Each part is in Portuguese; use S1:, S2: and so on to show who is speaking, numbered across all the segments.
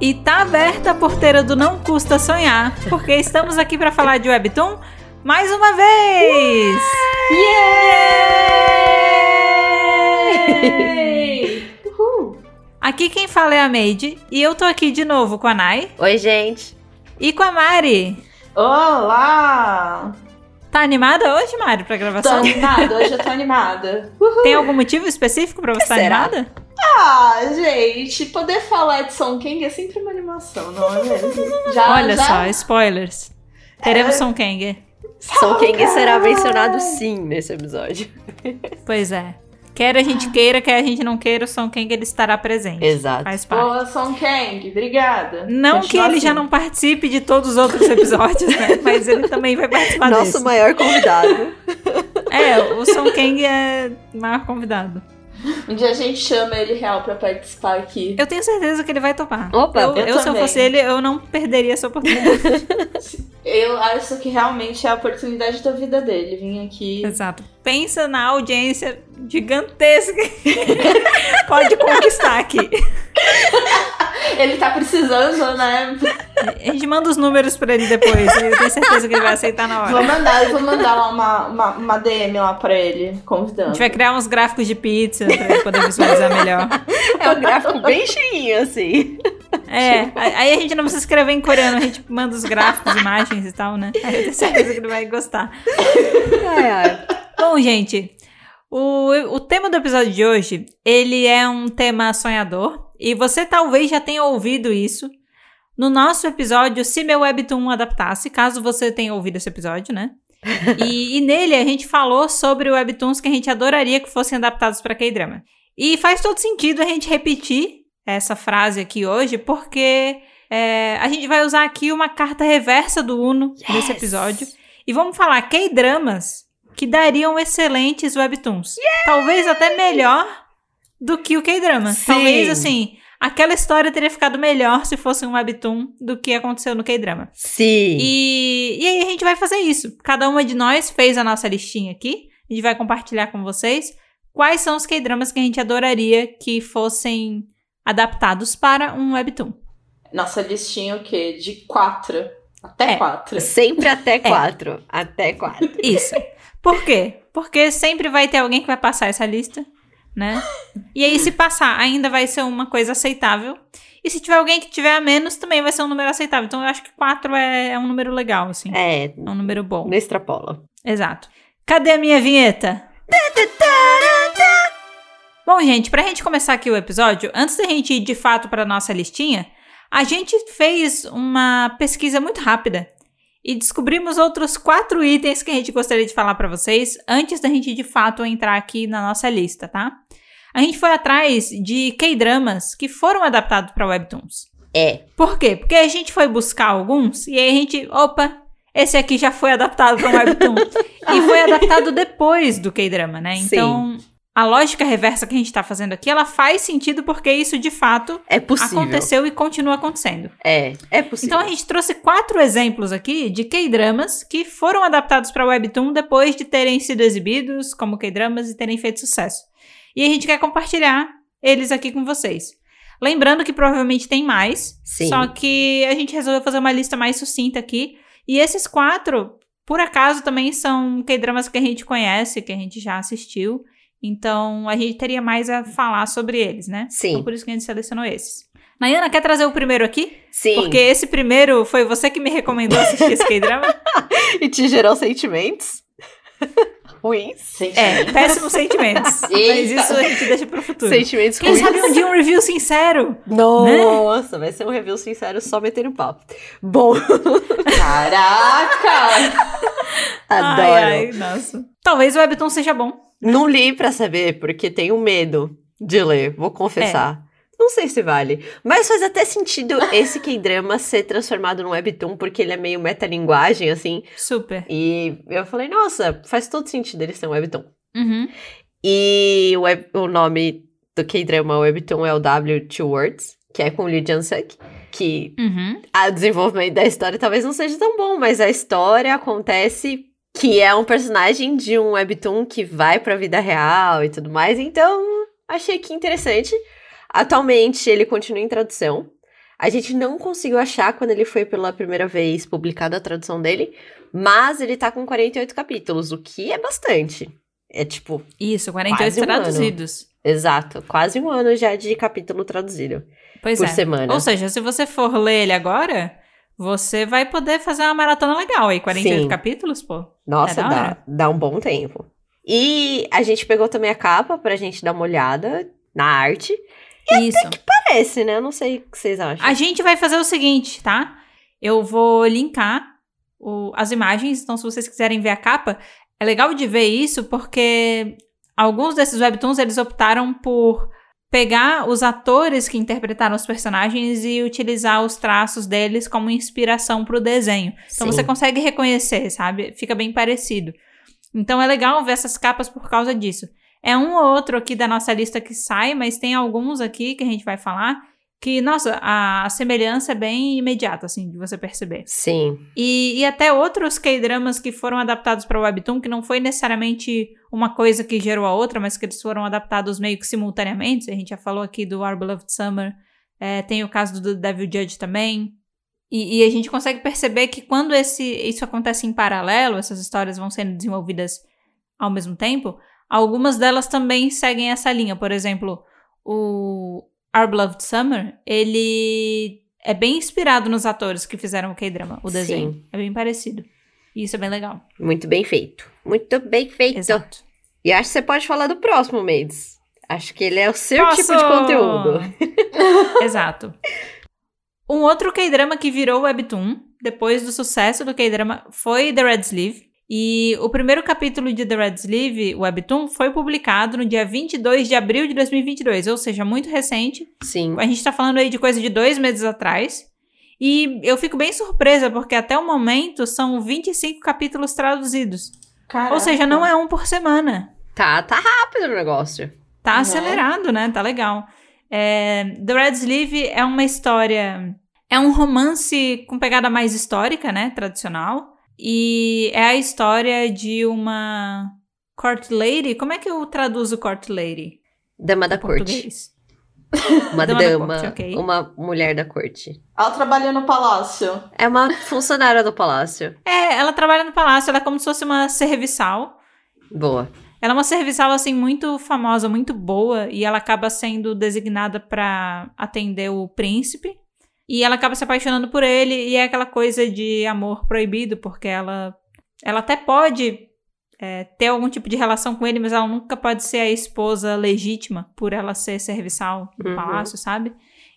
S1: E tá aberta a porteira do Não Custa Sonhar, porque estamos aqui para falar de Webtoon mais uma vez!
S2: Yay! Uhul!
S1: Aqui quem fala é a Made e eu tô aqui de novo com a Nai
S3: Oi, gente.
S1: e com a Mari.
S2: Olá!
S1: Tá animada hoje, Mari, pra
S2: Tô
S1: gravação?
S2: animada, hoje eu tô animada. Uhul.
S1: Tem algum motivo específico pra você estar
S3: será?
S1: animada?
S2: Ah, gente, poder falar de Song Kang é sempre uma animação, não é mesmo? Já,
S1: Olha
S2: já...
S1: só, spoilers. Teremos Son Kang.
S3: São quem será mencionado sim nesse episódio.
S1: Pois é. Quer a gente queira, quer a gente não queira, o Son Kang ele estará presente.
S3: Exato.
S1: Faz parte.
S2: Boa, Song Kang, obrigada.
S1: Não que
S2: Continua
S1: ele já
S2: assim.
S1: não participe de todos os outros episódios, né? Mas ele também vai participar
S3: Nosso
S1: desse.
S3: maior convidado.
S1: É, o Son Kang é o maior convidado.
S2: Um dia a gente chama ele real pra participar aqui.
S1: Eu tenho certeza que ele vai topar.
S3: Opa,
S1: eu,
S2: eu
S1: eu, se eu fosse ele, eu não perderia essa oportunidade.
S2: Eu acho que realmente é a oportunidade da vida dele. Vir aqui.
S1: Exato. Pensa na audiência gigantesca que pode conquistar aqui.
S2: Ele tá precisando, né?
S1: A gente manda os números pra ele depois. Eu tenho certeza que ele vai aceitar na
S2: Vou
S1: hora.
S2: mandar, eu vou mandar lá uma, uma, uma DM lá pra ele,
S1: A
S2: convidando.
S1: gente vai criar uns gráficos de pizza pra ele poder visualizar melhor.
S3: É um gráfico bem cheinho, assim.
S1: É, aí a gente não precisa escrever em coreano, a gente manda os gráficos, imagens e tal, né? Aí eu tenho certeza que ele vai gostar.
S3: Ai, ai.
S1: Bom, gente, o, o tema do episódio de hoje, ele é um tema sonhador. E você talvez já tenha ouvido isso no nosso episódio Se Meu Webtoon Adaptasse, caso você tenha ouvido esse episódio, né? E, e nele a gente falou sobre webtoons que a gente adoraria que fossem adaptados para K-drama. E faz todo sentido a gente repetir essa frase aqui hoje, porque é, a gente vai usar aqui uma carta reversa do Uno nesse
S3: Yes!
S1: episódio. E vamos falar K-dramas que dariam excelentes webtoons. Talvez até melhor do que o K-drama. Talvez, assim, aquela história teria ficado melhor se fosse um webtoon do que aconteceu no K-drama.
S3: Sim.
S1: E, e aí a gente vai fazer isso. Cada uma de nós fez a nossa listinha aqui. A gente vai compartilhar com vocês quais são os K-dramas que a gente adoraria que fossem adaptados para um webtoon.
S2: Nossa listinha o quê? De quatro. Até
S1: É.
S2: quatro.
S3: Sempre até quatro. Até quatro.
S1: Isso. Por quê? Porque sempre vai ter alguém que vai passar essa lista, né? E aí, se passar, ainda vai ser uma coisa aceitável. E se tiver alguém que tiver a menos, também vai ser um número aceitável. Então, eu acho que quatro é, é um número legal, assim.
S3: É,
S1: É um número bom.
S3: não extrapola.
S1: Exato. Cadê a minha vinheta? Bom, gente, pra gente começar aqui o episódio, antes da gente ir de fato pra nossa listinha, a gente fez uma pesquisa muito rápida e descobrimos outros quatro itens que a gente gostaria de falar pra vocês antes da gente de fato entrar aqui na nossa lista, tá? A gente foi atrás de K-dramas que foram adaptados pra webtoons.
S3: É.
S1: Por quê? Porque a gente foi buscar alguns e aí a gente, opa, esse aqui já foi adaptado para um webtoon. e foi adaptado depois do K-drama, né?
S3: Sim.
S1: Então, a lógica reversa que a gente tá fazendo aqui, ela faz sentido porque isso de fato
S3: É possível.
S1: aconteceu e continua acontecendo.
S3: É, é possível.
S1: Então a gente trouxe quatro exemplos aqui de K-dramas que foram adaptados para webtoon depois de terem sido exibidos como K-dramas e terem feito sucesso. E a gente quer compartilhar eles aqui com vocês. Lembrando que provavelmente tem mais,
S3: Sim.
S1: só que a gente resolveu fazer uma lista mais sucinta aqui. E esses quatro, por acaso, também são K-dramas que a gente conhece, que a gente já assistiu. Então a gente teria mais a falar sobre eles, né?
S3: Sim.
S1: Então por isso que a gente selecionou esses. Nayana, quer trazer o primeiro aqui?
S3: Sim.
S1: Porque esse primeiro foi você que me recomendou assistir esse K-drama.
S3: E te gerou sentimentos ruins.
S1: É, péssimos sentimentos. Mas isso a gente deixa pro futuro.
S3: Sentimentos
S1: Quem
S3: ruins.
S1: sabe um dia um review sincero?
S3: Nossa, vai ser um review sincero só meter o pau. Bom,
S2: Caraca!
S3: adoro.
S1: Ai, ai, nossa. Talvez o Webtoon seja bom.
S3: Não li pra saber, porque tenho medo de ler, vou confessar. Não sei se vale. Mas faz até sentido esse K-drama ser transformado num webtoon, porque ele é meio metalinguagem, assim.
S1: Super.
S3: E eu falei, nossa, faz todo sentido ele ser um webtoon.
S1: Uhum.
S3: E o, web- o nome do K-drama webtoon é o W Two Words, que é com o Lee Jung-suk, que
S1: Uhum.
S3: o desenvolvimento da história talvez não seja tão bom, mas a história acontece que é um personagem de um webtoon que vai pra vida real e tudo mais, então achei que interessante. Atualmente ele continua em tradução. A gente não conseguiu achar quando ele foi pela primeira vez publicada a tradução dele, mas ele tá com 48 capítulos, o que é bastante. É tipo.
S1: Isso, 48
S3: Quase um
S1: traduzidos.
S3: Exato, quase um ano já de capítulo traduzido
S1: Pois
S3: por
S1: é.
S3: semana.
S1: Ou seja, se você for ler ele agora, você vai poder fazer uma maratona legal aí. 48
S3: Sim.
S1: capítulos, pô.
S3: Nossa,
S1: é
S3: dá, dá um bom tempo. E a gente pegou também a capa pra gente dar uma olhada na arte.
S1: Isso.
S3: Parece, né? Eu não sei o que vocês acham.
S1: A gente vai fazer o seguinte, tá? Eu vou linkar o- as imagens, então se vocês quiserem ver a capa, é legal de ver isso porque alguns desses webtoons eles optaram por pegar os atores que interpretaram os personagens e utilizar os traços deles como inspiração para o desenho. Então
S3: Sim.
S1: você consegue reconhecer, sabe? Fica bem parecido. Então é legal ver essas capas por causa disso. É um ou outro aqui da nossa lista que sai, mas tem alguns aqui que a gente vai falar que, nossa, a, semelhança é bem imediata, assim, de você perceber.
S3: Sim.
S1: E, e até outros K-dramas que foram adaptados para o Webtoon, que não foi necessariamente uma coisa que gerou a outra, mas que eles foram adaptados meio que simultaneamente. A gente já falou aqui do Our Beloved Summer, é, tem o caso do Devil Judge também. E, e a gente consegue perceber que quando esse, isso acontece em paralelo, essas histórias vão sendo desenvolvidas ao mesmo tempo, algumas delas também seguem essa linha. Por exemplo, o Our Beloved Summer, ele é bem inspirado nos atores que fizeram o K-drama, o desenho.
S3: Sim.
S1: É bem parecido. E isso é bem legal.
S3: Muito bem feito. Muito bem feito.
S1: Exato.
S3: E acho que você pode falar do próximo, Maids. Acho que ele é o seu
S1: Posso!
S3: tipo de conteúdo.
S1: Exato. Um outro K-drama que virou webtoon, depois do sucesso do K-drama, foi The Red Sleeve. E o primeiro capítulo de The Red Sleeve, webtoon, foi publicado no dia 22 de abril de 2022, ou seja, muito recente.
S3: Sim.
S1: A gente tá falando aí de coisa de dois meses atrás. E eu fico bem surpresa, porque até o momento são 25 capítulos traduzidos. Ou seja, não é um por semana.
S3: Tá, tá rápido o negócio.
S1: Tá
S2: Né?
S1: acelerado, né? Tá legal. É, The Red Sleeve é uma história. É um romance com pegada mais histórica, né? Tradicional. E é a história de uma court lady. Como é que eu traduzo court lady?
S3: Dama da corte. Uma
S1: Dama da
S3: dama.
S1: corte, ok.
S3: Uma mulher da corte.
S2: Ela trabalha no palácio.
S3: É uma funcionária do palácio.
S1: É, ela trabalha no palácio, ela é como se fosse uma serviçal.
S3: Boa.
S1: Ela é uma serviçal, assim, muito famosa, muito boa, e ela acaba sendo designada pra atender o príncipe. E ela acaba se apaixonando por ele, e é aquela coisa de amor proibido, porque ela, ela até pode é, ter algum tipo de relação com ele, mas ela nunca pode ser a esposa legítima por ela ser serviçal do
S3: Uhum.
S1: palácio, sabe?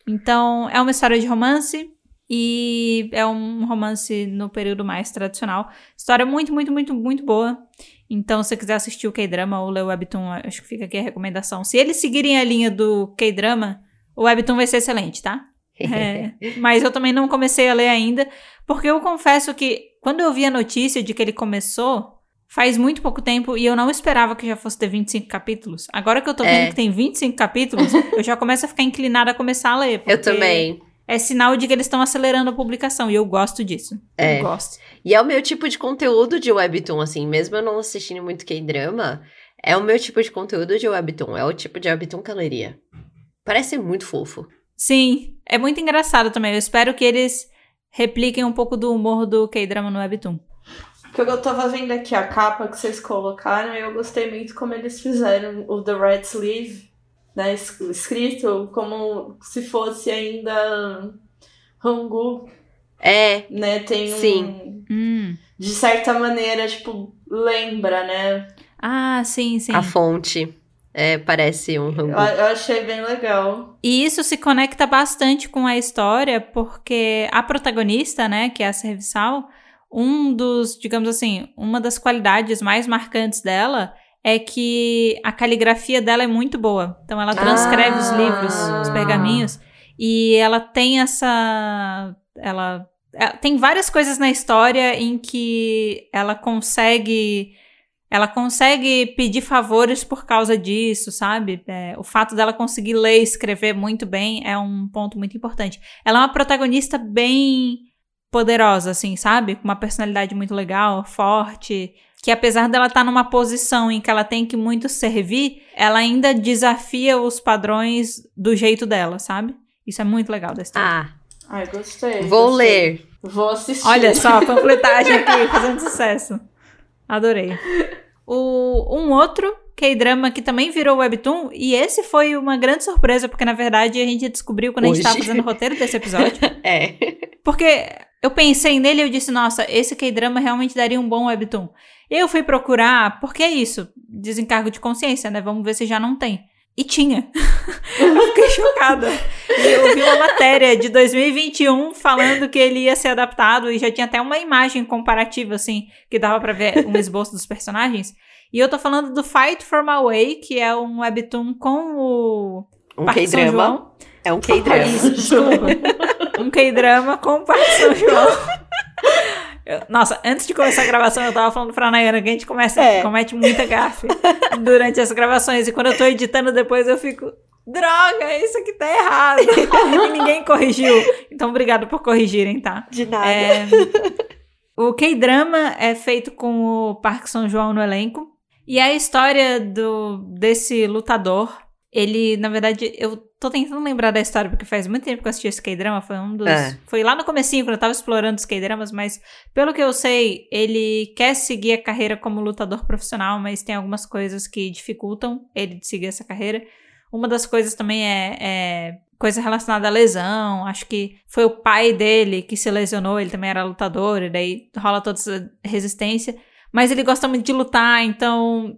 S1: Então, é uma história de romance, e é um romance no período mais tradicional. História muito, muito, muito, muito boa. Então, se você quiser assistir o K-drama ou ler o Webtoon, acho que fica aqui a recomendação. Se eles seguirem a linha do K-drama, o Webtoon vai ser excelente, tá? É, mas eu também não comecei a ler ainda, porque eu confesso que quando eu vi a notícia de que ele começou, faz muito pouco tempo e eu não esperava que já fosse ter 25 capítulos. Agora que eu tô vendo
S3: É.
S1: que tem 25 capítulos, eu já começo a ficar inclinada a começar a ler.
S3: Eu também.
S1: É sinal de que eles estão acelerando a publicação e eu gosto disso.
S3: É.
S1: Eu gosto.
S3: E é o meu tipo de conteúdo de webtoon, assim, mesmo eu não assistindo muito K-drama, é o meu tipo de conteúdo de webtoon, é o tipo de webtoon que eu leria. Parece muito fofo.
S1: Sim, é muito engraçado também. Eu espero que eles repliquem um pouco do humor do K-drama no Webtoon.
S2: Porque eu tava vendo aqui a capa que vocês colocaram e eu gostei muito como eles fizeram o The Red Sleeve, né? es- Escrito como se fosse ainda Hangu,
S3: É,
S2: né? Tem um.
S3: Sim.
S1: Hum.
S2: De certa maneira, tipo, lembra, né?
S1: Ah, sim, sim.
S3: a fonte. É, parece um
S2: Eu,
S3: rango.
S2: eu achei bem legal.
S1: E isso se conecta bastante com a história, porque a protagonista, né, que é a serviçal, um dos, digamos assim, uma das qualidades mais marcantes dela é que a caligrafia dela é muito boa. Então ela transcreve os
S2: Ah.
S1: livros, os pergaminhos, e ela tem essa ela é, tem várias coisas na história em que ela consegue ela consegue pedir favores por causa disso, sabe? É, o fato dela conseguir ler e escrever muito bem é um ponto muito importante. Ela é uma protagonista bem poderosa, assim, sabe? Com uma personalidade muito legal, forte. Que apesar dela estar numa posição em que ela tem que muito servir, ela ainda desafia os padrões do jeito dela, sabe? Isso é muito legal da história.
S3: Ah,
S2: Ai, gostei.
S3: Vou
S2: gostei.
S3: ler.
S2: Vou assistir.
S1: Olha só, a panfletagem aqui fazendo sucesso. Adorei. O, um outro K-drama que também virou webtoon, e esse foi uma grande surpresa, porque na verdade a gente descobriu quando a gente
S3: Hoje.
S1: tava fazendo o roteiro desse episódio.
S3: É.
S1: Porque eu pensei nele e eu disse, nossa, esse K-drama realmente daria um bom webtoon. Eu fui procurar, porque é isso, desencargo de consciência, né? Vamos ver se já não tem. E tinha. eu fiquei chocada. E eu vi uma matéria de 2021 falando que ele ia ser adaptado e já tinha até uma imagem comparativa, assim, que dava pra ver um esboço dos personagens. E eu tô falando do Fight for My Way, que é um webtoon com o
S3: Um K-drama. É um K-drama.
S1: Desculpa. Um K-drama com o Parque São João. Eu- nossa, antes de começar a gravação, eu tava falando pra Nayana que a gente começa,
S3: É.
S1: comete muita gafe durante as gravações. E quando eu tô editando depois, eu fico. Droga, isso aqui tá errado. e ninguém corrigiu. Então, obrigado por corrigirem, tá?
S3: De nada.
S1: É, o K-drama é feito com o Parque São João no elenco. E a história do, desse lutador. Ele, na verdade, eu tô tentando lembrar da história, porque faz muito tempo que eu assisti esse K-drama. Foi um dos.
S3: É.
S1: Foi lá no comecinho, quando eu tava explorando os K-dramas, mas pelo que eu sei, ele quer seguir a carreira como lutador profissional, mas tem algumas coisas que dificultam ele de seguir essa carreira. Uma das coisas também é, é coisa relacionada à lesão. Acho que foi o pai dele que se lesionou, ele também era lutador, e daí rola toda essa resistência. Mas ele gosta muito de lutar, então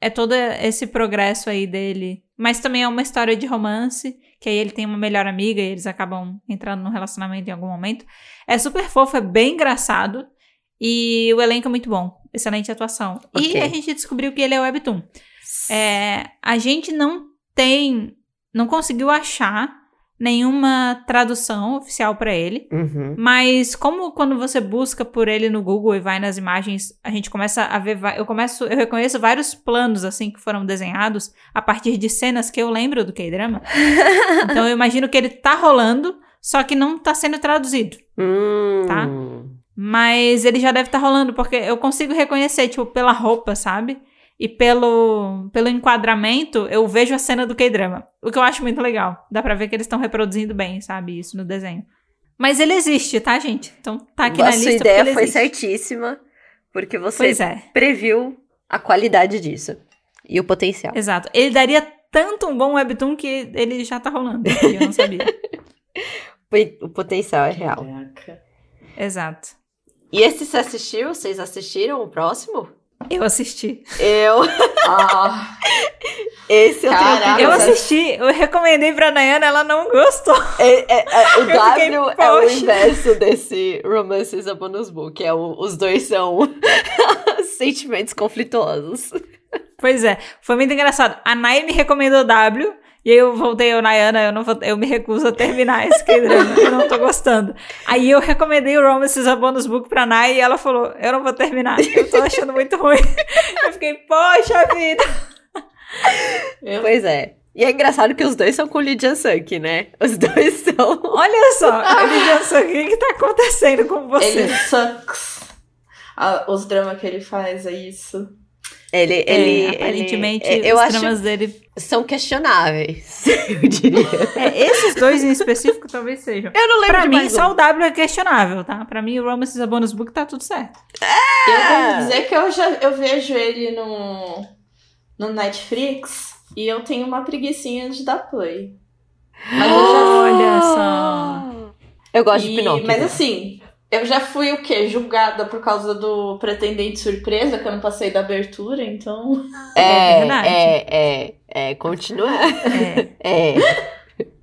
S1: é todo esse progresso aí dele. Mas também é uma história de romance, que aí ele tem uma melhor amiga e eles acabam entrando num relacionamento em algum momento. É super fofo, é bem engraçado. E o elenco é muito bom. Excelente atuação. E
S3: Ok.
S1: a gente descobriu que ele é webtoon. É, a gente não tem, não conseguiu achar nenhuma tradução oficial pra ele.
S3: Uhum.
S1: Mas como quando você busca por ele no Google e vai nas imagens, a gente começa a ver, eu começo, eu reconheço vários planos assim que foram desenhados a partir de cenas que eu lembro do K-drama. então eu imagino que ele tá rolando, só que não tá sendo traduzido.
S3: Hum.
S1: Tá. Mas ele já deve estar rolando, porque eu consigo reconhecer, tipo, pela roupa, sabe? E pelo, pelo enquadramento, eu vejo a cena do K-drama. O que eu acho muito legal. Dá pra ver que eles estão reproduzindo bem, sabe? Isso no desenho. Mas ele existe, tá, gente? Então tá aqui na
S3: a sua
S1: lista.
S3: ideia foi
S1: existe.
S3: certíssima, porque você
S1: é,
S3: previu a qualidade disso e o potencial.
S1: exato. Ele daria tanto um bom webtoon que ele já tá rolando. E eu não sabia.
S3: O potencial é real.
S2: Caraca.
S1: exato.
S3: E esse você assistiu? Vocês assistiram o próximo?
S1: Eu assisti.
S3: Eu.
S2: Ah,
S3: Esse eu
S2: Caraca.
S3: tenho
S1: Eu assisti, eu recomendei pra Nayana, ela não gostou.
S3: É, é, é, o
S1: Eu fiquei,
S3: W é o inverso desse Romances a Bonus Book. É o- os dois são sentimentos conflituosos.
S1: Pois é, foi muito engraçado. A Nay me recomendou W, e aí eu voltei, eu, Nayana, eu, não vou, eu me recuso a terminar esse K-drama, eu não tô gostando. Aí eu recomendei o Romances a Bonus Book pra Nay, e ela falou, eu não vou terminar, eu tô achando muito ruim. Eu fiquei, poxa vida.
S3: Pois é. E é engraçado que os dois são com Lee Jang-suk, né? Os dois são.
S1: Olha só, ele pensou, o que que tá acontecendo com você?
S2: ele sucks. Ah, os dramas que ele faz é isso.
S3: Ele,
S1: É,
S3: ele,
S1: aparentemente,
S3: ele- é, eu
S1: os
S3: acho
S1: dramas dele...
S3: são questionáveis, eu diria.
S1: É, esses dois em específico talvez sejam.
S3: Eu não lembro
S1: Pra
S3: de
S1: mim,
S3: mais
S1: só
S3: um.
S1: o W é questionável, tá? Pra mim, o Romances a Bonus Book tá tudo certo.
S2: Eu
S3: Ah.
S2: devo dizer que eu já eu vejo ele no, no Netflix e eu tenho uma preguicinha de dar play. Mas eu já
S1: Olha só.
S3: Eu gosto
S2: E-
S3: de Pinóquio.
S2: Mas assim, eu já fui o quê? Julgada por causa do Pretendente Surpresa, que eu não passei da abertura, então.
S1: É
S3: é, é, é, é, continua.
S1: É,
S3: É,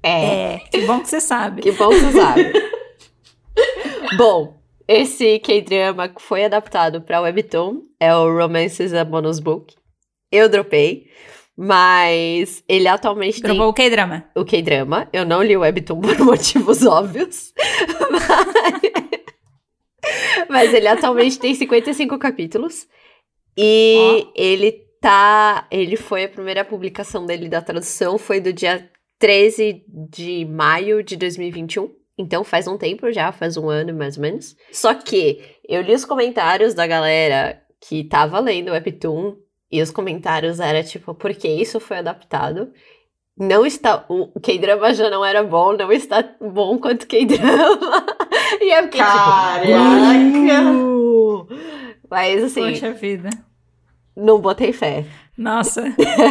S3: é,
S1: é. Que bom que você sabe.
S3: que bom que você sabe. Bom, esse K-drama foi adaptado para Webtoon, é o Romances a Bonus Book. Eu dropei, mas ele atualmente tem
S1: Dropou o K-drama.
S3: o K-drama. Eu não li o Webtoon por motivos óbvios. Mas, mas ele atualmente tem 55 capítulos. E ele tá. Ele foi a primeira publicação dele da tradução, foi do dia 13 de maio de 2021. Então faz um tempo já, faz um ano mais ou menos. Só que eu li os comentários da galera que tava lendo o Webtoon. E os comentários era tipo, por que isso foi adaptado? Não está. O K-drama já não era bom, não está bom quanto K-drama. E eu fiquei
S2: Caraca!
S3: tipo. "Uh". Mas assim,
S1: Poxa vida.
S3: não botei fé.
S1: Nossa.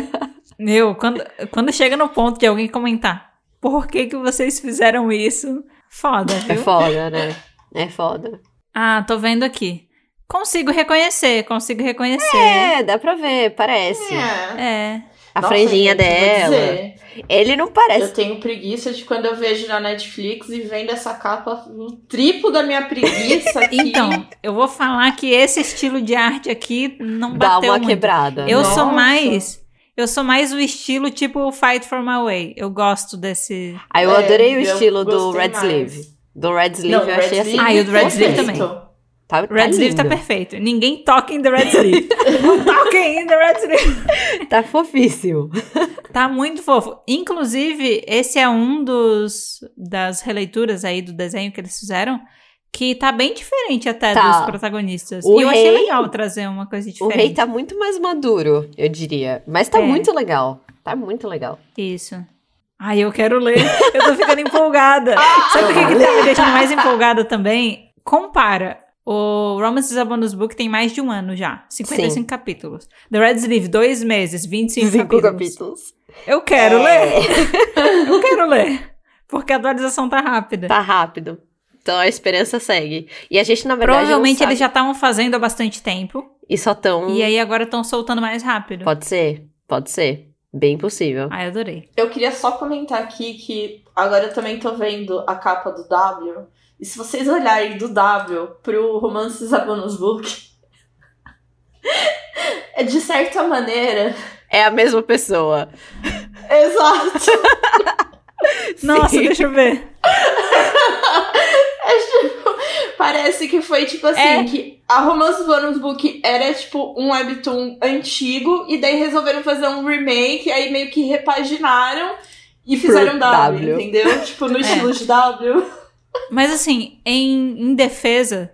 S1: Meu, quando, quando chega no ponto de alguém comentar por que, que vocês fizeram isso, foda,
S3: É
S1: viu?
S3: foda, né? É foda.
S1: Ah, tô vendo aqui. Consigo reconhecer, consigo reconhecer.
S3: É, dá pra ver, parece.
S2: É.
S1: É.
S3: A
S2: Nossa,
S3: franjinha dela.
S2: dizer,
S3: Ele não parece.
S2: Eu tenho preguiça de quando eu vejo na Netflix e vendo essa capa, o triplo da minha preguiça aqui.
S1: Então, eu vou falar que esse estilo de arte aqui não
S3: Dá
S1: bateu
S3: uma
S1: muito.
S3: quebrada.
S1: Eu
S3: né?
S1: sou
S2: Nossa.
S1: mais. Eu sou mais o estilo tipo Fight for My Way. Eu gosto desse.
S3: Ah, eu
S2: É,
S3: adorei o
S2: eu
S3: estilo do Red
S2: mais.
S3: Sleeve. Do Red Sleeve
S2: Não,
S3: eu achei
S2: Red
S3: assim.
S2: Sleeve
S1: Ah, e o do Red Sleeve também.
S3: Tá, tá
S1: Red Sleeve tá perfeito. Ninguém toca em The Red Sleeve. não toquem em The Red Sleeve.
S3: Tá fofíssimo.
S1: Tá muito fofo. Inclusive, esse é um dos das releituras aí do desenho que eles fizeram. Que tá bem diferente até
S3: Tá.
S1: dos protagonistas.
S3: O
S1: e eu achei
S3: rei-
S1: legal trazer uma coisa
S3: O
S1: diferente.
S3: rei tá muito mais maduro, eu diria. Mas tá
S1: É.
S3: muito legal. Tá muito legal.
S1: Isso. Ai, eu quero ler. Eu tô ficando empolgada. Sabe o que, que tá me deixando mais empolgada também? Compara. O Romances a Bonus Book tem mais de um ano já. 55 capítulos. The Red Sleeve, dois meses, 25
S3: Cinco
S1: capítulos.
S3: capítulos.
S1: Eu quero
S3: É.
S1: ler. Eu quero ler. Porque a atualização tá rápida.
S3: Tá rápido. Então a esperança segue. E a gente, na verdade,
S1: Provavelmente
S3: não
S1: eles já estavam fazendo há bastante tempo.
S3: E só tão...
S1: E aí agora estão soltando mais rápido.
S3: Pode ser, pode ser. Bem possível.
S1: Ai, adorei.
S2: Eu queria só comentar aqui que agora eu também tô vendo a capa do W. E se vocês olharem do W pro Romances a Bonus Book, é de certa maneira.
S3: É a mesma pessoa.
S2: Exato.
S1: Nossa,
S3: Sim.
S1: deixa eu ver.
S2: É tipo, parece que foi tipo assim,
S1: É.
S2: que a Romance Bonus Book era tipo um webtoon antigo e daí resolveram fazer um remake, aí meio que repaginaram e fizeram W,
S3: W.
S2: entendeu? tipo, no estilo de W.
S1: Mas assim, em, em defesa,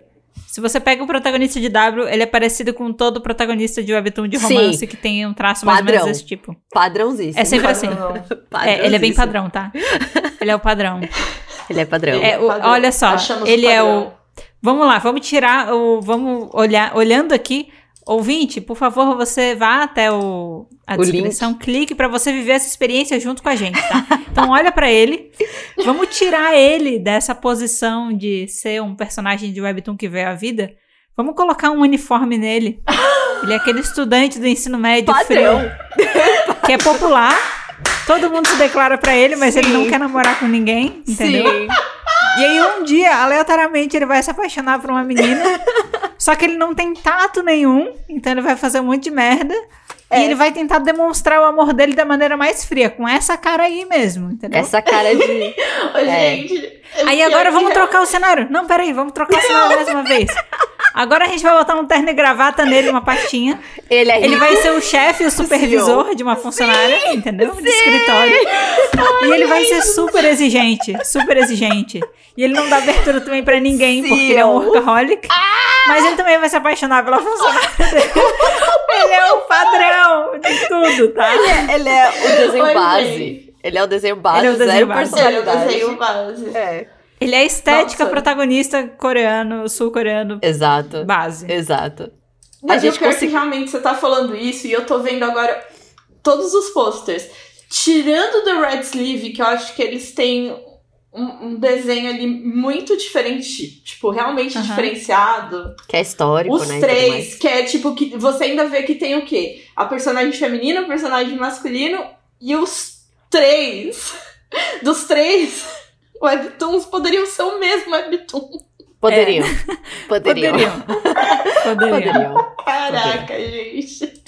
S1: se você pega o protagonista de W, ele é parecido com todo protagonista de webtoon de
S3: Sim.
S1: romance que tem um traço mais ou menos
S3: Padrão.
S1: desse tipo.
S3: Padrãozíssimo.
S1: É sempre assim.
S2: Padrão.
S1: É, ele é bem padrão, tá? Ele é o padrão.
S3: Ele é padrão.
S1: É, o-
S2: Padrão.
S1: olha só,
S2: Achamos
S1: ele é
S2: padrão.
S1: o. Vamos lá, vamos tirar o. Vamos olhar. Olhando aqui, ouvinte, por favor, você vá até o, a
S3: O
S1: descrição, clique pra você viver essa experiência junto com a gente, tá? Então olha pra ele. Vamos tirar ele dessa posição de ser um personagem de webtoon que veio à vida. Vamos colocar um uniforme nele. Ele é aquele estudante do ensino médio
S3: Padrão.
S1: frio, que é popular. Todo mundo se declara pra ele, mas ele
S3: Sim.
S1: não quer namorar com ninguém, entendeu?
S3: Sim.
S1: E aí um dia, aleatoriamente, ele vai se apaixonar por uma menina. só que ele não tem tato nenhum, então ele vai fazer um monte de merda.
S3: É.
S1: E ele vai tentar demonstrar o amor dele da maneira mais fria, com essa cara aí mesmo, entendeu?
S3: Essa cara de.
S2: Ô,
S3: É.
S2: gente.
S1: Aí agora vamos trocar o cenário. Não, peraí, vamos trocar o cenário mais uma vez. Agora a gente vai botar um terno e gravata nele, uma pastinha.
S3: Ele é
S1: Ele vai ser o chefe e o supervisor de uma funcionária, entendeu? De escritório. E ele vai ser super exigente, super exigente. E ele não dá abertura também pra ninguém,
S3: Sim.
S1: porque ele é um workaholic. Mas ele também vai se apaixonar pela funcionária. Ele é o padrão de tudo, tá?
S3: Ele é o desenho
S2: Oi,
S3: base.
S2: gente.
S3: Ele é o desenho base,
S1: Ele é o desenho
S3: zero
S1: base.
S2: Ele é o
S3: personalidade.
S2: desenho base.
S3: É.
S1: Ele é a estética
S2: Nossa.
S1: protagonista coreano, sul-coreano
S3: Exato.
S1: base.
S3: Exato.
S2: Não,
S3: A gente
S2: pior é
S3: consegui-
S2: que realmente você tá falando isso e eu tô vendo agora todos os posters. Tirando do Red Sleeve, que eu acho que eles têm um, um desenho ali muito diferente, tipo, realmente
S1: Aham.
S2: diferenciado.
S3: Que é histórico,
S2: Os
S3: né? tudo
S2: três, que é tipo, que você ainda vê que tem o quê? A personagem feminina, o personagem masculino e os três. Dos três, webtoons poderiam ser o mesmo webtoon.
S3: Poderiam. Poderiam.
S1: Poderiam. Poderiam.
S3: Poderiam.
S2: Caraca, gente.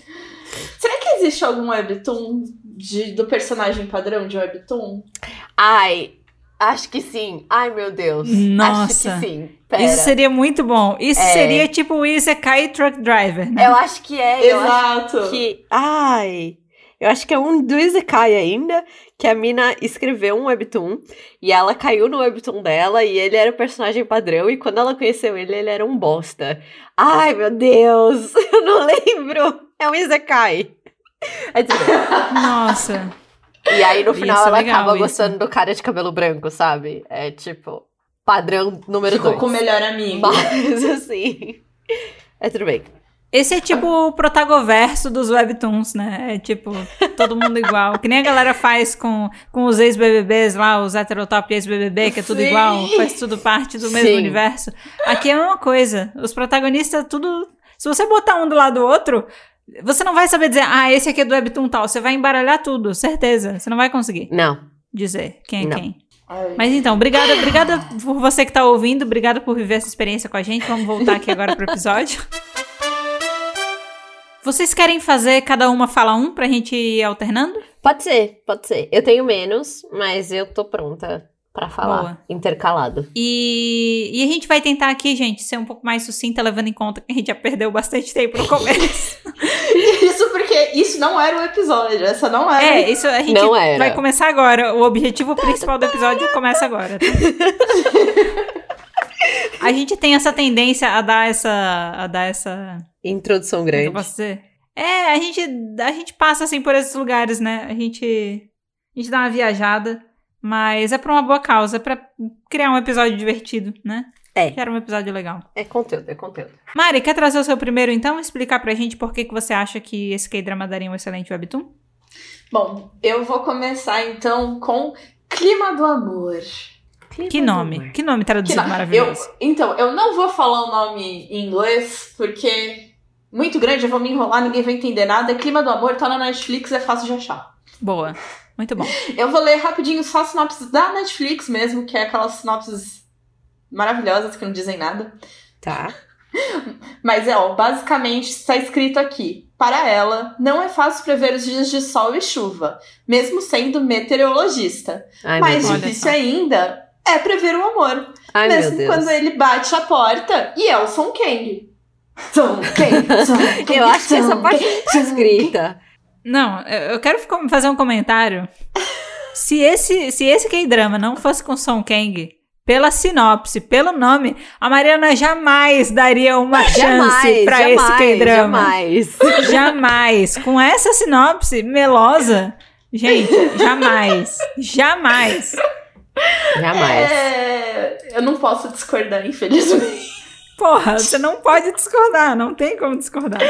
S2: Será que existe algum webtoon de, do personagem padrão de webtoon?
S3: Ai, acho que sim. Ai, meu Deus.
S1: Nossa.
S3: Acho que sim. Pera.
S1: Isso seria muito bom. Isso
S3: É.
S1: seria tipo o Isekai Truck Driver, né?
S3: Eu acho que é. Eu acho
S2: Exato.
S3: que. Ai. Eu acho que é um do Isekai ainda, que a mina escreveu um webtoon e ela caiu no webtoon dela e ele era o personagem padrão e quando ela conheceu ele, ele era um bosta. Ai, meu Deus, eu não lembro. É um Isekai. É tudo bem.
S1: Nossa.
S3: E aí no
S1: Isso
S3: final
S1: é
S3: ela
S1: legal,
S3: acaba
S1: isso.
S3: gostando do cara de cabelo branco, sabe? É tipo, padrão número
S2: Ficou
S3: dois.
S2: com o melhor amigo.
S3: Mas assim. É tudo bem.
S1: Esse é tipo o protagoverso dos webtoons, né? É tipo, todo mundo igual. Que nem a galera faz com, com os ex-BBBs lá, os heterotop e ex-BBB, que é tudo
S2: Sim.
S1: igual, faz tudo parte do mesmo
S3: Sim.
S1: universo. Aqui é a mesma coisa. Os protagonistas, tudo. Se você botar um do lado do outro, você não vai saber dizer, ah, esse aqui é do webtoon tal. Você vai embaralhar tudo, certeza. Você não vai conseguir
S3: Não.
S1: dizer quem é
S3: Não.
S1: quem. Mas então, obrigada, obrigada por você que tá ouvindo, obrigada por viver essa experiência com a gente. Vamos voltar aqui agora pro episódio. Vocês querem fazer cada uma fala um pra gente ir alternando?
S3: Pode ser, pode ser. Eu tenho menos, mas eu tô pronta pra falar.
S1: Boa.
S3: Intercalado.
S1: E, e a gente vai tentar aqui, gente, ser um pouco mais sucinta, levando em conta que a gente já perdeu bastante tempo no começo.
S2: Isso porque isso não era o episódio. Essa não era.
S1: é, isso a gente
S3: Não era.
S1: vai começar agora. O objetivo principal do episódio começa agora. tá? A gente tem essa tendência a dar essa. a dar essa.
S3: Introdução
S1: Como é que
S3: grande.
S1: eu posso dizer? É, a gente, a gente passa assim por esses lugares, né? A gente, a gente dá uma viajada, mas é pra uma boa causa, é pra criar um episódio divertido, né?
S3: É.
S1: Quero um episódio legal.
S3: É conteúdo, é conteúdo.
S1: Mari, quer trazer o seu primeiro então? Explicar pra gente por que, que você acha que esse K-drama daria um excelente webtoon?
S2: Bom, eu vou começar então com Clima do Amor.
S1: Que nome? Que nome
S2: Que
S1: traduzido
S2: não-
S1: maravilhoso.
S2: eu, então, eu não vou falar o nome em inglês, porque muito grande, eu vou me enrolar, ninguém vai entender nada. Clima do Amor tá na Netflix, é fácil de achar.
S1: Boa. Muito bom.
S2: Eu vou ler rapidinho só a sinopse da Netflix mesmo, que é aquelas sinopses maravilhosas que não dizem nada.
S3: Tá.
S2: Mas é, ó, basicamente está escrito aqui. Para ela, não é fácil prever os dias de sol e chuva, mesmo sendo meteorologista.
S3: Ai,
S2: Mais difícil ainda é prever o amor.
S3: Ai, meu
S2: mesmo
S3: Deus.
S2: quando ele bate a porta e é o Son Kang. Son Kang, Son Kang,
S3: Eu acho que essa parte tá escrita.
S1: Não, eu quero fazer um comentário. Se esse, se esse K-drama não fosse com Song Kang, pela sinopse, pelo nome, a Mariana jamais daria uma chance
S3: Jamais,
S1: pra
S3: jamais,
S1: esse K-drama.
S3: jamais.
S1: Jamais. Com essa sinopse melosa, gente, jamais. Jamais.
S3: Jamais.
S2: É, eu não posso discordar, infelizmente.
S1: Porra, você não pode discordar, não tem como discordar.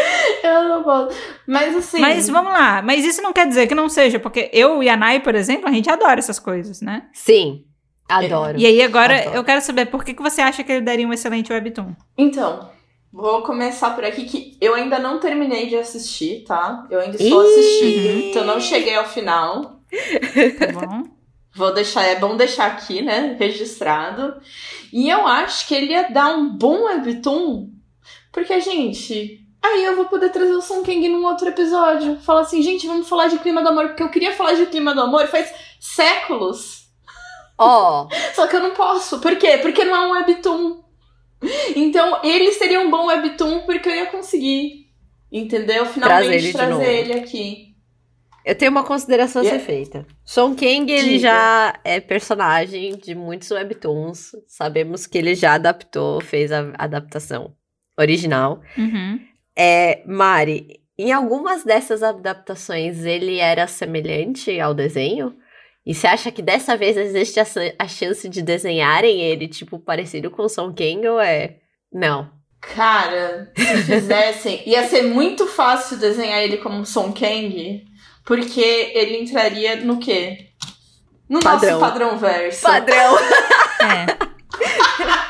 S2: Eu não posso. Mas assim.
S1: Mas vamos lá, mas isso não quer dizer que não seja, porque eu e a Nai, por exemplo, a gente adora essas coisas, né?
S3: Sim. Adoro.
S1: E aí agora
S3: Adoro.
S1: eu quero saber por que, que você acha que ele daria um excelente webtoon?
S2: Então, vou começar por aqui que eu ainda não terminei de assistir, tá? Eu ainda estou assistindo, então não cheguei ao final.
S1: Tá bom?
S2: Vou deixar, é bom deixar aqui, né? Registrado. E eu acho que ele ia dar um bom webtoon, porque, gente, aí eu vou poder trazer o Son Kang num outro episódio. Falar assim, gente, vamos falar de clima do amor, porque eu queria falar de clima do amor faz séculos.
S3: Ó,
S2: Só que eu não posso. Por quê? Porque não é um webtoon. Então, ele seria um bom webtoon porque eu ia conseguir. Entendeu? Finalmente
S3: ele de
S2: trazer ele aqui.
S3: Eu tenho uma consideração a ser
S2: Yeah.
S3: feita. Son Kang, ele
S2: Diga.
S3: já é personagem de muitos webtoons. Sabemos que ele já adaptou, fez a adaptação original.
S1: Uhum.
S3: É, Mari, em algumas dessas adaptações ele era semelhante ao desenho? E você acha que dessa vez existe a, a chance de desenharem ele, tipo, parecido com o Son Kang ou é... Não.
S2: Cara, se fizessem, ia ser muito fácil desenhar ele como um Son Kang, porque ele entraria no quê? No
S3: Padrão.
S2: nosso padrão verso.
S3: Padrão!
S1: É.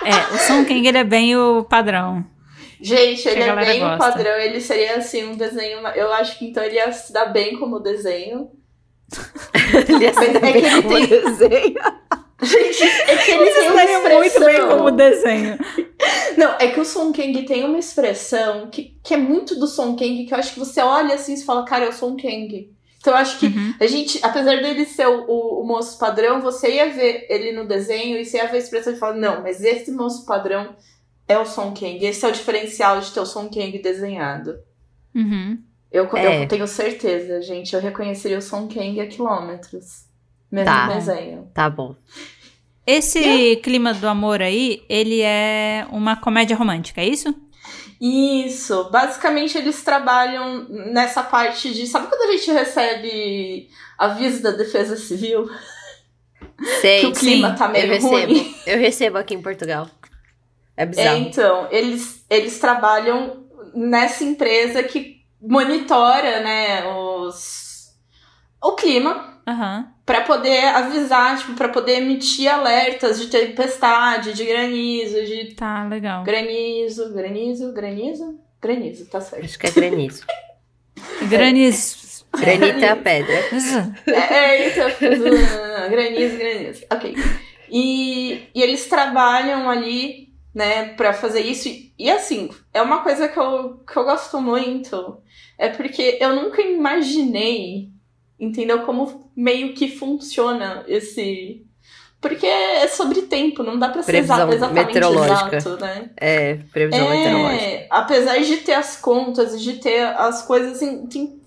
S1: É, o Song Kang ele é bem o padrão.
S2: Gente, ele é bem o
S1: gosta.
S2: padrão, ele seria assim um desenho. Eu acho que então ele ia se dar bem como desenho.
S3: ele ia ser
S2: Mas é que ele
S3: como
S2: tem-
S3: desenho.
S2: Gente, é que ele
S1: Ele
S2: tem uma
S1: estaria muito
S2: expressão.
S1: bem como desenho.
S2: Não, é que o Son Kang tem uma expressão que, que é muito do Son Kang, que eu acho que você olha assim e fala, cara, é o Son Kang. Então eu acho que
S1: Uhum.
S2: a gente, apesar dele ser o, o, o moço padrão, você ia ver ele no desenho e você ia ver a expressão e falar, não, mas esse moço padrão é o Son Kang. Esse é o diferencial de ter o Son Kang desenhado.
S1: Uhum.
S2: Eu,
S3: É.
S2: eu tenho certeza, gente. Eu reconheceria o Son Kang a quilômetros. Mesmo
S3: Tá.
S2: no desenho.
S3: Tá bom.
S1: Esse clima do amor aí, ele é uma comédia romântica, é isso?
S2: Isso. Basicamente, eles trabalham nessa parte de. Sabe quando a gente recebe aviso da Defesa Civil?
S3: Sei,
S2: que o clima
S3: sim,
S2: tá meio
S3: eu recebo.
S2: ruim.
S3: Eu recebo aqui em Portugal. É
S2: É,
S3: bizarro.
S2: então, eles, eles trabalham nessa empresa que monitora, né, os, o clima
S1: Aham.
S2: Para poder avisar, tipo, para poder emitir alertas de tempestade, de granizo, de
S1: Tá, legal.
S2: granizo, granizo, granizo, granizo, tá certo.
S3: Acho que é granizo.
S1: Granizo.
S3: Granito é a pedra.
S2: É, então, granizo, granizo. Ok. E, e eles trabalham ali, né, pra fazer isso. E, e, assim, é uma coisa que eu, que eu gosto muito. É porque eu nunca imaginei, entendeu? Como meio que funciona esse. Porque é sobre tempo, não dá pra ser exa
S3: Previsão
S2: exatamente
S3: meteorológica.
S2: exato, né?
S3: É, previsão meteorológica.
S2: É, apesar de ter as contas, de ter as coisas, assim, tem,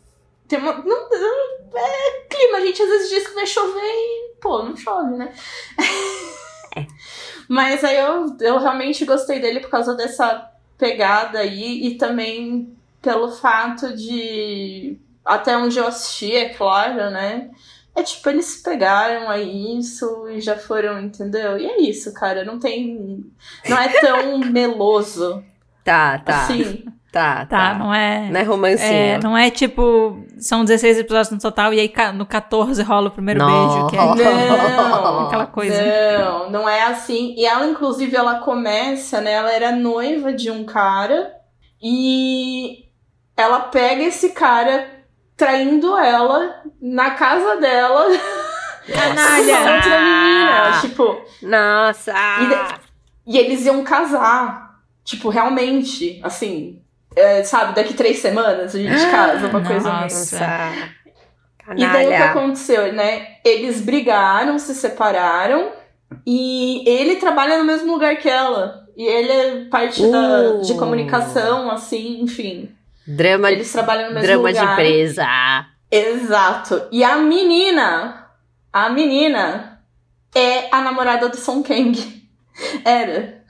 S2: tem uma. Não, não- é clima, a gente às vezes diz que vai chover e, pô, não chove, né? Mas aí eu, eu realmente gostei dele por causa dessa pegada aí e também pelo fato de. Até onde eu assisti, é claro, né? É tipo, eles pegaram aí isso e já foram, entendeu? E é isso, cara. Não tem. Não é tão meloso.
S3: Tá, tá.
S2: Assim.
S3: Tá,
S1: Tá,
S3: tá.
S1: não é.
S3: Não é romancinho.
S1: É, não é tipo. São 16 episódios no total e aí no 14 rola o primeiro
S3: Não.
S1: beijo. Que é
S2: Não,
S1: aquela coisa.
S2: Não, não é assim. E ela, inclusive, ela começa, né? Ela era noiva de um cara e ela pega esse cara traindo ela na casa dela
S1: Canalha!
S2: outra menina. Tipo,
S3: Nossa!
S2: e eles iam casar. Tipo, realmente, assim. é, sabe, daqui três semanas a gente casa, uma coisa
S1: Nossa.
S2: meio.
S3: Nossa!
S2: E daí o que
S3: Canalha!
S2: aconteceu, né? Eles brigaram, se separaram e ele trabalha no mesmo lugar que ela. E ele é parte da,
S3: Uh.
S2: de comunicação, assim, enfim.
S3: Drama,
S2: Eles trabalham no mesmo
S3: drama de
S2: lugar.
S3: empresa.
S2: Exato. E a menina, a menina é a namorada do Song Kang. Era.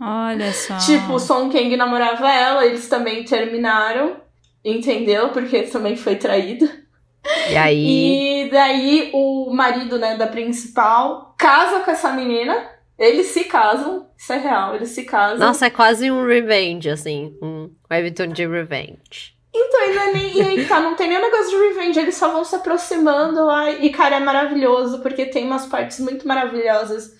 S1: Olha só.
S2: Tipo, o Song Kang namorava ela, eles também terminaram. Entendeu? Porque ele também foi traído.
S3: E aí.
S2: E daí o marido, né, da principal casa com essa menina. Eles se casam, isso é real, eles se casam.
S3: Nossa, é quase um revenge, assim. Um webtoon de revenge.
S2: Então, não é nem, e aí tá, não tem nem negócio de revenge, eles só vão se aproximando. Ai, e, cara, é maravilhoso, porque tem umas partes muito maravilhosas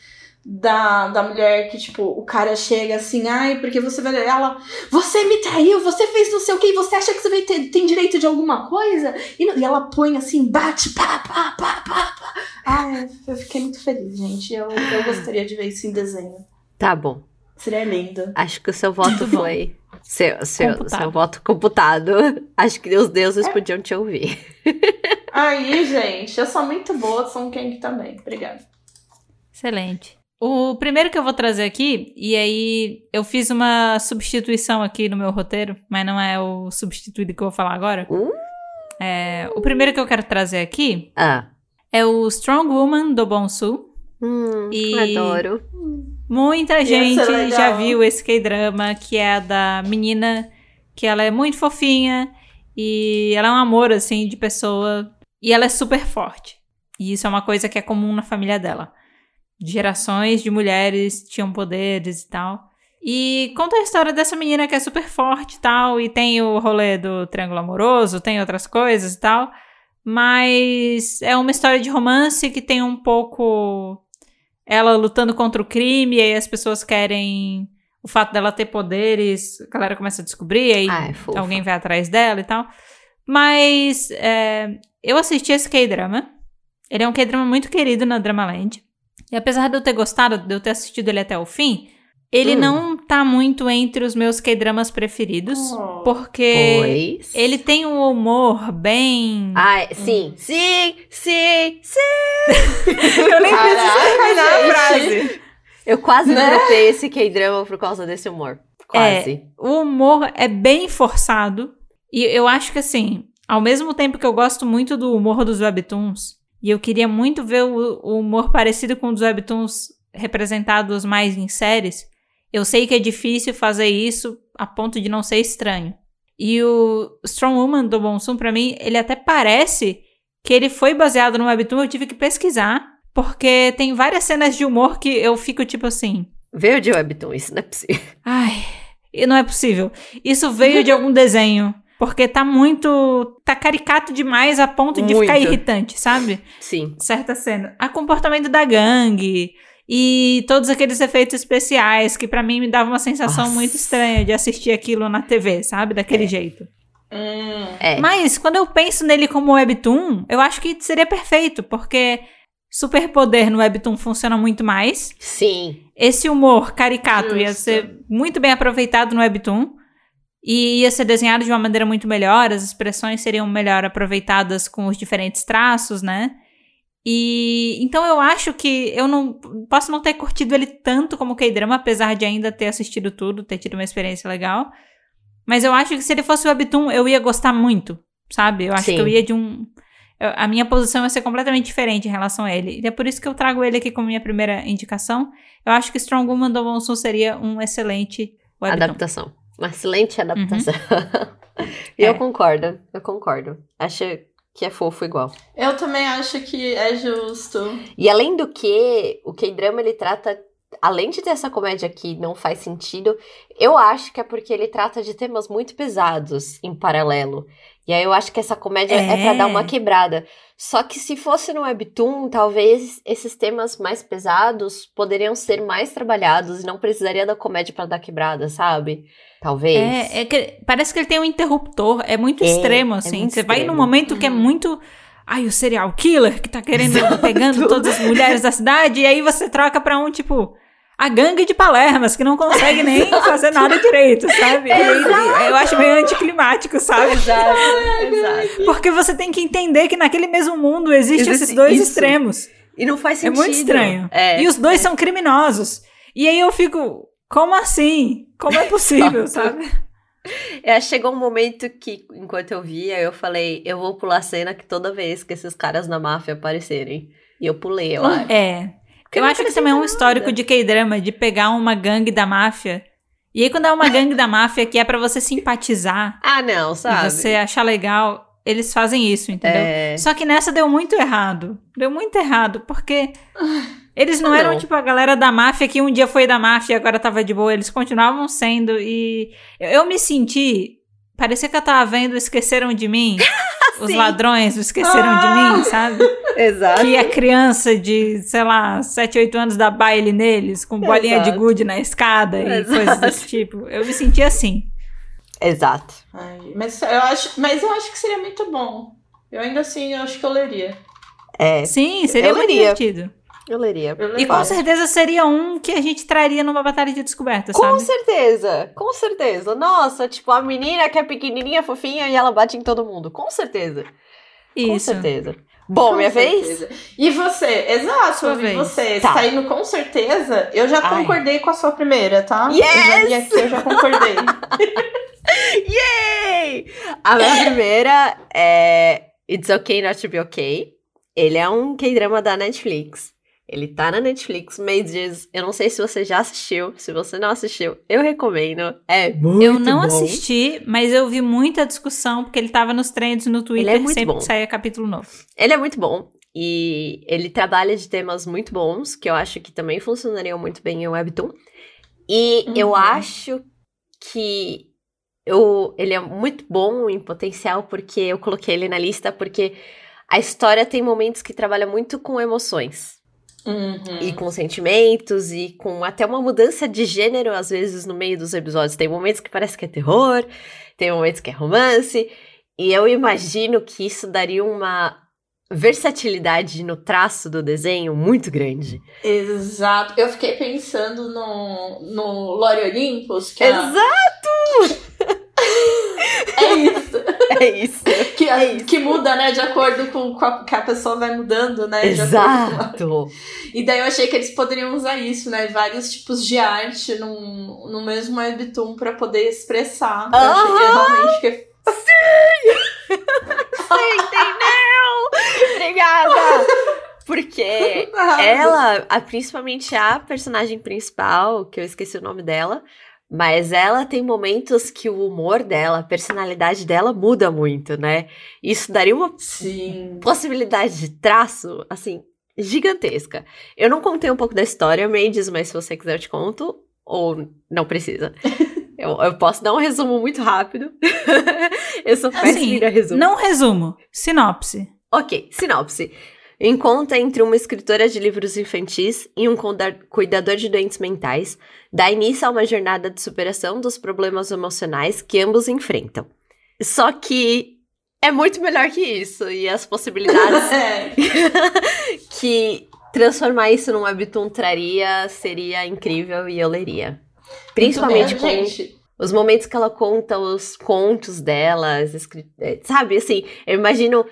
S2: da, da mulher que, tipo, o cara chega assim, ai, porque você vai. Ela, você me traiu, você fez não sei o que, você acha que você vai ter, tem direito de alguma coisa? E, e ela põe assim, bate, pá, pá, pá, pá, pá. Ai, eu fiquei muito feliz, gente. Eu, eu gostaria de ver isso em desenho.
S3: Tá bom.
S2: Seria lindo.
S3: Acho que o seu voto foi. Seu, seu,
S1: Computado.
S3: seu voto computado. Acho que os deuses podiam te ouvir.
S2: Aí, gente, eu sou muito boa, sou um Kang também. Obrigada.
S1: Excelente. O primeiro que eu vou trazer aqui, e aí eu fiz uma substituição aqui no meu roteiro, mas não é o substituído que eu vou falar agora.
S3: Uh.
S1: É, o primeiro que eu quero trazer aqui
S3: Ah.
S1: é o Strong Woman do Bonsu.
S3: Hum,
S1: E-
S3: Adoro.
S1: Muita gente
S2: legal.
S1: já viu esse K-drama, que é a da menina que ela é muito fofinha e ela é um amor, assim, de pessoa. E ela é super forte. E isso é uma coisa que é comum na família dela. Gerações de mulheres tinham poderes e tal. E conta a história dessa menina que é super forte e tal, e tem o rolê do triângulo amoroso, tem outras coisas e tal. Mas é uma história de romance que tem um pouco ela lutando contra o crime, e aí as pessoas querem o fato dela ter poderes, a galera começa a descobrir, aí
S3: Ai, fofa.
S1: alguém vai atrás dela e tal. Mas é, eu assisti esse K-drama. Ele é um K-drama muito querido na Dramaland. E apesar de eu ter gostado, de eu ter assistido ele até o fim, ele
S3: Hum.
S1: não tá muito entre os meus K-dramas preferidos.
S2: Oh.
S1: Porque
S3: Pois.
S1: ele tem um humor bem.
S3: Ai, sim, sim, sim, sim.
S1: eu nem
S2: Caraca,
S1: terminar a
S2: gente.
S1: frase.
S3: Eu quase
S2: Né?
S3: dropei esse K-drama por causa desse humor. Quase.
S1: O humor é bem forçado. E eu acho que, assim, ao mesmo tempo que eu gosto muito do humor dos webtoons, e eu queria muito ver o, o humor parecido com o dos webtoons representados mais em séries, Eu sei que é difícil fazer isso a ponto de não ser estranho. E o Strong Woman do Bonsum, pra mim, ele até parece que ele foi baseado no webtoon, eu tive que pesquisar, porque tem várias cenas de humor que eu fico tipo assim.
S3: Veio de webtoon, isso não é possível.
S1: Ai, não é possível. Isso veio de algum desenho. Porque tá muito. tá caricato demais a ponto de
S3: Muito.
S1: ficar irritante, sabe?
S3: Sim.
S1: Certa cena. A comportamento da gangue e todos aqueles efeitos especiais que pra mim me dava uma sensação
S3: Nossa.
S1: muito estranha de assistir aquilo na TV, sabe? Daquele
S3: É.
S1: jeito.
S2: Hum.
S3: É.
S1: Mas quando eu penso nele como webtoon, eu acho que seria perfeito, porque superpoder no webtoon funciona muito mais.
S3: Sim.
S1: Esse humor caricato ia
S2: Justo.
S1: ser muito bem aproveitado no webtoon e ia ser desenhado de uma maneira muito melhor, as expressões seriam melhor aproveitadas com os diferentes traços, né? E então eu acho que eu não posso não ter curtido ele tanto como o K-drama, apesar de ainda ter assistido tudo, ter tido uma experiência legal. Mas eu acho que se ele fosse webtoon, eu ia gostar muito, sabe? Eu acho
S3: Sim.
S1: que eu ia de um eu- a minha posição ia ser completamente diferente em relação a ele. E é por isso que eu trago ele aqui como minha primeira indicação. Eu acho que Strong Woman do Monsoon seria um excelente webtoon.
S3: Adaptação. Uma excelente adaptação. e
S1: É.
S3: eu concordo, eu concordo. Acho que é fofo igual.
S2: Eu também acho que é justo.
S3: E além do que, o K-drama ele trata, além de ter essa comédia que não faz sentido, eu acho que é porque ele trata de temas muito pesados em paralelo. E aí eu acho que essa comédia é,
S1: É.
S3: pra dar uma quebrada. Só que se fosse no webtoon, talvez esses temas mais pesados poderiam ser mais trabalhados e não precisaria da comédia pra dar quebrada, sabe? Talvez.
S1: É, é que parece que ele tem um interruptor, é muito
S3: É,
S1: extremo,
S3: é
S1: assim.
S3: muito
S1: Você vai num
S3: extremo.
S1: momento que é
S2: Uhum.
S1: muito. Ai, o serial killer que tá querendo, pegando todas as mulheres da cidade, e aí você troca pra um, tipo, a gangue de Palermas, que não consegue nem fazer nada direito, sabe? Aí, eu acho meio anticlimático, sabe?
S3: Exato, exato.
S1: Porque você tem que entender que naquele mesmo mundo existem
S3: Existe
S1: esses dois
S3: isso.
S1: extremos.
S3: E não faz
S1: É
S3: sentido.
S1: muito estranho.
S3: É,
S1: e os dois
S3: é.
S1: são criminosos. E aí eu fico, como assim? Como é possível, sabe?
S3: É, chegou um momento que, enquanto eu via, eu falei, eu vou pular a cena que toda vez que esses caras na máfia aparecerem. E eu pulei, eu acho.
S1: É.
S3: Porque
S1: eu
S3: não
S1: acho que também é um histórico de K-drama de pegar uma gangue da máfia. E aí, quando é uma gangue da máfia que é pra você simpatizar
S3: Ah, não, sabe?
S1: você achar legal, eles fazem isso, entendeu?
S3: É,
S1: Só que nessa deu muito errado. Deu muito errado, porque eles não
S3: Ah,
S1: eram
S3: não.
S1: tipo a galera da máfia que um dia foi da máfia e agora tava de boa. Eles continuavam sendo. E eu, eu me senti. Parecia que eu tava vendo Esqueceram de Mim. Os
S3: Sim.
S1: ladrões esqueceram de mim, sabe?
S3: Exato.
S1: Que a criança de, sei lá, 7, 8 anos dá baile neles, com bolinha de
S3: Exato.
S1: gude na escada e
S3: Exato.
S1: coisas desse tipo. Eu me senti assim.
S3: Exato.
S2: Ai, mas, eu acho, mas eu acho que seria muito bom. Eu ainda assim, eu acho que eu leria.
S3: É,
S1: Sim, seria
S3: Eu
S1: muito
S3: leria.
S1: divertido.
S3: Eu leria.
S2: Eu
S1: E com certeza seria um que a gente traria numa batalha de descoberta,
S3: Com
S1: sabe?
S3: certeza, com certeza. Nossa, tipo, a menina que é pequenininha, fofinha e ela bate em todo mundo. Com certeza. Com
S1: Isso.
S3: certeza. Bom,
S2: Com
S3: minha vez?
S2: certeza. E você? Exato,
S1: Sua
S2: eu
S1: vez.
S2: você.
S3: Tá.
S2: Você tá indo com certeza. Eu já
S3: Ai.
S2: concordei com a sua primeira, tá? Eu
S3: Yes!
S2: aqui, eu já concordei.
S3: Yay! A minha primeira é It's Okay Not to Be Okay. Ele é um K-drama da Netflix. Ele tá na Netflix, Mages. Eu não sei se você já assistiu. Se você não assistiu, eu recomendo. É muito
S1: Eu não
S3: bom.
S1: assisti, mas eu vi muita discussão, porque ele tava nos trends no Twitter
S3: Ele é muito
S1: sempre
S3: bom.
S1: que saía capítulo novo.
S3: Ele é muito bom. E ele trabalha de temas muito bons, que eu acho que também funcionariam muito bem em Webtoon. E eu
S2: Uhum.
S3: acho que eu, ele é muito bom em potencial, porque eu coloquei ele na lista, porque a história tem momentos que trabalha muito com emoções.
S2: Uhum.
S3: E com sentimentos, e com até uma mudança de gênero, às vezes, no meio dos episódios. Tem momentos que parece que é terror, tem momentos que é romance. E eu imagino que isso daria uma versatilidade no traço do desenho muito grande.
S2: Exato. Eu fiquei pensando no, no Lore Olympus, que é,
S3: Exato!
S2: é isso.
S3: É isso.
S2: Que,
S3: É isso.
S2: que muda, né, de acordo com a, que a pessoa vai mudando, né?
S3: Exato!
S2: E daí eu achei que eles poderiam usar isso, né? Vários tipos de arte num, no mesmo webtoon pra poder expressar. Eu achei que realmente que
S3: Você entendeu? Obrigada! Porque ela, a, principalmente a personagem principal, que eu esqueci o nome dela, mas ela tem momentos que o humor dela, a personalidade dela muda muito, né? Isso daria uma
S2: Sim.
S3: possibilidade de traço, assim, gigantesca. Eu não contei um pouco da história, Mendes, mas se você quiser eu te conto, ou não precisa. Eu, eu posso dar um resumo muito rápido. eu sou péssima
S1: Assim,
S3: em dar resumo.
S1: Não resumo. Sinopse.
S3: Ok, sinopse. Encontro entre uma escritora de livros infantis e um cuidador de doentes mentais dá início a uma jornada de superação dos problemas emocionais que ambos enfrentam. Só que é muito melhor que isso, e as possibilidades
S2: É.
S3: que transformar isso num webtoon traria seria incrível e eu leria. Principalmente
S2: Muito
S3: com
S2: bem, gente.
S3: os momentos que ela conta os contos dela, é, sabe, assim, eu imagino,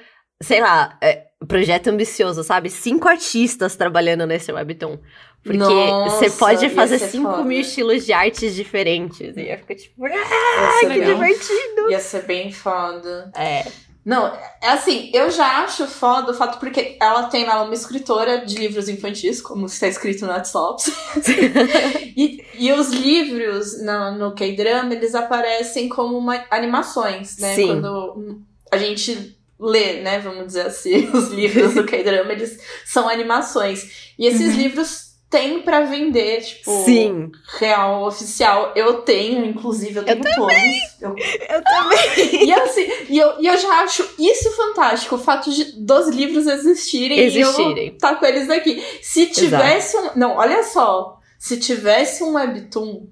S3: sei lá, é, projeto ambicioso, sabe? Cinco artistas trabalhando nesse webtoon. Porque você pode fazer
S2: ser
S3: cinco
S2: foda.
S3: mil estilos de artes diferentes. E ia ficar tipo,
S2: ser
S3: que
S2: bem-
S3: divertido.
S2: Ia ser bem foda.
S3: É.
S2: Não, é assim, eu já acho foda o fato porque ela tem, ela é uma escritora de livros infantis, como está escrito na Slops. e, e os livros no, no K-drama, eles aparecem como uma, animações, né?
S3: Sim.
S2: Quando a gente lê, né, vamos dizer assim, os livros do K-drama, eles são animações. E esses
S1: Uhum.
S2: livros têm pra vender, tipo,
S3: Sim,
S2: real, oficial. Eu tenho, inclusive, eu tenho todos. Eu
S3: eu também.
S2: e assim, e eu, e eu já acho isso fantástico, o fato de, dos livros existirem,
S3: Existirem.
S2: e eu tá com eles aqui. Se tivesse um. Não, olha só. Se tivesse um webtoon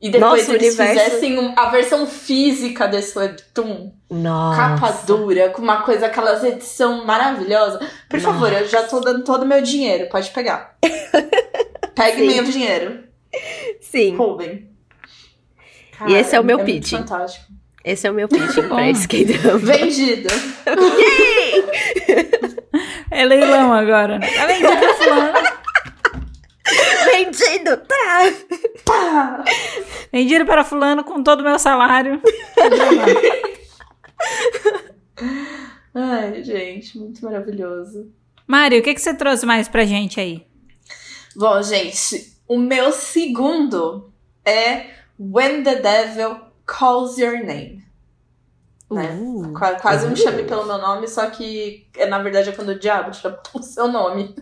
S2: e depois
S3: Nossa,
S2: eles
S3: universo-
S2: fizessem a versão física desse webtoon,
S3: Nossa.
S2: capa dura, com uma coisa, aquelas edição maravilhosa. Por favor, eu já tô dando todo o meu dinheiro, pode pegar. Pegue
S3: Sim.
S2: meu dinheiro.
S3: Sim,
S2: Roubem.
S3: E esse é o meu
S2: muito
S3: pitching.
S2: Fantástico.
S3: esse é o meu pitching pra esse K-drama.
S2: Vendido.
S1: É leilão agora. né? Tá vendido fulano.
S3: Vendido! Tá!
S2: Pá!
S1: Vendido para fulano com todo o meu salário.
S2: Ai, gente, muito maravilhoso.
S1: Mário, o que, que você trouxe mais pra gente aí?
S2: Bom, gente, o meu segundo é When the Devil Calls Your Name. Né?
S1: Uh,
S2: Qua- Quase um
S3: Uh.
S2: chame pelo meu nome, só que é, na verdade é quando o diabo chama o seu nome.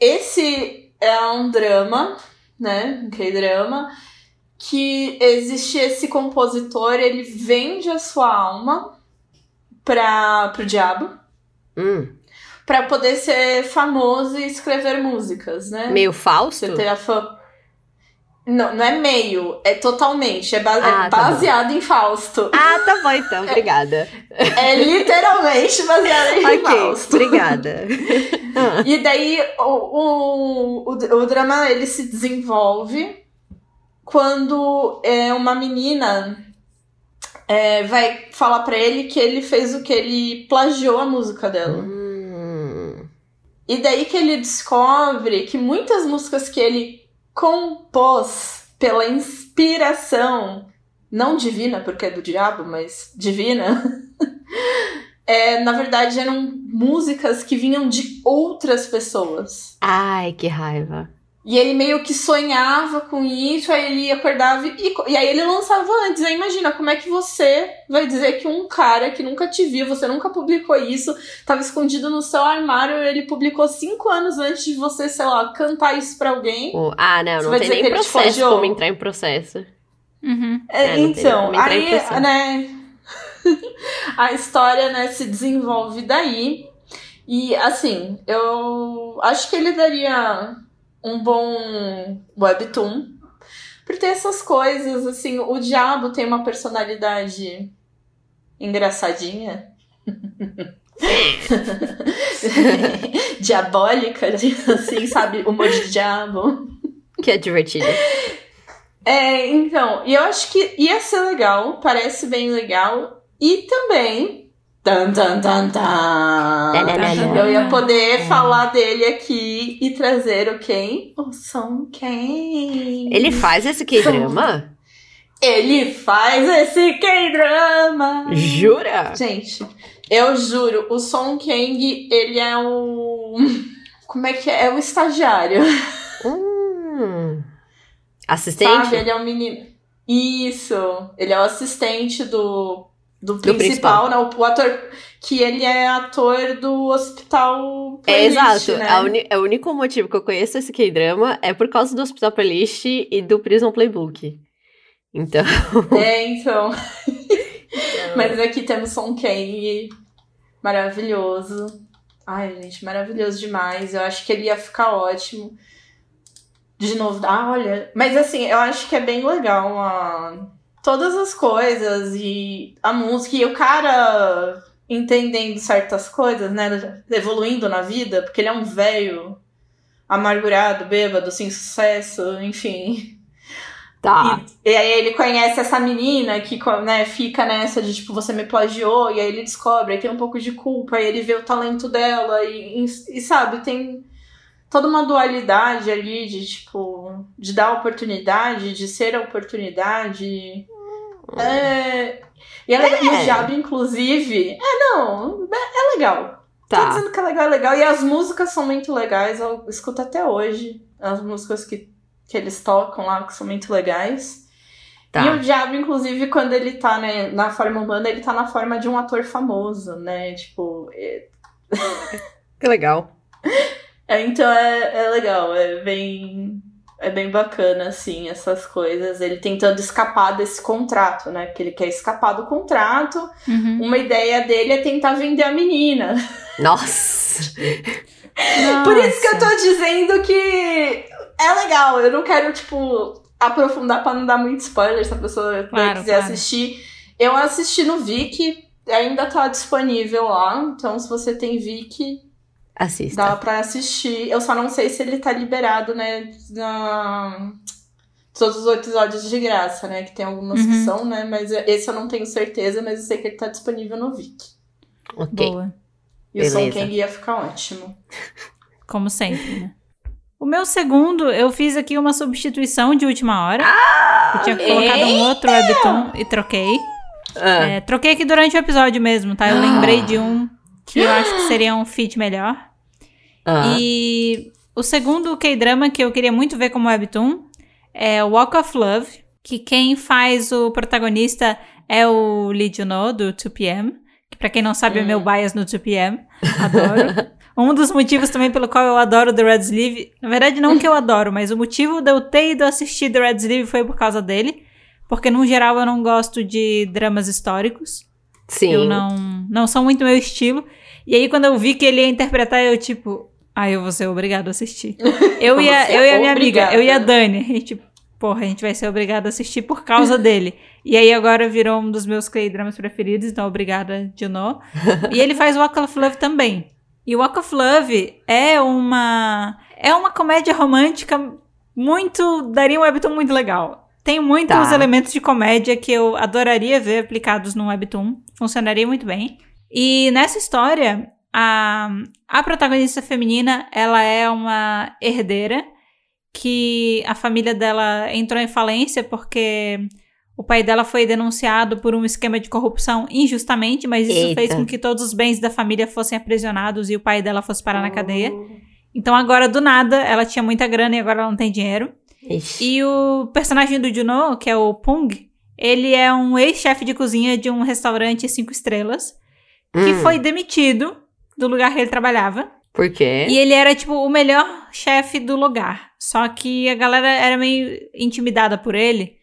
S2: Esse é um drama, né? Um K-drama, que existe esse compositor, ele vende a sua alma para pro diabo.
S3: Hum,
S2: Pra poder ser famoso e escrever músicas, né?
S3: meio Fausto?
S2: Você ter a fã. Não, não é meio, é totalmente. É, é
S3: Ah, tá bom.
S2: baseado em Fausto.
S3: Ah, tá bom então, obrigada.
S2: É literalmente baseado em
S3: ok,
S2: Fausto.
S3: obrigada.
S2: E daí o, o, o, o drama ele se desenvolve quando é, uma menina é, vai falar pra ele que ele fez o que? Ele plagiou a música dela.
S3: hum,
S2: E daí que ele descobre que muitas músicas que ele compôs pela inspiração, não divina, porque é do diabo, mas divina, é, na verdade eram músicas que vinham de outras pessoas.
S3: Ai, que raiva.
S2: E ele meio que sonhava com isso, aí ele acordava e, e aí ele lançava antes. Aí imagina, como é que você vai dizer que um cara que nunca te viu, você nunca publicou isso, tava escondido no seu armário, ele publicou cinco anos antes de você, sei lá, cantar isso pra alguém.
S3: Oh, ah, não,
S2: Você
S3: não
S2: vai
S3: tem
S2: dizer
S3: nem
S2: que te
S3: processo
S2: plagiou?
S3: como entrar em processo.
S1: uhum.
S2: É,
S3: É,
S2: então, aí, né, a história, né, se desenvolve daí. E, assim, eu acho que ele daria um bom webtoon. Por ter essas coisas, assim, o diabo tem uma personalidade engraçadinha. Diabólica, assim, sabe? Humor de diabo.
S3: Que é divertido.
S2: É, então, e eu acho que ia ser legal, parece bem legal. E também. Tan, tan, tan, tan, eu ia poder falar dele aqui e trazer o quem? O Son Quem.
S3: Ele faz esse K-drama?
S2: Ele faz esse K-drama.
S3: Jura?
S2: Gente, Eu juro, o Song Kang, ele é o. Como é que é? É o estagiário.
S3: Hum. Assistente?
S2: Sabe? Ele é um menino. Isso. Ele é o assistente do, do,
S3: principal.
S2: principal, né? O, ator. Que ele é ator do Hospital
S3: É
S2: Playlist,
S3: exato.
S2: Né?
S3: A é o único motivo que eu conheço esse K-drama é por causa do Hospital Playlist e do Prison Playbook. Então.
S2: É, então. Mas aqui temos Song Kang, maravilhoso. Ai, gente, maravilhoso demais. Eu acho que ele ia ficar ótimo. De novo, ah, olha. Mas assim, eu acho que é bem legal a... todas as coisas e a música e o cara entendendo certas coisas, né? Evoluindo na vida, porque ele é um velho amargurado, bêbado, sem sucesso, enfim.
S3: Tá.
S2: E, e aí ele conhece essa menina que né, fica nessa de tipo, você me plagiou, e aí ele descobre, aí tem um pouco de culpa, aí ele vê o talento dela, e, e, e sabe, tem toda uma dualidade ali de tipo, de dar oportunidade, de ser a oportunidade. É. E, ela, e o
S3: É.
S2: Jab, inclusive. É, não, é, é legal. Tô
S3: Tá.
S2: dizendo que é legal, é legal. E as músicas são muito legais, eu escuto até hoje. As músicas que, que eles tocam lá, que são muito legais. E
S3: Tá.
S2: o Diabo, inclusive, quando ele tá né, na forma humana, ele tá na forma de um ator famoso, né? Tipo. é-
S3: Que legal.
S2: é, então é, é legal, é bem. É bem bacana, assim, essas coisas. Ele tentando escapar desse contrato, né? Porque ele quer escapar do contrato.
S1: Uhum.
S2: Uma ideia dele é tentar vender a menina.
S3: Nossa.
S2: Por isso que eu tô dizendo que é legal. Eu não quero, tipo, aprofundar pra não dar muito spoiler se a pessoa
S1: Claro,
S2: quiser
S1: claro.
S2: assistir. Eu assisti no Viki, ainda tá disponível lá. Então, se você tem Viki,
S3: Assista.
S2: dá pra assistir. Eu só não sei se ele tá liberado, né? Na... Todos os episódios de graça, né? Que tem algumas que
S1: Uhum.
S2: são, né? Mas esse eu não tenho certeza, mas eu sei que ele tá disponível no Viki.
S3: Ok.
S1: Boa.
S2: E o Som
S3: Beleza.
S2: Kang ia ficar ótimo.
S1: Como sempre, né? O meu segundo, eu fiz aqui uma substituição de última hora. eu tinha colocado um outro webtoon e troquei.
S3: Ah,
S1: É, troquei aqui durante o episódio mesmo, tá? Eu lembrei de um que eu acho que seria um fit melhor.
S3: Ah.
S1: E o segundo K-drama que eu queria muito ver como webtoon é Walk of Love, que quem faz o protagonista é o Lee Juno, do 2PM, que pra quem não sabe é
S2: Hum.
S1: meu bias no 2PM, adoro. um dos motivos também pelo qual eu adoro The Red Sleeve, na verdade não que eu adoro, mas o motivo de eu ter ido assistir The Red Sleeve foi por causa dele, porque no geral eu não gosto de dramas históricos.
S3: Sim.
S1: Eu não, não são muito meu estilo. E aí, quando eu vi que ele ia interpretar, eu, tipo, ah, eu vou ser obrigado a assistir. Eu a,
S2: Você é
S1: eu e a minha amiga, eu e a Dani, a gente, porra, a gente vai ser obrigado a assistir por causa dele. E aí, agora virou um dos meus K-dramas preferidos, então obrigada, Juno. e ele faz Walk of Love também. E Walk of Love é uma. É uma comédia romântica muito. daria um webtoon muito legal. Tem muitos
S3: Tá.
S1: elementos de comédia que eu adoraria ver aplicados num webtoon. Funcionaria muito bem. E nessa história, a, a protagonista feminina, ela é uma herdeira que a família dela entrou em falência porque o pai dela foi denunciado por um esquema de corrupção injustamente, mas isso
S3: Eita.
S1: fez com que todos os bens da família fossem aprisionados e o pai dela fosse parar na cadeia. Então agora, do nada, ela tinha muita grana e agora ela não tem dinheiro.
S3: Ixi.
S1: E o personagem do Juno, que é o Pung, ele é um ex-chefe de cozinha de um restaurante cinco estrelas que
S3: Hum,
S1: foi demitido do lugar que ele trabalhava.
S3: Por quê?
S1: E ele era, tipo, o melhor chefe do lugar. Só que a galera era meio intimidada por ele.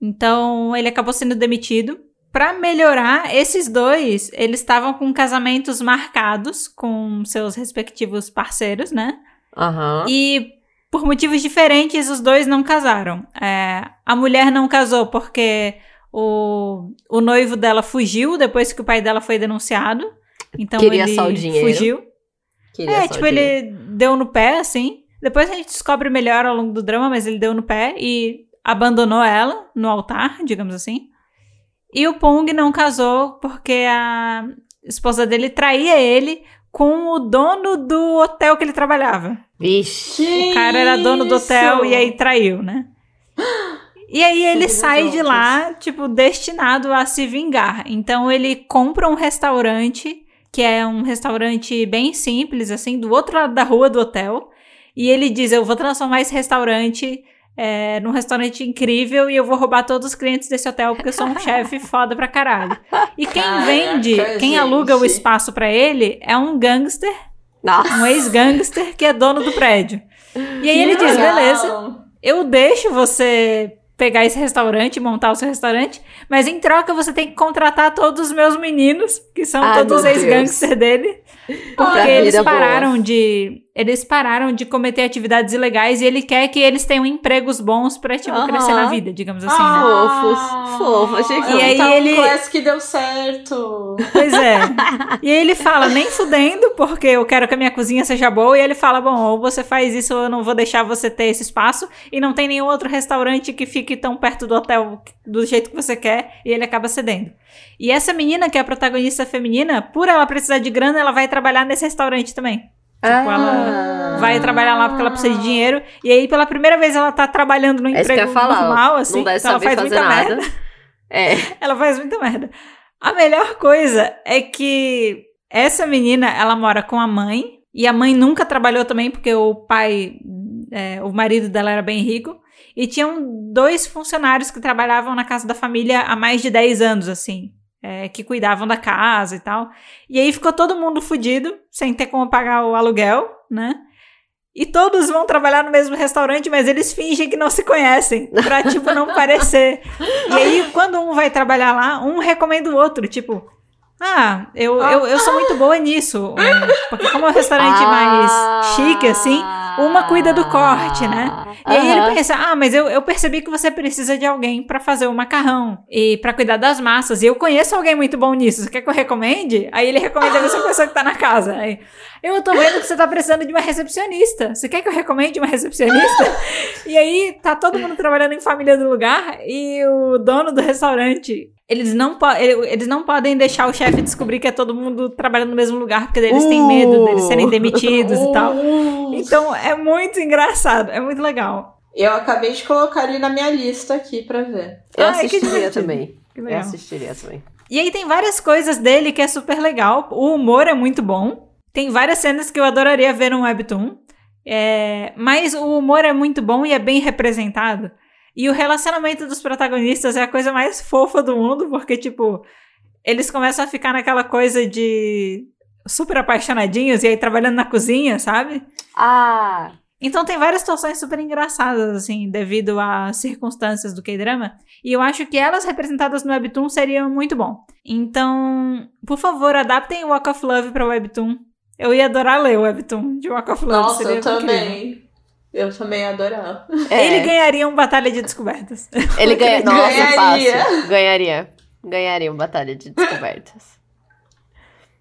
S1: Então ele acabou sendo demitido. Pra melhorar, esses dois, eles estavam com casamentos marcados com seus respectivos parceiros, né?
S3: Aham.
S1: E por motivos diferentes, os dois não casaram. É, a mulher não casou porque o, o noivo dela fugiu depois que o pai dela foi denunciado. Então
S3: Queria
S1: ele
S3: só o dinheiro.
S1: fugiu.
S3: Queria
S1: É, tipo,
S3: dinheiro.
S1: ele deu no pé, assim. Depois a gente descobre melhor ao longo do drama, mas ele deu no pé e abandonou ela no altar, digamos assim. E o Pong não casou porque a esposa dele traía ele com o dono do hotel que ele trabalhava.
S3: Vixe.
S1: O cara era dono do hotel e aí traiu, né? E aí ele sai de lá, tipo, destinado a se vingar. Então ele compra um restaurante, que é um restaurante bem simples, assim, do outro lado da rua do hotel. E ele diz: Eu vou transformar esse restaurante é, num restaurante incrível e eu vou roubar todos os clientes desse hotel porque eu sou um chefe foda pra caralho. E quem
S2: Caraca,
S1: vende, quem
S2: gente.
S1: aluga o espaço pra ele é um gangster,
S3: Nossa.
S1: um ex-gangster que é dono do prédio. E aí ele
S2: Que
S1: diz:
S2: legal.
S1: Beleza, eu deixo você pegar esse restaurante, montar o seu restaurante, mas em troca você tem que contratar todos os meus meninos, que são
S3: Ai,
S1: todos ex-gangster dele, porque eles
S3: vida boa.
S1: pararam de eles pararam de cometer atividades ilegais e ele quer que eles tenham empregos bons pra tipo
S3: Aham.
S1: crescer na vida, digamos assim, né?
S3: Ah. Fofos, fofos, achei
S1: fofo. E aí
S2: então,
S1: ele-
S2: o Classic deu certo.
S1: Pois é. E aí ele fala, nem fudendo, porque eu quero que a minha cozinha seja boa. E ele fala, bom, ou você faz isso ou eu não vou deixar você ter esse espaço. E não tem nenhum outro restaurante que fique tão perto do hotel do jeito que você quer. E ele acaba cedendo. E essa menina, que é a protagonista feminina, por ela precisar de grana, ela vai trabalhar nesse restaurante também. Tipo, ela vai trabalhar lá porque ela precisa de dinheiro. E aí, pela primeira vez, ela tá trabalhando no
S3: É
S1: emprego
S3: falar.
S1: normal, assim.
S3: não deve
S1: então ela
S3: saber
S1: faz
S3: fazer
S1: muita
S3: nada.
S1: merda.
S3: É.
S1: Ela faz muita merda. A melhor coisa é que essa menina, ela mora com a mãe. E a mãe nunca trabalhou também, porque o pai, é, o marido dela era bem rico. E tinham dois funcionários que trabalhavam na casa da família há mais de 10 anos, assim. É, que cuidavam da casa e tal. E aí ficou todo mundo fudido, sem ter como pagar o aluguel, né? E todos vão trabalhar no mesmo restaurante, mas eles fingem que não se conhecem, pra, tipo, não parecer. E aí, quando um vai trabalhar lá, um recomenda o outro, tipo, ah, eu, eu, eu sou muito boa nisso. um, Porque como é um restaurante mais chique, assim, uma cuida do corte, né? E aí ele pensa, ah, mas eu, eu percebi que você precisa de alguém pra fazer o macarrão e pra cuidar das massas. E eu conheço alguém muito bom nisso. Você quer que eu recomende? Aí ele recomenda a mesma pessoa que tá na casa. Aí, eu tô vendo que você tá precisando de uma recepcionista. Você quer que eu recomende uma recepcionista? e aí tá todo mundo trabalhando em família do lugar e o dono do restaurante. Eles não, eles não podem deixar o chefe descobrir que é todo mundo trabalhando no mesmo lugar, porque eles têm medo deles serem
S3: Uh.
S1: demitidos e tal.
S2: Uh,
S1: Então é muito engraçado, é muito legal.
S2: Eu acabei de colocar ele na minha lista aqui pra ver.
S3: Eu
S1: que
S3: assistiria também. Eu assistiria também.
S1: E aí tem várias coisas dele que é super legal. O humor é muito bom. Tem várias cenas que eu adoraria ver num webtoon. É, mas o humor é muito bom e é bem representado. E o relacionamento dos protagonistas é a coisa mais fofa do mundo, porque, tipo, eles começam a ficar naquela coisa de super apaixonadinhos e aí trabalhando na cozinha, sabe?
S3: Ah,
S1: Então tem várias situações super engraçadas, assim, devido às circunstâncias do K-drama. E eu acho que elas representadas no Webtoon seriam muito bom. Então, por favor, adaptem o Walk of Love pra Webtoon. Eu ia adorar ler o Webtoon de Walk of Love.
S2: Nossa, eu
S1: incrível.
S2: Eu também ia adorar.
S3: é.
S1: Ele ganharia um Batalha de Descobertas.
S3: Ele ganha. Nossa,
S2: Ganharia.
S3: fácil. Ganharia. Ganharia uma batalha de descobertas.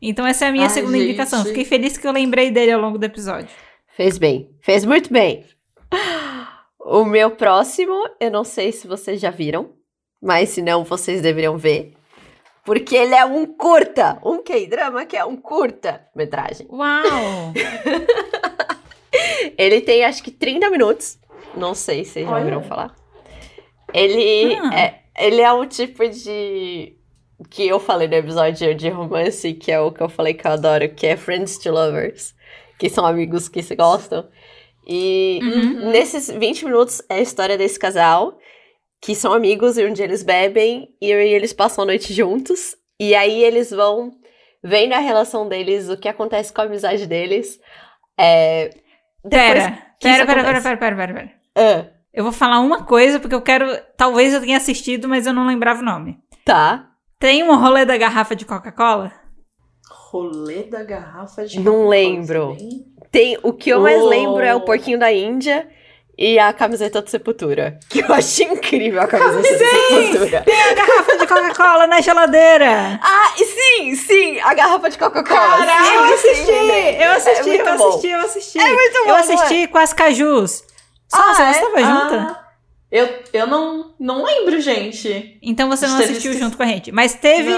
S1: Então essa é a minha
S2: Ai,
S1: segunda
S2: gente.
S1: indicação. Fiquei feliz que eu lembrei dele ao longo do episódio.
S3: Fez bem. Fez muito bem. O meu próximo, eu não sei se vocês já viram, mas se não, vocês deveriam ver. Porque ele é um curta. Um K-drama que é um curta-metragem.
S1: Uau!
S3: Ele tem acho que 30 minutos. Não sei se vocês já ouviram falar. Ele,
S1: Ah.
S3: é, ele é um tipo de. Que eu falei no episódio de romance, que é o que eu falei que eu adoro, que é Friends to Lovers. Que são amigos que se gostam. E
S1: Uhum.
S3: nesses 20 minutos é a história desse casal, que são amigos e um dia eles bebem e eles passam a noite juntos. E aí eles vão vendo a relação deles, o que acontece com a amizade deles. É, depois
S1: Pera, pera, pera, pera, pera, pera, pera, pera.
S3: Ah,
S1: Eu vou falar uma coisa, porque eu quero. Talvez eu tenha assistido, mas eu não lembrava o nome.
S3: tá.
S1: Tem um rolê da garrafa de Coca-Cola?
S2: Rolê da garrafa de
S3: Não
S2: Coca-Cola
S3: lembro.
S2: também?
S3: Tem, o que eu mais
S2: Oh.
S3: lembro é o porquinho da Índia e a camiseta do Sepultura. Que eu achei incrível a camiseta do Sepultura.
S1: Tem a garrafa de Coca-Cola na geladeira!
S3: Ah, e sim, sim, a garrafa de Coca-Cola.
S2: Caraca,
S3: Sim,
S1: Eu
S3: sim,
S1: assisti!
S3: lembrei.
S1: Eu assisti,
S3: É muito
S1: eu
S3: bom.
S1: assisti, eu assisti.
S3: É muito bom,
S1: Eu
S3: não é?
S1: assisti com as cajus. Só,
S3: Ah,
S1: você
S3: é?
S1: estava junta?
S2: Ah, eu, eu não, não lembro, gente.
S1: Então você não assistiu junto com a gente. Mas teve,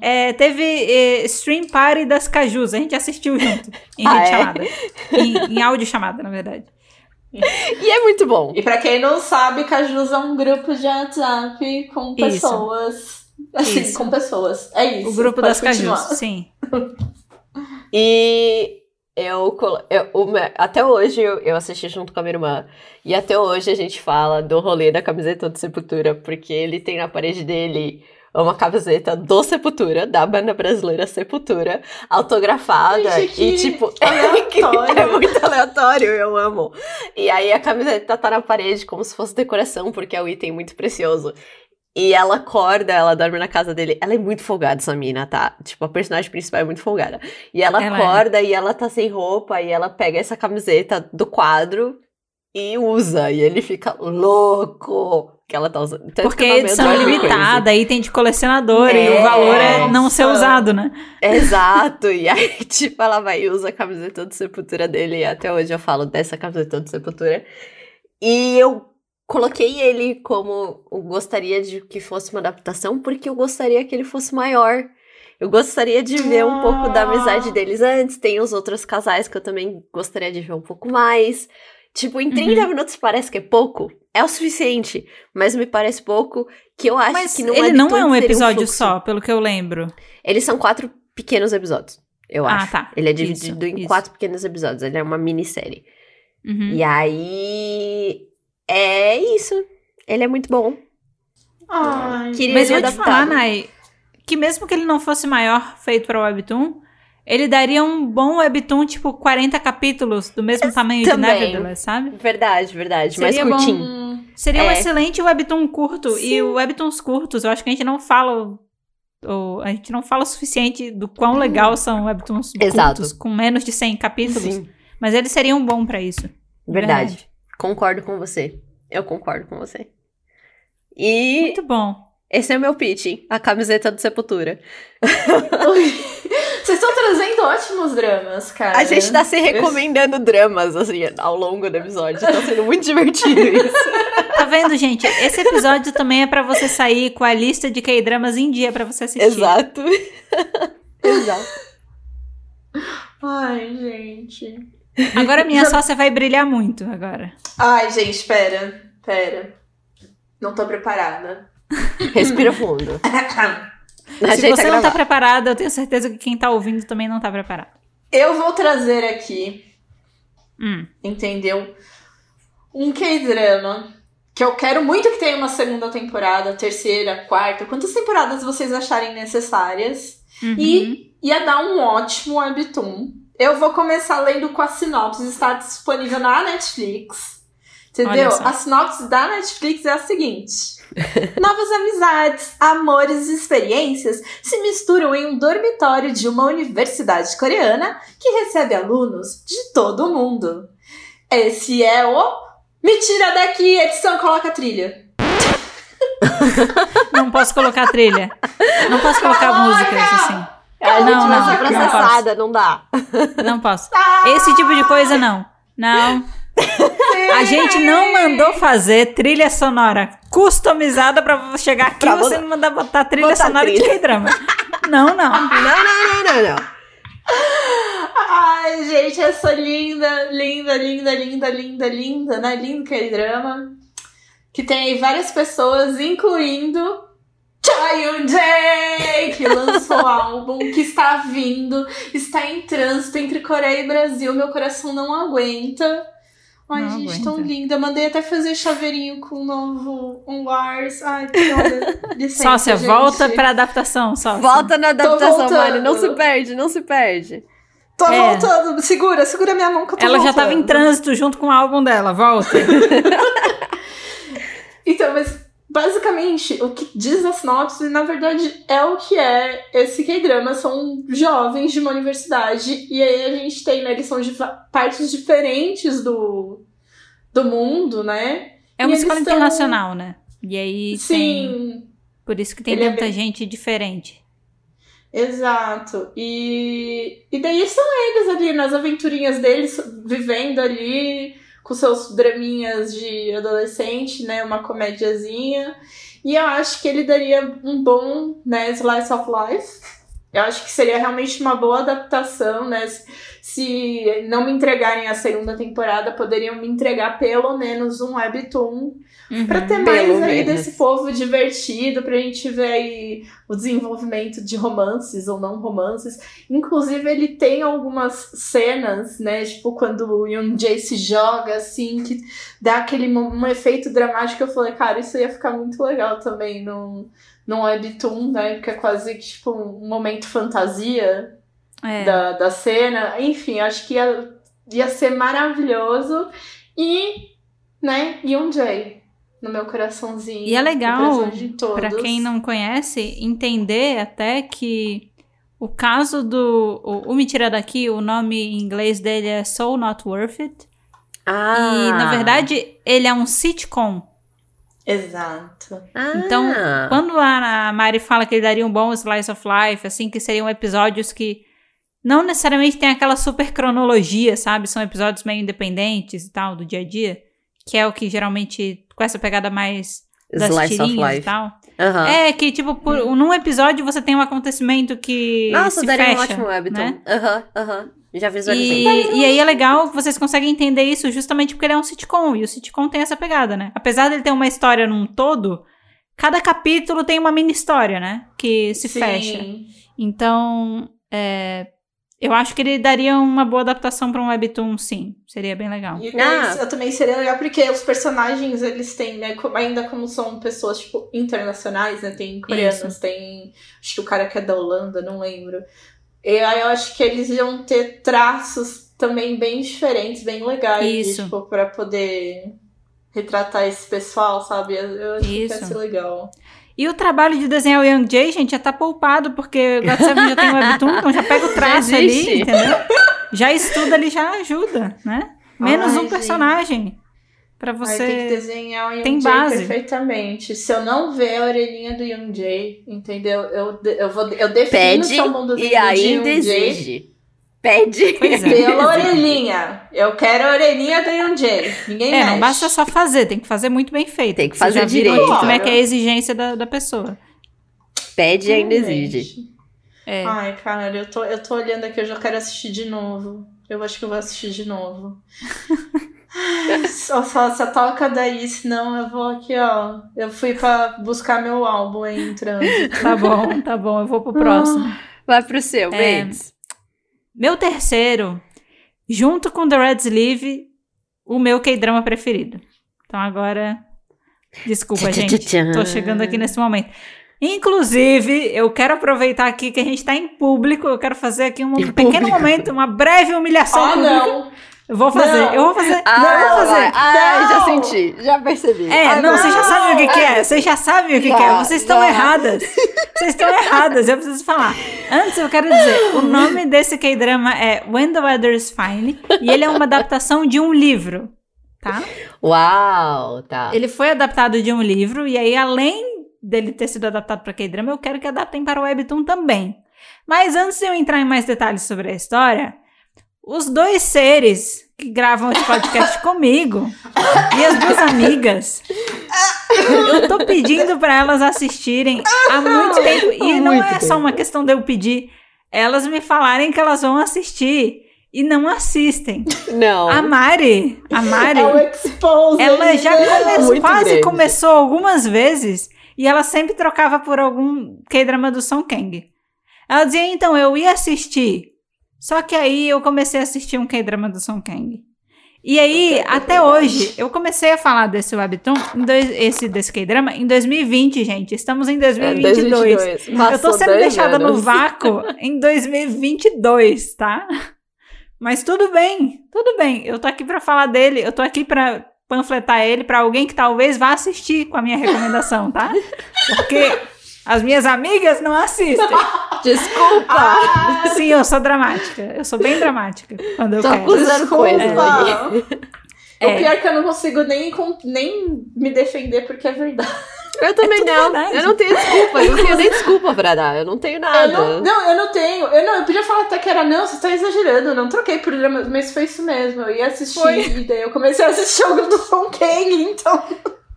S1: é, teve é, stream party das cajus. A gente assistiu junto. Em
S3: Ah,
S1: vídeo
S3: é?
S1: chamada. Em, em áudio chamada, na verdade.
S3: E é muito bom.
S2: E pra quem não sabe, Cajus é um grupo de WhatsApp com
S1: Isso.
S2: pessoas. Assim,
S1: Isso.
S2: com pessoas. É isso.
S1: O grupo das
S2: continuar.
S1: Cajus, sim.
S3: E eu, eu- me- até hoje eu, eu assisti junto com a minha irmã. E até hoje a gente fala do rolê da camiseta do Sepultura, porque ele tem na parede dele uma camiseta do Sepultura, da banda brasileira Sepultura, autografada.
S2: Gente,
S3: e tipo,
S2: aleatório.
S3: é muito aleatório, eu amo. E aí a camiseta tá na parede como se fosse decoração, porque é um item muito precioso. E ela acorda, ela dorme na casa dele. Ela é muito folgada, essa mina, tá? Tipo, a personagem principal é muito folgada. E ela,
S1: Ela é.
S3: acorda e ela tá sem roupa e ela pega essa camiseta do quadro e usa. E ele fica louco que ela tá usando. Tanto
S1: Porque é
S3: é
S1: edição limitada, item de colecionador, e
S3: É,
S1: o valor é não ser usado, né?
S3: Exato, e aí, tipo, ela vai e usa a camiseta do Sepultura dele, e até hoje eu falo dessa camiseta do Sepultura. E eu coloquei ele como eu gostaria de que fosse uma adaptação, porque eu gostaria que ele fosse maior. Eu gostaria de ver um pouco da amizade deles antes. Tem os outros casais que eu também gostaria de ver um pouco mais. Tipo, em 30
S1: Uhum.
S3: minutos parece que é pouco. É o suficiente, mas me parece pouco que eu acho
S1: Mas
S3: que não
S1: ele não é um episódio
S3: fluxo.
S1: só, pelo que eu lembro.
S3: Eles são quatro pequenos episódios, eu
S1: Ah,
S3: acho.
S1: tá.
S3: Ele é
S1: Isso,
S3: dividido em
S1: isso.
S3: quatro pequenos episódios. Ele é uma minissérie.
S1: Uhum.
S3: E aí. É isso. Ele é muito bom.
S2: Ai,
S3: Queria
S1: Mas vou te falar. Nai, que mesmo que ele não fosse maior feito pra Webtoon, ele daria um bom Webtoon, tipo, 40 capítulos do mesmo tamanho
S3: também.
S1: de Nevertheless, sabe?
S3: Verdade, verdade.
S1: Seria
S3: mais
S1: bom.
S3: curtinho.
S2: hum,
S1: Seria um
S3: É.
S1: excelente Webtoon curto.
S3: Sim.
S1: E o Webtoons curtos, eu acho que a gente não fala. Ou, a gente não fala o suficiente do quão legal são Webtoons
S3: Exato.
S1: curtos, com menos de 100 capítulos.
S3: Sim.
S1: Mas eles seriam bom pra isso.
S3: Verdade. Concordo com você. Eu concordo com você. E
S1: Muito bom.
S3: Esse é o meu pitch, hein? A camiseta do Sepultura.
S2: Vocês estão trazendo ótimos dramas, cara.
S3: A gente tá se recomendando dramas, assim, ao longo do episódio. Tá sendo muito divertido isso.
S1: Tá vendo, gente? Esse episódio também é pra você sair com a lista de K-dramas em dia pra você assistir.
S3: Exato. Exato.
S2: Ai, gente.
S1: Agora minha sócia vai brilhar muito agora.
S2: Ai, gente, pera. Pera. Não tô preparada.
S3: Respira fundo.
S1: Se você não tá
S3: gravata.
S1: preparada, eu tenho certeza que quem tá ouvindo também não tá preparado.
S2: Eu vou trazer aqui,
S1: Hum.
S2: entendeu? Um K-drama que eu quero muito que tenha uma segunda temporada, terceira, quarta, quantas temporadas vocês acharem necessárias.
S1: Uhum.
S2: E ia dar um ótimo webtoon. Eu vou começar lendo com a sinopse, está disponível na Netflix. Entendeu? A sinopse da Netflix é a seguinte: Novas amizades, amores e experiências se misturam em um dormitório de uma universidade coreana que recebe alunos de todo o mundo. Esse é o Me tira daqui, edição, coloca a trilha.
S1: Não posso colocar trilha. Não posso colocar
S2: Coloca!
S1: músicas assim.
S3: A gente
S1: Não,
S3: vai
S1: não,
S3: ser
S1: não
S3: processada, não dá.
S1: Não posso. Esse tipo de coisa não. Não. A gente não mandou fazer trilha sonora customizada pra chegar aqui e você não mandar botar trilha
S3: botar
S1: sonora de
S3: trilha.
S1: K-drama. Não, não.
S3: Não, não, não, não, não.
S2: Ai, gente, essa linda, linda, linda, linda, linda, linda, né? Lindo que drama. Que tem aí várias pessoas, incluindo Chaeyoung Jae, que lançou o álbum, que está vindo, está em trânsito entre Coreia e Brasil. Meu coração não aguenta. Ai,
S1: Não
S2: gente,
S1: aguenta.
S2: tão linda. Mandei até fazer chaveirinho com o novo Lars. Ai, olha, licença,
S1: Sócia,
S2: gente.
S1: volta pra adaptação, sócia.
S3: Volta na adaptação. Mari. Não se perde, não se perde.
S2: Tô
S1: É.
S2: voltando. Segura, segura minha mão que eu tô
S1: Ela já
S2: voltando.
S1: tava em trânsito junto com o álbum dela. Volta.
S2: Então, mas basicamente o que diz a sinopse, na verdade, é o que é esse K-drama. São jovens de uma universidade, e aí a gente tem, né? Eles são de partes diferentes do, do mundo, né?
S1: É uma
S2: E
S1: escola
S2: tão-
S1: internacional, né? E aí tem.
S2: Sim,
S1: Por isso que tem
S2: Ele é
S1: tanta
S2: bem-
S1: gente diferente.
S2: exato. E, e daí são eles ali nas aventurinhas deles, vivendo ali com seus draminhas de adolescente, né? Uma comédiazinha. E eu acho que ele daria um bom, né, slice of life Eu acho que seria realmente uma boa adaptação, né? Se não me entregarem a segunda temporada, poderiam me entregar pelo menos um webtoon
S1: Uhum.
S2: Pra ter mais aí
S3: menos.
S2: desse povo divertido, pra gente ver aí o desenvolvimento de romances ou não romances. Inclusive, ele tem algumas cenas, né? Tipo, quando o Yoon Jae se joga, assim, que dá aquele um efeito dramático. Eu falei, cara, isso ia ficar muito legal também num, num webtoon, né? Porque é quase que, tipo, um momento fantasia
S1: É.
S2: da, da cena. Enfim, acho que ia, ia ser maravilhoso. E, né, Yoon Jae no meu coraçãozinho.
S1: E é legal. Pra quem não conhece, entender até que o caso do. O, o Me Tira Daqui, o nome em inglês dele é So Not Worth It.
S3: Ah.
S1: E, na verdade, ele é um sitcom.
S2: Exato.
S3: Ah.
S1: Então, Quando a Mari fala que ele daria um bom slice of life, assim, que seriam episódios que não necessariamente tem aquela super cronologia, sabe? São episódios meio independentes e tal, do dia a dia. Que é o que geralmente, com essa pegada mais das
S3: Slice of
S1: tirinhas e
S3: life.
S1: tal.
S3: Aham.
S1: É, que tipo, por, num episódio você tem um acontecimento que
S3: Nossa,
S1: se
S3: daria
S1: fecha,
S3: um ótimo webtoon.
S1: né?
S3: Aham, aham. Já visualizei.
S1: E, e aí é legal que vocês conseguem entender isso justamente porque ele é um sitcom. E o sitcom tem essa pegada, né? Apesar dele ter uma história num todo, cada capítulo tem uma mini história, né? Que se
S2: Sim.
S1: fecha. Então, é, eu acho que ele daria uma boa adaptação pra um webtoon, sim. Seria bem legal.
S2: E
S3: Ah.
S2: eu também seria legal porque os personagens, eles têm, né, ainda como são pessoas, tipo, internacionais, né, tem coreanos, tem, acho que o cara que é da Holanda, não lembro. E aí eu acho que eles iam ter traços também bem diferentes, bem legais,
S1: Isso.
S2: tipo, pra poder retratar esse pessoal, sabe? Eu, eu acho que ia
S1: Isso.
S2: ser legal.
S1: E o trabalho de desenhar o Young Jay, gente, já tá poupado, porque o God Seven já tem o webtoon, então já pega o traço ali, entendeu? Já estuda ali, já ajuda, né? Menos
S2: Ai,
S1: um
S2: gente.
S1: Personagem. Pra
S2: Aí tem que
S1: você.
S2: desenhar o Yoon
S1: tem
S2: Jae
S1: base.
S2: perfeitamente. Se eu não ver a orelhinha do Yoon Jae, entendeu? Eu, eu, vou, eu defino
S3: Pede
S2: se bom desenho
S3: e
S2: de Jae
S3: exige. Pede.
S1: Pois é.
S2: pela orelhinha. Eu quero a orelhinha do Yoon Jae. Ninguém
S1: É,
S2: mexe.
S1: não basta só fazer, tem que fazer muito bem feito.
S3: Tem que fazer direito.
S1: aí como é
S2: Claro.
S1: que é a exigência da, da pessoa.
S3: Pede e ainda exige.
S1: É.
S2: Ai, cara, eu tô, eu tô olhando aqui, eu já quero assistir de novo. Eu acho que eu vou assistir de novo. só, só, só toca daí, senão eu vou aqui, ó. Eu fui pra buscar meu álbum aí entrando.
S1: Tá bom, tá bom, eu vou pro próximo.
S3: Vai pro seu,
S1: É.
S3: Mendes.
S1: Meu terceiro, junto com The Red Sleeve, o meu K-drama preferido. Então agora. Desculpa, gente. Tô chegando aqui nesse momento. Inclusive, eu quero aproveitar aqui que a gente tá em público. Eu quero fazer aqui um
S3: Em
S1: pequeno
S3: público.
S1: momento, uma breve humilhação
S2: Ah,
S1: pública.
S2: não!
S1: Eu vou fazer,
S2: Não.
S1: eu vou fazer.
S3: Ah,
S1: eu vou fazer.
S3: Ah,
S2: Não.
S3: já senti. Já percebi.
S1: É,
S3: Ah,
S1: não, vocês já
S2: não.
S1: sabem o que, que é. Vocês já sabem o que, que é.
S3: Já,
S1: Vocês estão
S3: já.
S1: erradas. Vocês estão erradas. Eu preciso falar. Antes, eu quero dizer: o nome desse K-drama é When the Weather is Fine. E ele é uma adaptação de um livro. Tá?
S3: Uau, tá.
S1: Ele foi adaptado de um livro. E aí, além dele ter sido adaptado para K-drama, eu quero que adaptem para o Webtoon também. Mas antes de eu entrar em mais detalhes sobre a história, os dois seres que gravam esse podcast comigo e as duas amigas, eu tô pedindo para elas assistirem há muito tempo. E não é só uma questão de eu pedir, elas me falarem que elas vão assistir e não assistem.
S3: Não.
S1: A Mari, a Mari,
S2: É
S1: ela já começou, quase
S3: grande.
S1: começou algumas vezes e ela sempre trocava por algum K-drama do Song Kang. Ela dizia, então, eu ia assistir. Só que aí eu comecei a assistir um K-drama do Song Kang. E aí, até hoje, eu comecei a falar desse webtoon, dois, esse desse K-drama, em 2020, gente. Estamos em
S3: É,
S1: 2022.
S3: 2022.
S1: eu tô sendo deixada no
S3: anos.
S1: vácuo em 2022, tá? Mas tudo bem, tudo bem. Eu tô aqui pra falar dele, eu tô aqui pra panfletar ele pra alguém que talvez vá assistir com a minha recomendação, tá? Porque as minhas amigas não assistem.
S3: Desculpa.
S2: Ah,
S1: Sim, eu sou dramática. Eu sou bem dramática quando eu
S3: Tô
S1: quero.
S3: acusando coisas
S2: desculpa.
S1: É.
S2: O pior é que eu não consigo nem, nem me defender porque é verdade.
S3: Eu também
S1: tudo
S3: não.
S1: verdade.
S3: Eu não tenho desculpa. Eu não tenho nem desculpa pra dar. Eu não tenho
S2: Eu
S3: nada.
S2: não, não, eu não tenho. Eu, não, eu podia falar até que era, não, você tá exagerando. Eu não troquei por drama, mas foi isso mesmo. Eu ia assistir
S1: Foi.
S2: e daí eu comecei a assistir o do Song Kang, então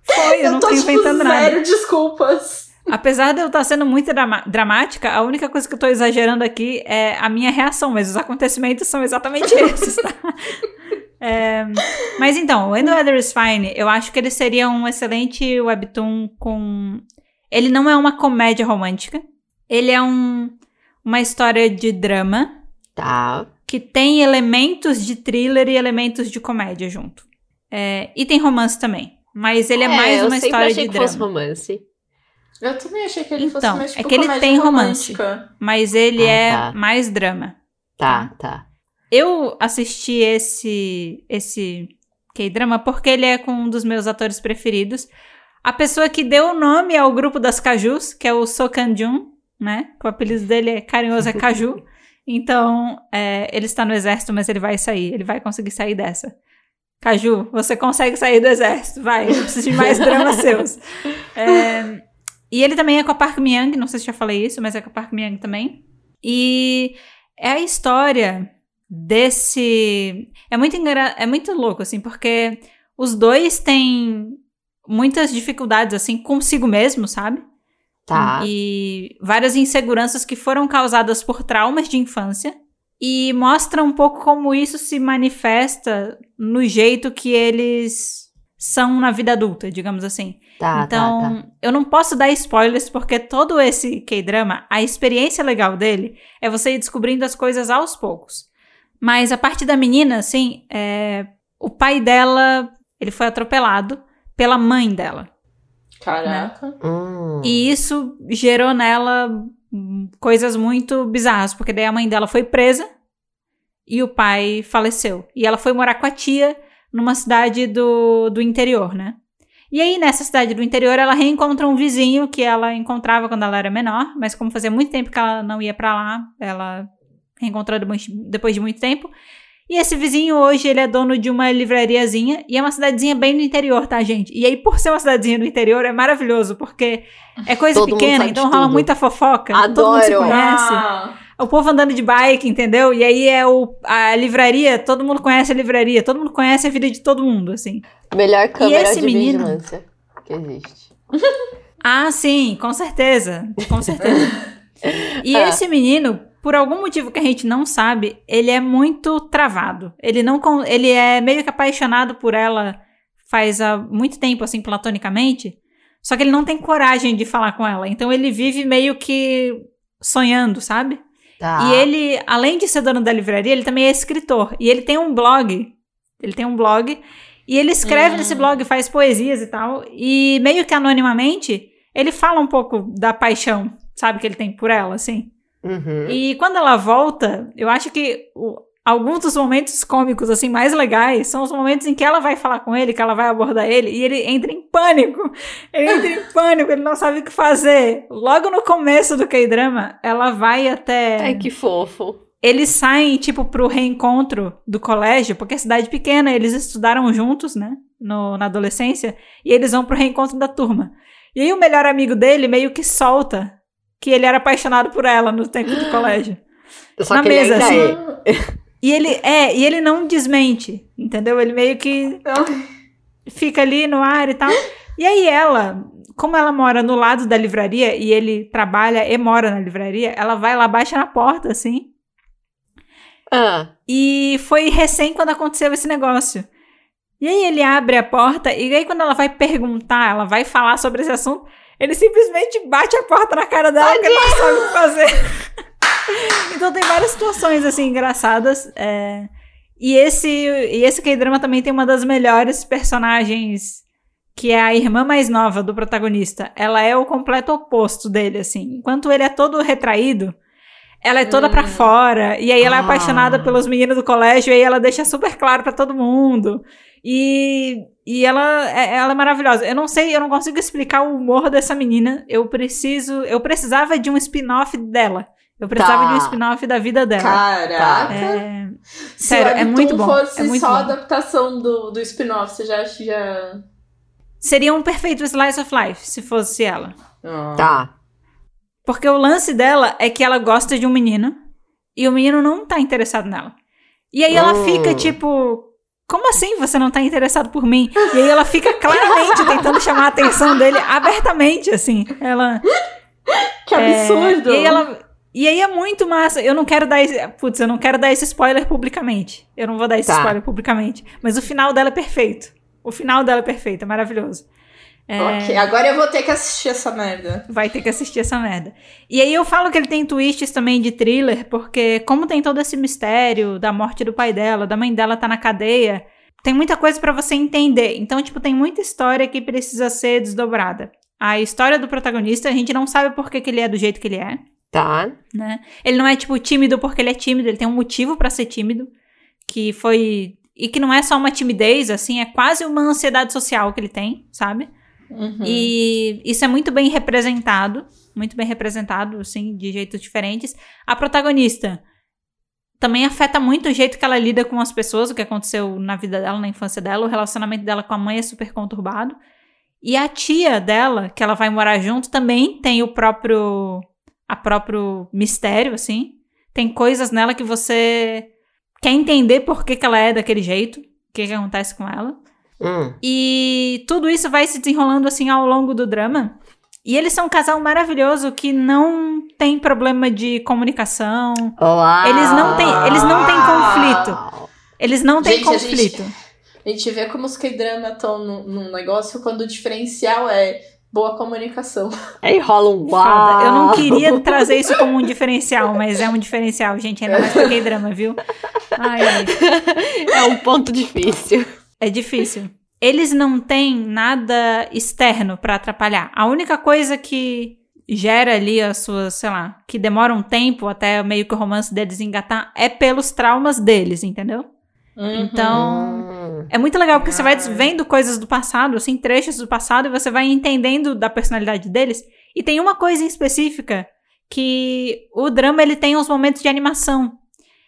S1: Foi, eu, não
S2: tô
S1: tô
S2: tipo
S1: inventando nada.
S2: zero desculpas.
S1: Apesar de eu estar sendo muito dramática, a única coisa que eu tô exagerando aqui é a minha reação, mas os acontecimentos são exatamente esses, tá? É, mas então, o End Weather is Fine, eu acho que ele seria um excelente webtoon com. Ele não é uma comédia romântica. Ele é um, uma história de drama.
S3: Tá.
S1: Que tem elementos de thriller e elementos de comédia junto. É, e tem romance também. Mas ele é, é mais uma história
S3: achei
S1: de
S3: que
S1: drama.
S3: Fosse romance.
S2: Eu também achei que ele
S1: Então,
S2: fosse mais
S1: é
S2: tipo,
S1: que ele tem romance.
S2: romântica.
S1: Mas ele
S3: Ah,
S1: é
S3: tá.
S1: mais drama.
S3: Tá, tá.
S1: Eu assisti esse esse K-drama porque ele é com um dos meus atores preferidos. A pessoa que deu o nome ao grupo das Cajus, que é o So Kan-jun, né? Que o apelido dele é carinhoso é Caju. Então, é, ele está no exército, mas ele vai sair. Ele vai conseguir sair dessa. Caju, você consegue sair do exército. Vai, eu preciso de mais dramas seus. É, e ele também é com a Park Myung, não sei se já falei isso, mas é com a Park Myung também. E é a história desse. É muito, engra... é muito louco, assim, porque os dois têm muitas dificuldades, assim, consigo mesmo, sabe?
S3: Tá.
S1: E várias inseguranças que foram causadas por traumas de infância. E mostra um pouco como isso se manifesta no jeito que eles são na vida adulta, digamos assim.
S3: Tá,
S1: então,
S3: tá, tá.
S1: eu não posso dar spoilers porque todo esse K-drama, a experiência legal dele é você ir descobrindo as coisas aos poucos. Mas a parte da menina, assim, é, o pai dela, ele foi atropelado pela mãe dela.
S2: Caraca.
S3: Hum.
S1: E isso gerou nela coisas muito bizarras, porque daí a mãe dela foi presa e o pai faleceu. E ela foi morar com a tia numa cidade do, do interior, né? E aí, nessa cidade do interior, ela reencontra um vizinho que ela encontrava quando ela era menor, mas como fazia muito tempo que ela não ia pra lá, ela reencontrou depois- de muito tempo. E esse vizinho hoje, ele é dono de uma livrariazinha e é uma cidadezinha bem no interior, tá, gente? E aí, por ser uma cidadezinha no interior, é maravilhoso, porque é coisa
S3: Todo
S1: pequena, então rola
S3: tudo.
S1: muita fofoca. Todo mundo se
S3: Adoro.
S1: conhece.
S2: Ah,
S1: O povo andando de bike, entendeu? E aí é o, a livraria, todo mundo conhece a livraria, todo mundo conhece a vida de todo mundo, assim.
S3: Melhor câmera
S1: esse
S3: de
S1: menino?
S3: vigilância que existe.
S1: Ah, sim, com certeza. Com certeza. E
S3: Ah.
S1: esse menino, por algum motivo que a gente não sabe, ele é muito travado. Ele não ele é meio que apaixonado por ela faz há muito tempo assim platonicamente, só que ele não tem coragem de falar com ela. Então ele vive meio que sonhando, sabe?
S3: Tá.
S1: E ele, além de ser dono da livraria, ele também é escritor. E ele tem um blog. Ele tem um blog. E ele escreve
S2: Hum.
S1: nesse blog, faz poesias e tal. E meio que anonimamente, ele fala um pouco da paixão, sabe, que ele tem por ela, assim.
S3: Uhum.
S1: E quando ela volta, eu acho que o- alguns dos momentos cômicos, assim, mais legais são os momentos em que ela vai falar com ele, que ela vai abordar ele, e ele entra em pânico. Ele entra em pânico, ele não sabe o que fazer. Logo no começo do K-drama, ela vai até.
S3: Ai, que fofo.
S1: Eles saem, tipo, pro reencontro do colégio, porque é cidade pequena, eles estudaram juntos, né? No, na adolescência, e eles vão pro reencontro da turma. E aí o melhor amigo dele meio que solta que ele era apaixonado por ela no tempo do colégio.
S3: Só
S1: Na
S3: que ele
S1: mesa,
S3: ainda
S1: assim.
S3: é.
S1: E ele é, e ele não desmente, entendeu? Ele meio que
S2: Ai,
S1: fica ali no ar e tal. E aí ela, como ela mora no lado da livraria e ele trabalha e mora na livraria, ela vai lá, baixa na porta, assim.
S3: Ah,
S1: E foi recém quando aconteceu esse negócio. E aí ele abre a porta e aí quando ela vai perguntar, ela vai falar sobre esse assunto, ele simplesmente bate a porta na cara dela porque ele não sabe o que fazer. então tem várias situações assim engraçadas. é, E esse e esse K-drama também tem uma das melhores personagens que é a irmã mais nova do protagonista. Ela é o completo oposto dele assim. Enquanto ele é todo retraído, ela é toda pra
S2: Hum.
S1: fora. E aí ela é
S3: Ah.
S1: apaixonada pelos meninos do colégio. E aí ela deixa super claro pra todo mundo. E, e ela, é- ela é maravilhosa. Eu não sei, eu não consigo explicar o humor dessa menina. Eu preciso. Eu precisava de um spin-off dela. Eu precisava
S3: Tá.
S1: de um spin-off da vida dela.
S2: Caraca.
S1: É,
S2: Se
S1: sério, é muito bom,
S2: fosse
S1: é muito
S2: só
S1: bom.
S2: a adaptação do, do spin-off, você já já.
S1: seria um perfeito slice of life se fosse ela.
S2: Ah.
S3: tá.
S1: Porque o lance dela é que ela gosta de um menino e o menino não tá interessado nela. E aí ela
S3: Hum.
S1: fica, tipo, como assim você não tá interessado por mim? E aí ela fica claramente tentando chamar a atenção dele abertamente, assim. Ela.
S2: Que absurdo!
S1: É, e, aí ela, e aí é muito massa. Eu não quero dar esse. Putz, eu não quero dar esse spoiler publicamente. Eu não vou dar esse
S3: Tá.
S1: spoiler publicamente. Mas o final dela é perfeito. O final dela é perfeito, é maravilhoso. É,
S2: Ok, agora eu vou ter que assistir essa merda.
S1: vai ter que assistir essa merda. E aí eu falo que ele tem twists também de thriller, porque como tem todo esse mistério da morte do pai dela, da mãe dela tá na cadeia, tem muita coisa pra você entender. Então, tipo, tem muita história que precisa ser desdobrada. A história do protagonista, a gente não sabe por que, que ele é do jeito que ele é,
S3: Tá.
S1: né? Ele não é, tipo, tímido porque ele é tímido, ele tem um motivo pra ser tímido, que foi... E que não é só uma timidez, assim, é quase uma ansiedade social que ele tem, sabe?
S2: Uhum.
S1: E isso é muito bem representado, muito bem representado, assim, de jeitos diferentes. A protagonista também afeta muito o jeito que ela lida com as pessoas, o que aconteceu na vida dela, na infância dela, o relacionamento dela com a mãe é super conturbado. E a tia dela, que ela vai morar junto, também tem o próprio a próprio mistério, assim. Tem coisas nela que você quer entender por que, que ela é daquele jeito, o que, que acontece com ela.
S3: Hum.
S1: E tudo isso vai se desenrolando assim ao longo do drama. E eles são um casal maravilhoso que não tem problema de comunicação.
S3: Uau.
S1: Eles não têm- eles não têm conflito. Eles não têm
S2: Gente, a
S1: conflito.
S2: A gente vê como os K-drama estão num, num negócio quando o diferencial é boa comunicação.
S3: Aí rola um uau.
S1: Eu não queria trazer isso como um diferencial, mas é um diferencial, gente. Ainda mais pra drama, viu? Ai, ai.
S3: É um ponto difícil.
S1: É difícil. Eles não têm nada externo pra atrapalhar. A única coisa que gera ali as suas, sei lá, que demora um tempo até meio que o romance deles engatar é pelos traumas deles, entendeu?
S2: Uhum.
S1: Então, é muito legal porque você vai
S2: Ai.
S1: vendo coisas do passado, assim, trechos do passado, e você vai entendendo da personalidade deles. E tem uma coisa em específica que o drama ele tem uns momentos de animação.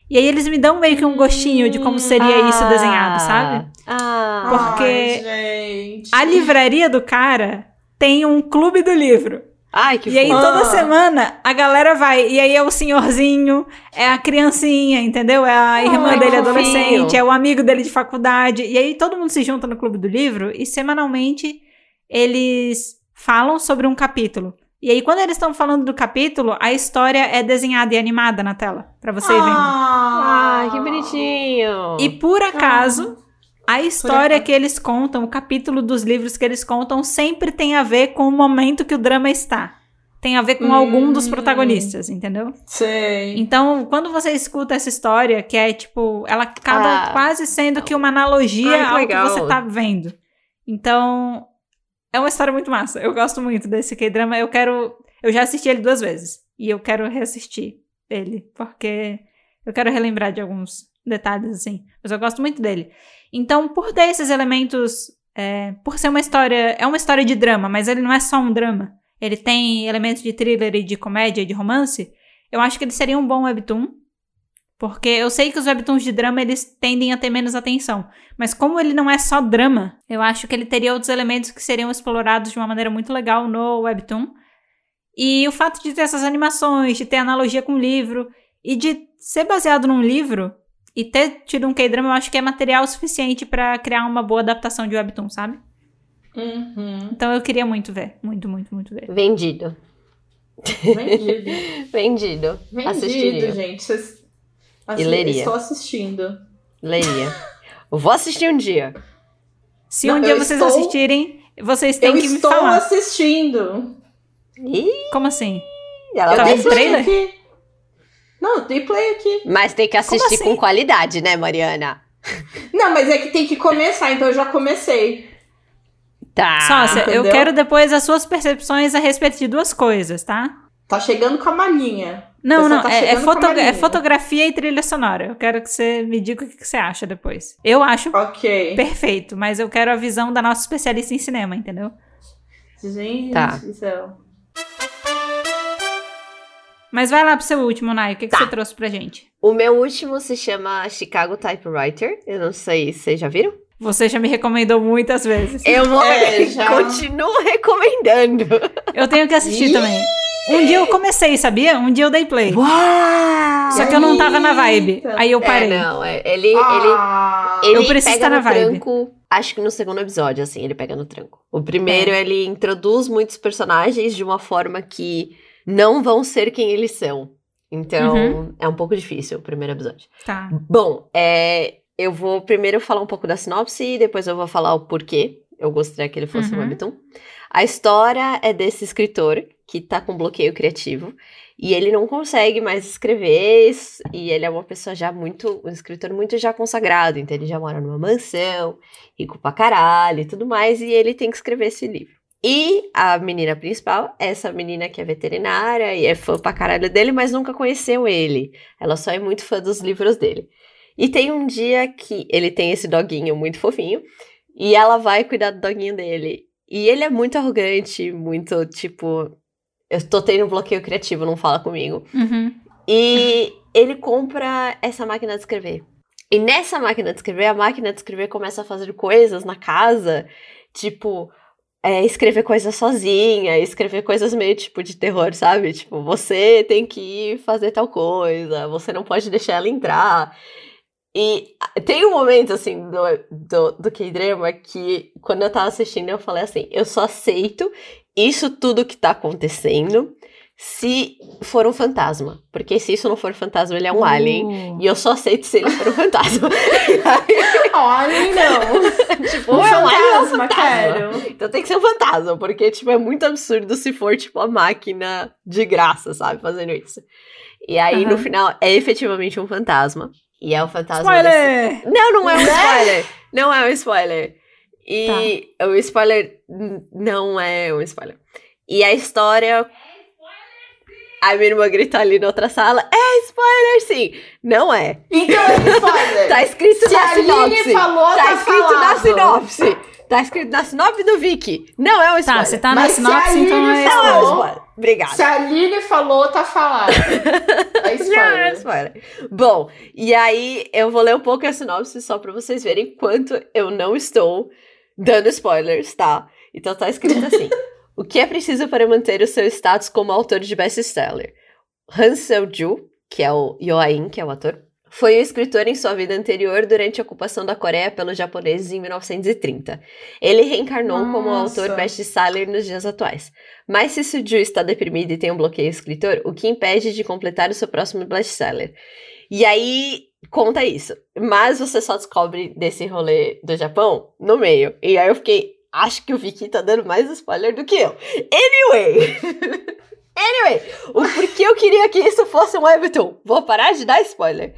S1: E aí eles me dão meio que um gostinho de como seria isso desenhado, sabe?
S3: Ah.
S1: Porque
S2: Ai, gente.
S1: A livraria do cara tem um clube do livro.
S3: Ai, que
S1: E aí toda
S2: Ah.
S1: semana a galera vai. E aí é o senhorzinho, é a criancinha, entendeu? É a irmã
S3: Ai,
S1: dele adolescente, é o amigo dele de faculdade. E aí todo mundo se junta no clube do livro e semanalmente eles falam sobre um capítulo. E aí quando eles estão falando do capítulo, a história é desenhada e animada na tela, pra você vendo.
S2: Ah,
S3: que bonitinho.
S1: E por acaso, a história que eles contam, o capítulo dos livros que eles contam, sempre tem a ver com o momento que o drama está. Tem a ver com algum dos
S2: Hum.
S1: protagonistas, entendeu?
S2: Sei.
S1: Então, quando você escuta essa história, que é tipo, ela acaba
S3: Ah.
S1: quase sendo que uma analogia
S3: que
S1: ao
S3: legal.
S1: que você tá vendo. Então, é uma história muito massa. Eu gosto muito desse K-drama. Eu quero. Eu já assisti ele duas vezes. E eu quero reassistir ele. Porque eu quero relembrar de alguns detalhes, assim. Mas eu gosto muito dele. Então, por ter esses elementos. é, por ser uma história. É uma história de drama, mas ele não é só um drama. Ele tem elementos de thriller e de comédia e de romance. Eu acho que ele seria um bom webtoon. Porque eu sei que os webtoons de drama eles tendem a ter menos atenção. Mas como ele não é só drama, eu acho que ele teria outros elementos que seriam explorados de uma maneira muito legal no webtoon. E o fato de ter essas animações, de ter analogia com o livro e de ser baseado num livro e ter tido um K-drama, eu acho que é material suficiente pra criar uma boa adaptação de webtoon, sabe?
S2: Uhum.
S1: Então eu queria muito ver, muito, muito, muito ver.
S3: Vendido.
S2: Vendido.
S3: Vendido.
S2: Vendido,
S3: Assistiria.
S2: gente. Vocês... Assi-
S3: E leria.
S2: Estou assistindo.
S3: Leia. Eu vou assistir um dia.
S1: Se
S2: Não,
S1: um dia
S2: eu
S1: vocês
S2: estou-
S1: assistirem, vocês têm
S2: Eu
S1: que me
S2: estou
S1: falar.
S2: assistindo.
S3: Ih,
S1: Como assim?
S3: ela
S1: Tá
S3: vai
S1: vendo trailer?
S2: aqui. Não, eu dei play aqui.
S3: Mas tem que assistir
S1: assim?
S3: com qualidade, né, Mariana?
S2: Não, mas é que tem que começar, então eu já comecei.
S3: Tá.
S1: Sócia, eu
S2: entendeu?
S1: quero depois as suas percepções a respeito de duas coisas, tá?
S2: Tá chegando com a malinha.
S1: Não, não,
S2: tá
S1: é, é foto- é fotografia e trilha sonora. Eu quero que você me diga o que que você acha depois. Eu acho
S2: Ok.
S1: perfeito, mas eu quero a visão da nossa especialista em cinema, entendeu?
S2: Gente
S3: Tá.
S2: do céu.
S1: Mas vai lá pro seu último, Nai. O que, que
S3: Tá.
S1: você trouxe pra gente?
S3: O meu último se chama Chicago Typewriter. Eu não sei se vocês já viram.
S1: Você já me recomendou muitas vezes.
S3: Eu vou.
S2: É, já.
S3: Continuo recomendando.
S1: Eu tenho que assistir também. Um dia eu comecei, sabia? Um dia eu dei play.
S3: Uau!
S1: Só que eu não tava na vibe. Aí eu parei.
S3: É, não, é, ele,
S2: Ah,
S3: ele, ele
S1: Eu preciso
S3: pega
S1: estar na
S3: no
S1: vibe.
S3: tranco, acho que no segundo episódio, assim, ele pega no tranco. O primeiro,
S1: É.
S3: ele introduz muitos personagens de uma forma que não vão ser quem eles são. Então,
S1: Uhum.
S3: é um pouco difícil o primeiro episódio.
S1: Tá.
S3: Bom, é, eu vou primeiro falar um pouco da sinopse e depois eu vou falar o porquê eu gostaria que ele fosse um
S1: Uhum.
S3: webtoon. A história é desse escritor que tá com bloqueio criativo e ele não consegue mais escrever e ele é uma pessoa já muito, um escritor muito já consagrado, então ele já mora numa mansão, rico pra caralho e tudo mais e ele tem que escrever esse livro. E a menina principal, essa menina que é veterinária e é fã pra caralho dele, mas nunca conheceu ele. Ela só é muito fã dos livros dele. E tem um dia que ele tem esse doguinho muito fofinho e ela vai cuidar do doguinho dele. E ele é muito arrogante, muito tipo, eu tô tendo um bloqueio criativo, não fala comigo.
S1: Uhum.
S3: E ele compra essa máquina de escrever. E nessa máquina de escrever, a máquina de escrever começa a fazer coisas na casa, tipo, é, escrever coisas sozinha, escrever coisas meio tipo de terror, sabe? Tipo, você tem que fazer tal coisa, você não pode deixar ela entrar. E ah, tem um momento, assim, do, do, do K-drama que, quando eu tava assistindo, eu falei assim: eu só aceito isso tudo que tá acontecendo se for um fantasma. Porque se isso não for fantasma, ele é um alien.
S1: Uh.
S3: E eu só aceito se ele for um fantasma.
S2: Olha, não.
S3: tipo, é um alien ou é um
S2: fantasma,
S3: fantasma.
S2: quero.
S3: Então tem que ser um fantasma, porque, tipo, é muito absurdo se for, tipo, a máquina de graça, sabe? Fazendo isso. E aí, no
S1: Aham.
S3: final, é efetivamente um fantasma. E é o fantasma desse-
S1: Spoiler!
S3: Não, não é um
S2: Né?
S3: spoiler. Não é um spoiler. E o spoiler não é um spoiler. E a história. A minha irmã grita ali na outra sala. É spoiler, sim. Não é.
S2: Então é spoiler.
S3: Tá escrito
S2: Se
S3: na
S2: a Aline
S3: sinopse.
S2: falou,
S3: tá,
S2: tá
S3: escrito na
S2: falado.
S3: sinopse. Tá escrito na sinopse do Viki. Não é um spoiler.
S1: Tá, se tá na sinopse, então é
S3: Não é um
S1: spoiler.
S3: spoiler. Obrigada.
S2: Se a Aline falou, tá falado. É
S3: Não, é
S2: spoiler.
S3: spoiler. Bom, e aí eu vou ler um pouco a sinopse só pra vocês verem quanto eu não estou dando spoilers, tá? Então tá escrito assim: O que é preciso para manter o seu status como autor de best-seller? Han Seo-ju, que é o Yoain, que é o ator, foi o escritor em sua vida anterior durante a ocupação da Coreia pelos japoneses em 1930. Ele reencarnou como
S2: Nossa.
S3: autor best-seller nos dias atuais. Mas se Suju está deprimido e tem um bloqueio escritor, o que impede de completar o seu próximo best-seller? E aí, conta isso. Mas você só descobre desse rolê do Japão no meio. E aí eu fiquei, acho que o Vicky tá dando mais spoiler do que eu. Anyway! Anyway, o porquê eu queria que isso fosse um webtoon? Vou parar de dar spoiler.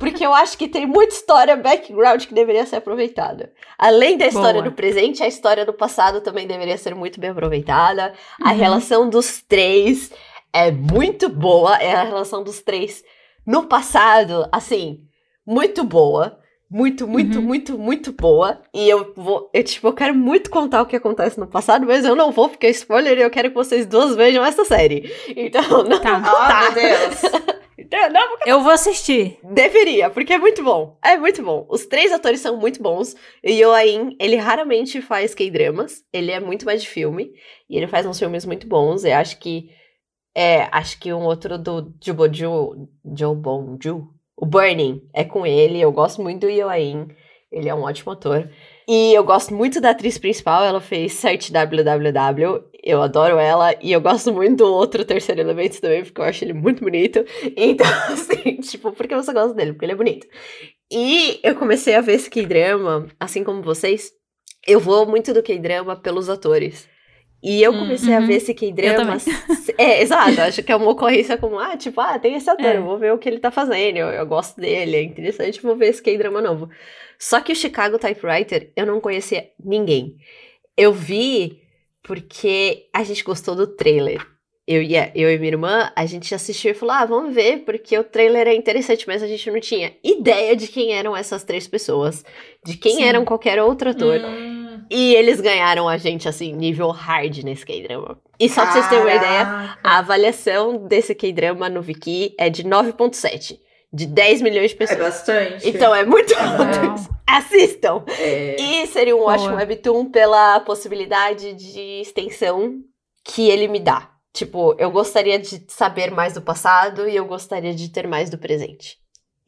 S3: Porque eu acho que tem muita história background que deveria ser aproveitada. Além da história
S1: Boa.
S3: do presente, a história do passado também deveria ser muito bem aproveitada. A
S1: Uhum.
S3: relação dos três é muito boa. É a relação dos três no passado, assim, muito boa. Muito, muito,
S1: Uhum.
S3: muito, muito boa. E eu vou. Eu, tipo, eu quero muito contar o que acontece no passado, mas eu não vou, porque é spoiler e eu quero que vocês duas vejam essa série. Então, não.
S1: Tá.
S2: Ah, meu Deus.
S3: Então, não
S1: Eu vou assistir.
S3: Deveria, porque é muito bom. É muito bom. Os três atores são muito bons. E Yoain, ele raramente faz K-dramas. Ele é muito mais de filme. E ele faz uns filmes muito bons. Eu acho que. É, acho que um outro do Juboju. Jobonju. O Burning é com ele. Eu gosto muito do Yoain. Ele é um ótimo ator. E eu gosto muito da atriz principal. Ela fez Search WWW. Eu adoro ela. E eu gosto muito do outro terceiro elemento também, porque eu acho ele muito bonito. Então, assim, tipo, por que você gosta dele? Porque ele é bonito. E eu comecei a ver esse K-drama, assim como vocês. Eu vou muito do K-drama pelos atores. E eu
S1: Hum,
S3: comecei a
S1: uhum.
S3: ver esse K-drama. É, exato. Acho que é uma ocorrência como, ah, tipo, ah, tem esse ator,
S1: É.
S3: eu vou ver o que ele tá fazendo. Eu, eu gosto dele, é interessante, vou ver esse K-drama novo. Só que o Chicago Typewriter, eu não conhecia ninguém. Eu vi porque a gente gostou do trailer. Eu e, a- eu e minha irmã, a gente assistiu e falou: ah, vamos ver, porque o trailer é interessante, mas a gente não tinha ideia de quem eram essas três pessoas, de quem
S1: Sim.
S3: eram qualquer outro ator.
S2: Hum,
S3: E eles ganharam a gente, assim, nível hard nesse K-drama. E só pra vocês terem uma ideia, a avaliação desse K-drama no Viki é de 9,7. De 10 milhões de
S2: É
S3: pessoas.
S2: bastante.
S3: então é muito alto. Assistam!
S2: É.
S3: E seria um
S1: Boa.
S3: ótimo webtoon pela possibilidade de extensão que ele me dá. Tipo, eu gostaria de saber mais do passado e eu gostaria de ter mais do presente.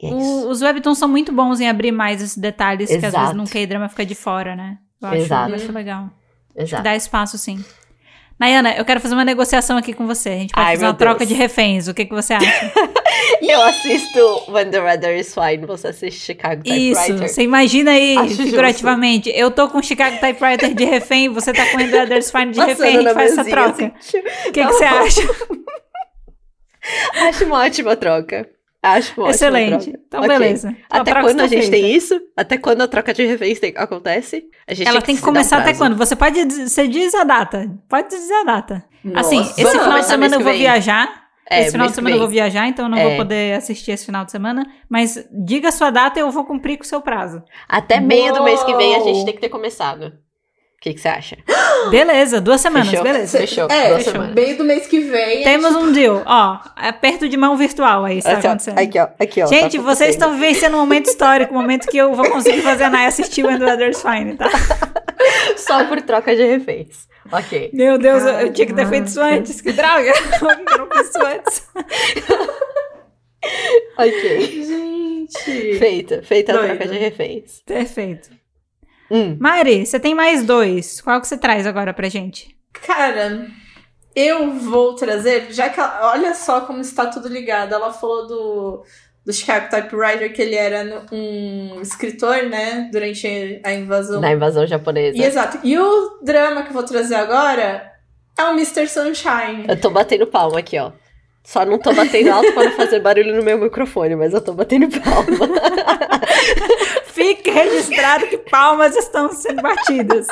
S3: E é isso.
S1: O- os webtoons são muito bons em abrir mais esses detalhes que às vezes
S3: Exato.
S1: num K-drama fica de fora, né? Eu acho,
S3: Exato.
S1: eu acho legal.
S3: Exato.
S1: Dá espaço, sim. Nayana, eu quero fazer uma negociação aqui com você. A gente pode
S3: Ai,
S1: fazer uma troca
S3: Deus.
S1: de reféns. O que, que você acha?
S3: Eu assisto When the Weather is Fine, você assiste Chicago
S1: Isso,
S3: Typewriter.
S1: você imagina aí,
S3: Acho
S1: figurativamente. Eu tô com Chicago Typewriter de refém, você tá com Brothers Fine de
S3: Passando
S1: refém, a gente faz essa troca.
S3: assim,
S1: O que, que você acha?
S3: Acho uma ótima troca. Acho
S1: Excelente. Então,
S3: Ok.
S1: beleza. Então,
S3: Até quando a gente
S1: feita.
S3: tem isso? Até quando a troca de reféns tem- acontece? A gente
S1: Ela
S3: que
S1: tem que
S3: se dar um
S1: começar até quando? Você pode dizer, você diz a data. Pode dizer a data. Assim,
S2: Nossa.
S1: esse
S3: Vamos
S1: final de
S3: começar
S1: semana eu
S3: que
S1: vou viajar.
S3: É,
S1: esse final de
S3: que
S1: semana eu vou viajar, então eu não
S3: É.
S1: vou poder assistir esse final de semana. Mas diga a sua data e eu vou cumprir com o seu prazo.
S3: Até meio do mês que vem a gente tem que ter começado. O que, que você acha?
S1: Beleza, duas semanas,
S3: Fechou.
S1: beleza.
S3: Fechou.
S2: É,
S3: Duas
S2: fechou.
S3: semanas.
S2: meio do mês que vem. a
S1: Temos
S2: gente-
S1: um deal. Ó, aperto de mão virtual aí, está
S3: Aqui, ó.
S1: acontecendo.
S3: Aqui, ó. Aqui, ó.
S1: Gente,
S3: tá
S1: vocês estão vivenciando um momento histórico, um momento que eu vou conseguir fazer a Naya assistir o the Weather's Fine, tá?
S3: Só por troca de reféns. Ok.
S1: Meu Deus, eu,
S2: Ai,
S1: eu tinha que ter feito isso antes. Que droga! Eu não fiz isso antes?
S3: Ok.
S2: Gente.
S3: Feita. Feita a
S2: Doido.
S3: troca de reféns.
S1: Perfeito.
S3: Hum.
S1: Mari, você tem mais dois. Qual que você traz agora pra gente?
S2: Cara, eu vou trazer, já que ela, olha só como está tudo ligado. Ela falou do, do Chicago Typewriter, que ele era um escritor, né, durante a invasão.
S3: Na invasão japonesa.
S2: E, exato. E o drama que eu vou trazer agora é o Mr. Sunshine.
S3: Eu tô batendo palma aqui, ó. Só não tô batendo alto pra não fazer barulho no meu microfone, mas eu tô batendo palma.
S1: Fique registrado que palmas estão sendo batidas.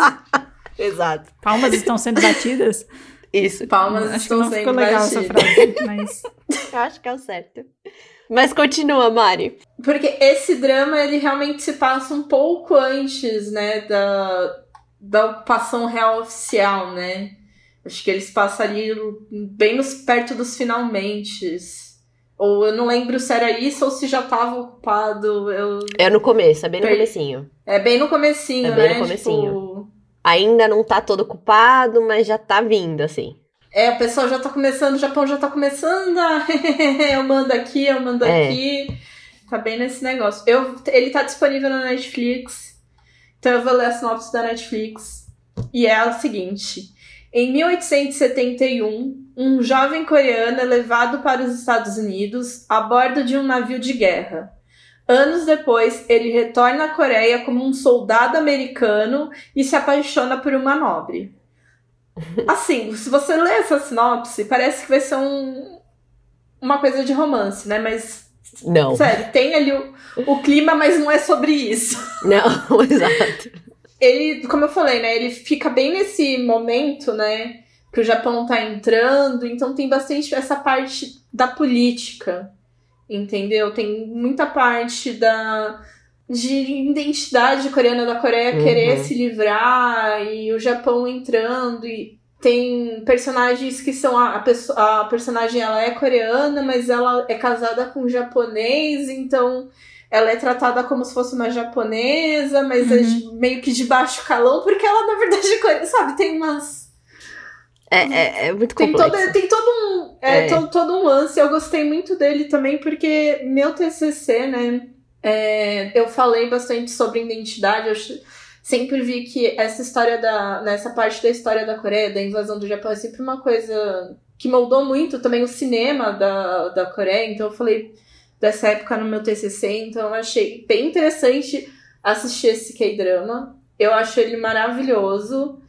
S3: Exato.
S1: Palmas estão sendo batidas?
S3: Isso.
S2: Palmas
S1: Acho que
S2: estão
S1: não
S2: sendo
S1: ficou legal essa
S2: batidas.
S1: frase, mas...
S3: Eu acho que é o certo. Mas continua, Mari.
S2: Porque esse drama, ele realmente se passa um pouco antes, né, da, da ocupação real oficial, né? Acho que eles passariam bem nos, perto dos finalmente. Ou eu não lembro se era isso ou se já estava ocupado. Eu...
S3: É no começo, é bem no
S2: Per-
S3: comecinho.
S2: É bem no comecinho,
S3: É bem
S2: né?
S3: no comecinho.
S2: Tipo,
S3: Ainda não tá todo ocupado, mas já tá vindo, assim.
S2: é, o pessoal já tá começando, o Japão já tá começando a... eu mando aqui, eu mando
S3: É.
S2: aqui. Tá bem nesse negócio. Eu, ele tá disponível na Netflix. Então eu vou ler a sinopse da Netflix. E é a seguinte. Em 1871, um jovem coreano é levado para os Estados Unidos a bordo de um navio de guerra. Anos depois, ele retorna à Coreia como um soldado americano e se apaixona por uma nobre. Assim, se você lê essa sinopse, parece que vai ser um, uma coisa de romance, né? Mas,
S3: Não.
S2: sério, tem ali o, o clima, mas não é sobre isso
S3: Não, exato.
S2: Ele, como eu falei, né, ele fica bem nesse momento, né, que o Japão tá entrando, então tem bastante essa parte da política, entendeu? Tem muita parte da de identidade coreana da Coreia
S3: Uhum.
S2: querer se livrar e o Japão entrando e tem personagens que são a, a, a personagem ela é coreana, mas ela é casada com um japonês, então ela é tratada como se fosse uma japonesa, mas é de- meio que de baixo calão, porque ela, na verdade, é sabe? Tem umas.
S3: É, é, é muito
S2: Tem
S3: complexo.
S2: todo, tem todo um. É,
S3: É.
S2: Todo, todo um lance. Eu gostei muito dele também, porque meu TCC, né? é, eu falei bastante sobre identidade. Eu sempre vi que essa história da. Nessa parte da história da Coreia, da invasão do Japão, é sempre uma coisa que moldou muito também o cinema da, da Coreia. Então eu falei dessa época no meu TCC. Então eu achei bem interessante assistir esse K-drama. Eu acho ele maravilhoso.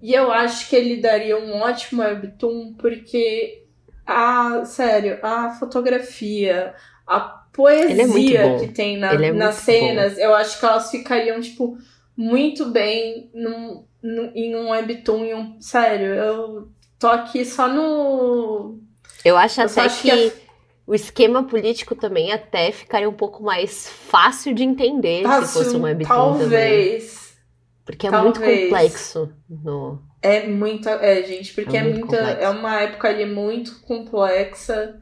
S2: E eu acho que ele daria um ótimo webtoon, porque a, sério, a fotografia, a
S3: é
S2: poesia
S3: bom.
S2: que tem na-
S3: é
S2: nas cenas, eu acho que elas ficariam, tipo, muito bem num, num- em um webtoon. Em um, sério, eu tô aqui só no.
S3: Eu acho
S2: Eu
S3: até
S2: acho
S3: que,
S2: que
S3: o esquema político também até ficaria um pouco mais fácil de entender se fosse um webtoon também.
S2: talvez.
S3: Porque é muito complexo. No...
S2: É muito. É, gente, porque
S3: É
S2: é,
S3: muito
S2: muita.
S3: complexo.
S2: É uma época ali muito complexa.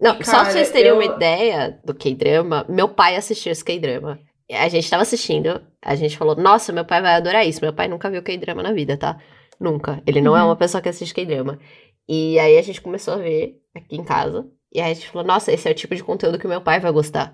S3: Não,
S2: E,
S3: só pra
S2: cara,
S3: vocês terem
S2: eu-
S3: uma ideia do K-drama, meu pai assistiu esse K-drama. A gente tava assistindo, a gente falou, nossa, meu pai vai adorar isso. Meu pai nunca viu K-drama na vida, tá? Nunca. Ele não é
S1: Uhum.
S3: uma pessoa que assiste K-drama. E aí a gente começou a ver aqui em casa. E aí a gente falou, nossa, esse é o tipo de conteúdo que meu pai vai gostar.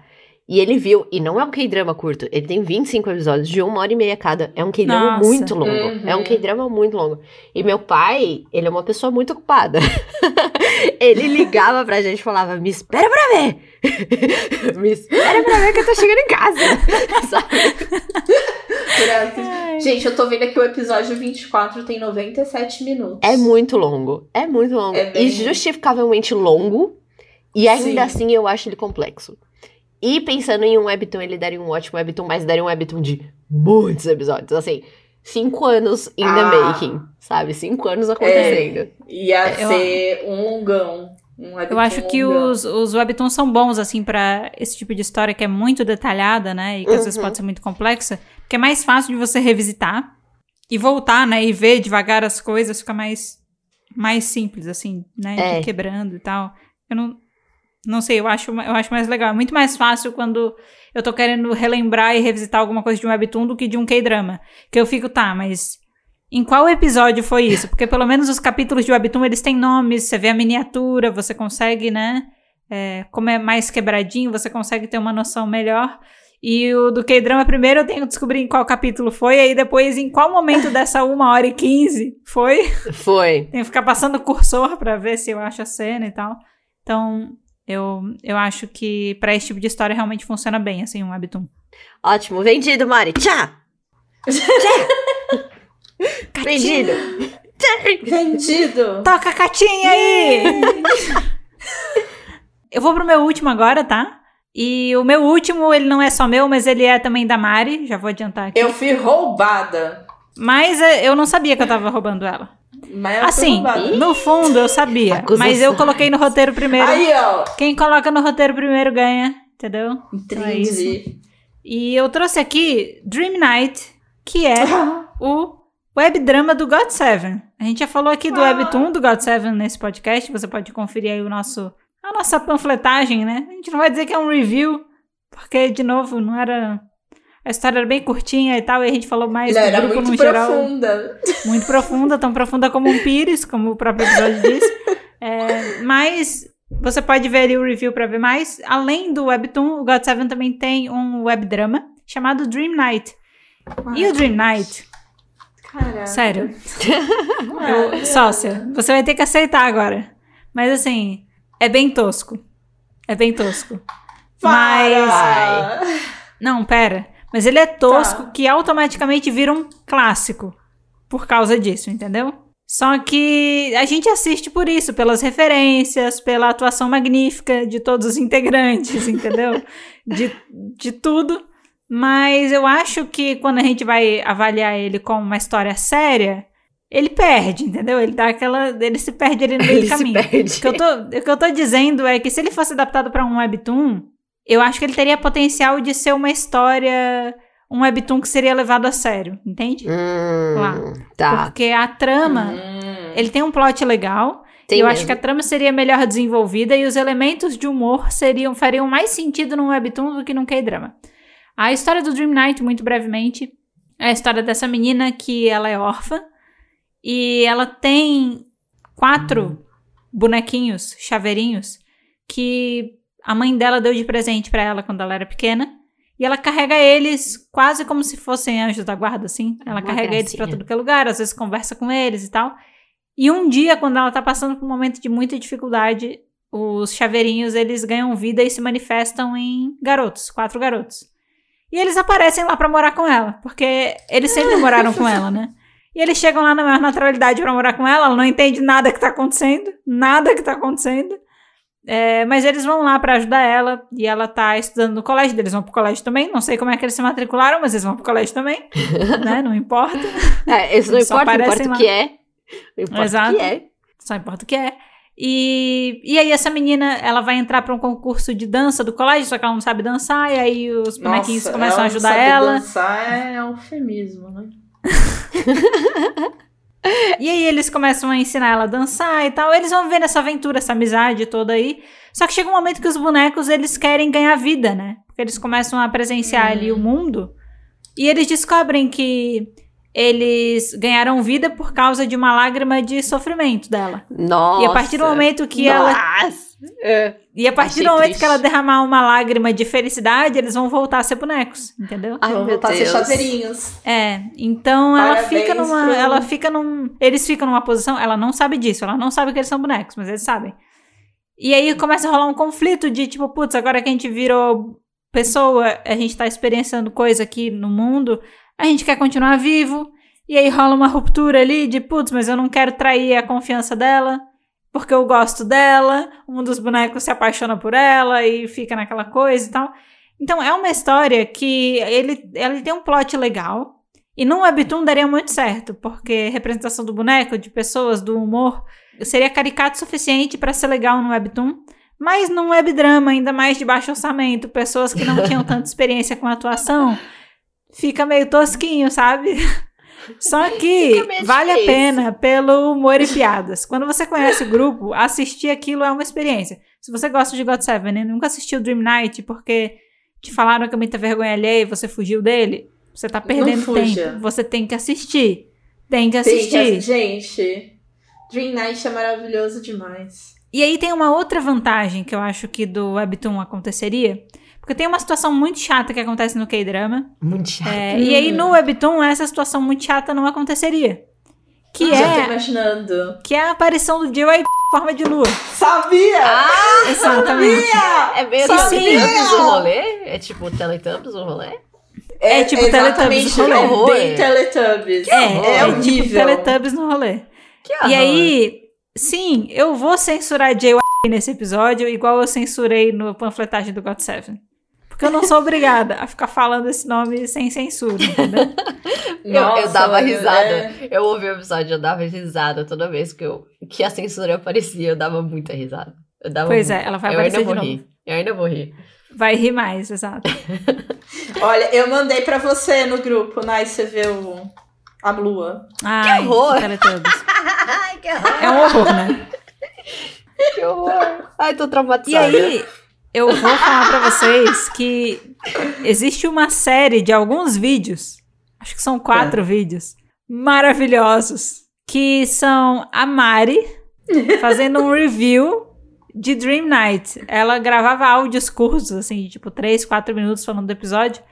S3: E ele viu, e não é um K-drama curto, ele tem 25 episódios de uma hora e meia cada. É um K-drama muito longo.
S2: Uhum.
S3: É um K-drama muito longo. E meu pai, ele é uma pessoa muito ocupada. ele ligava pra gente e falava: Me espera pra ver! Me espera pra ver que eu tô chegando em casa! Sabe?
S2: Graças. Gente, eu tô vendo aqui o episódio 24 tem 97 minutos.
S3: É muito longo. É muito longo.
S2: É bem-
S3: E justificavelmente longo. E ainda
S2: Sim.
S3: assim eu acho ele complexo. E pensando em um webtoon, ele daria um ótimo webtoon, mas daria um webtoon de muitos episódios. Assim, cinco anos in the
S2: Ah.
S3: making, sabe? Cinco anos acontecendo.
S2: Ia
S1: Eu-
S2: ser um longão. Um
S1: Eu acho que
S2: longão.
S1: os, os webtoons são bons, assim, pra esse tipo de história que é muito detalhada, né? E que às vezes
S3: Uhum.
S1: pode ser muito complexa. Porque é mais fácil de você revisitar e voltar, né? E ver devagar as coisas, fica mais, mais simples, assim, né?
S3: É.
S1: quebrando e tal. Eu não, não sei, eu acho, eu acho mais legal. É muito mais fácil quando eu tô querendo relembrar e revisitar alguma coisa de um webtoon do que de um K-drama. Que eu fico, tá, mas em qual episódio foi isso? Porque pelo menos os capítulos de Webtoon, eles têm nomes, você vê a miniatura, você consegue, né? é, como é mais quebradinho, você consegue ter uma noção melhor. E o do K-drama, primeiro eu tenho que descobrir em qual capítulo foi, aí depois em qual momento dessa 1 hora e 15 foi.
S3: Foi.
S1: Tenho que ficar passando o cursor pra ver se eu acho a cena e tal. Então, eu, eu acho que pra esse tipo de história realmente funciona bem, assim, um webtoon.
S3: Ótimo. Vendido, Mari. Tchá! Vendido.
S2: Vendido!
S1: Toca a catinha aí! eu vou pro meu último agora, tá? E o meu último, ele não é só meu, mas ele é também da Mari. Já vou adiantar aqui.
S2: Eu fui roubada.
S1: Mas é, eu não sabia que eu tava roubando ela.
S2: Mas
S1: Assim, no fundo eu sabia. Mas eu coloquei no roteiro primeiro.
S2: Aí, ó.
S1: Quem coloca no roteiro primeiro ganha, entendeu? Então é isso.
S2: Entendi.
S1: E eu trouxe aqui Dream Night, que é o webdrama do God Seven. A gente já falou aqui do
S2: Ah.
S1: webtoon do God Seven nesse podcast, você pode conferir aí o nosso a nossa panfletagem, né? A gente não vai dizer que é um review, porque de novo, não era a história era bem curtinha e tal, e a gente falou mais
S2: Não,
S1: do
S2: era
S1: grupo
S2: muito
S1: no geral,
S2: profunda.
S1: muito profunda, tão profunda como um pires, como o próprio episódio diz. É, mas você pode ver ali o review pra ver mais. Além do webtoon, o God Seven também tem um webdrama chamado Dream Night. E o Dream Night
S2: Caraca.
S1: Sério. Eu, sócia, você vai ter que aceitar agora. Mas assim, é bem tosco. É bem tosco. Mas.
S2: Para!
S1: Não, pera. Mas ele é tosco
S2: Tá.
S1: que automaticamente vira um clássico. Por causa disso, entendeu? Só que a gente assiste por isso, pelas referências, pela atuação magnífica de todos os integrantes, entendeu? De, de tudo. Mas eu acho que quando a gente vai avaliar ele como uma história séria, ele perde, entendeu? Ele dá aquela. Ele se perde ali no meio do caminho. O que, eu tô, o que eu tô dizendo é que se ele fosse adaptado pra um webtoon, eu acho que ele teria potencial de ser uma história. Um webtoon que seria levado a sério, entende?
S3: Hum,
S1: Lá.
S3: tá.
S1: Porque a trama.
S2: Hum.
S1: Ele tem um plot legal.
S3: Tem
S1: eu
S3: mesmo.
S1: acho que a trama seria melhor desenvolvida e os elementos de humor seriam fariam mais sentido num webtoon do que num K-drama. A história do Dream Night, muito brevemente, é a história dessa menina que ela é órfã e ela tem quatro bonequinhos, chaveirinhos, que a mãe dela deu de presente pra ela quando ela era pequena. E ela carrega eles quase como se fossem anjos da guarda, assim. Ela
S3: Uma
S1: carrega eles pra
S3: gracinha.
S1: todo que é lugar, às vezes conversa com eles e tal. E um dia, quando ela tá passando por um momento de muita dificuldade, os chaveirinhos, eles ganham vida e se manifestam em garotos, quatro garotos. E eles aparecem lá pra morar com ela, porque eles sempre moraram com ela, né? E eles chegam lá na maior naturalidade pra morar com ela, ela não entende nada que tá acontecendo, nada que tá acontecendo. É, mas eles vão lá pra ajudar ela e ela tá estudando no colégio, eles vão pro colégio também. Não sei como é que eles se matricularam, mas eles vão pro colégio também, né? Não importa.
S3: É, isso não
S1: Só
S3: importa, importa o que é. Não importa
S1: Exato.
S3: o que é.
S1: Só importa o que é. E, e aí essa menina, ela vai entrar pra um concurso de dança do colégio, só que ela não sabe dançar, e aí os bonequinhos
S2: Nossa,
S1: começam a ajudar ela.
S2: dançar é eufemismo, né?
S1: E aí eles começam a ensinar ela a dançar e tal. Eles vão ver nessa aventura, essa amizade toda aí. Só que chega um momento que os bonecos, eles querem ganhar vida, né? Porque eles começam a presenciar
S2: Hum.
S1: ali o mundo. E eles descobrem que eles ganharam vida por causa de uma lágrima de sofrimento dela.
S3: Nossa.
S1: E a partir do momento que ela
S3: Nossa. É.
S1: e a partir
S3: Achei
S1: do momento
S3: triste.
S1: que ela derramar uma lágrima de felicidade, eles vão voltar a ser bonecos, entendeu?
S3: Ai,
S2: Vão voltar a ser
S3: Deus.
S2: chaveirinhos.
S1: É, então ela
S2: Parabéns
S1: fica numa,
S2: pro-
S1: ela fica num, eles ficam numa posição, ela não sabe disso, ela não sabe que eles são bonecos, mas eles sabem. E aí começa a rolar um conflito de tipo, putz, agora que a gente virou pessoa, a gente tá experienciando coisa aqui no mundo, a gente quer continuar vivo. E aí rola uma ruptura ali de, putz, mas eu não quero trair a confiança dela, porque eu gosto dela. Um dos bonecos se apaixona por ela e fica naquela coisa e tal. Então é uma história que ele, ele tem um plot legal. E num webtoon daria muito certo, porque representação do boneco, de pessoas, do humor, seria caricato suficiente pra ser legal no webtoon. Mas num webdrama, ainda mais de baixo orçamento, pessoas que não tinham tanta experiência com atuação, fica meio tosquinho, sabe? Só que vale a
S3: difícil.
S1: pena pelo humor e piadas. Quando você conhece o grupo, assistir aquilo é uma experiência. Se você gosta de God Seven e nunca assistiu Dream Night porque te falaram que é muita vergonha alheia e você fugiu dele, você tá perdendo tempo. Você tem que assistir. Tem que
S2: Tem que
S1: assistir.
S2: Gente, Dream Night é maravilhoso demais.
S1: E aí tem uma outra vantagem que eu acho que do Webtoon aconteceria. Porque tem uma situação muito chata que acontece no K-drama.
S3: Muito chato.
S1: É, E aí no Webtoon essa situação muito chata não aconteceria. Que
S2: Já tô
S1: é,
S2: imaginando.
S1: que é a aparição do Joey em forma de lua.
S2: Sabia!
S3: Ah,
S1: Exatamente.
S3: é meio
S1: Sabia!
S3: Teletubbies o rolê? É tipo Teletubbies o rolê?
S1: É tipo
S2: exatamente,
S1: Teletubbies rolê.
S2: É
S3: horror.
S2: bem Teletubbies.
S1: É,
S3: horror.
S1: é,
S2: É
S1: tipo
S2: horrível.
S1: Teletubbies no rolê.
S3: Que
S1: E aí, sim, eu vou censurar Jay nesse episódio, igual eu censurei no panfletagem do God Seven. Porque eu não sou obrigada a ficar falando esse nome sem censura, entendeu?
S3: Eu, eu
S2: Nossa,
S3: dava
S2: é-
S3: risada. Eu ouvi o episódio, eu dava risada toda vez que, eu, que a censura aparecia, eu dava muita risada. Eu dava
S1: Pois
S3: muito.
S1: é, ela vai
S3: eu ainda
S1: aparecer
S3: vou
S1: novo.
S3: rir. Eu ainda vou rir.
S1: Vai rir mais, exato.
S2: Olha, eu mandei pra você no grupo, né? E você vê o... a lua.
S1: Ai,
S3: horror!
S1: Teletubbies.
S3: Ai, que horror!
S1: É um horror, né?
S3: Que horror! Ai, tô
S1: E
S3: traumatizada.
S1: aí, eu vou falar pra vocês que existe uma série de alguns vídeos, acho que são quatro vídeos, maravilhosos, que são a Mari fazendo um review de Dream Night. Ela gravava áudios curtos, assim, de tipo 3, 4 minutos falando do episódio,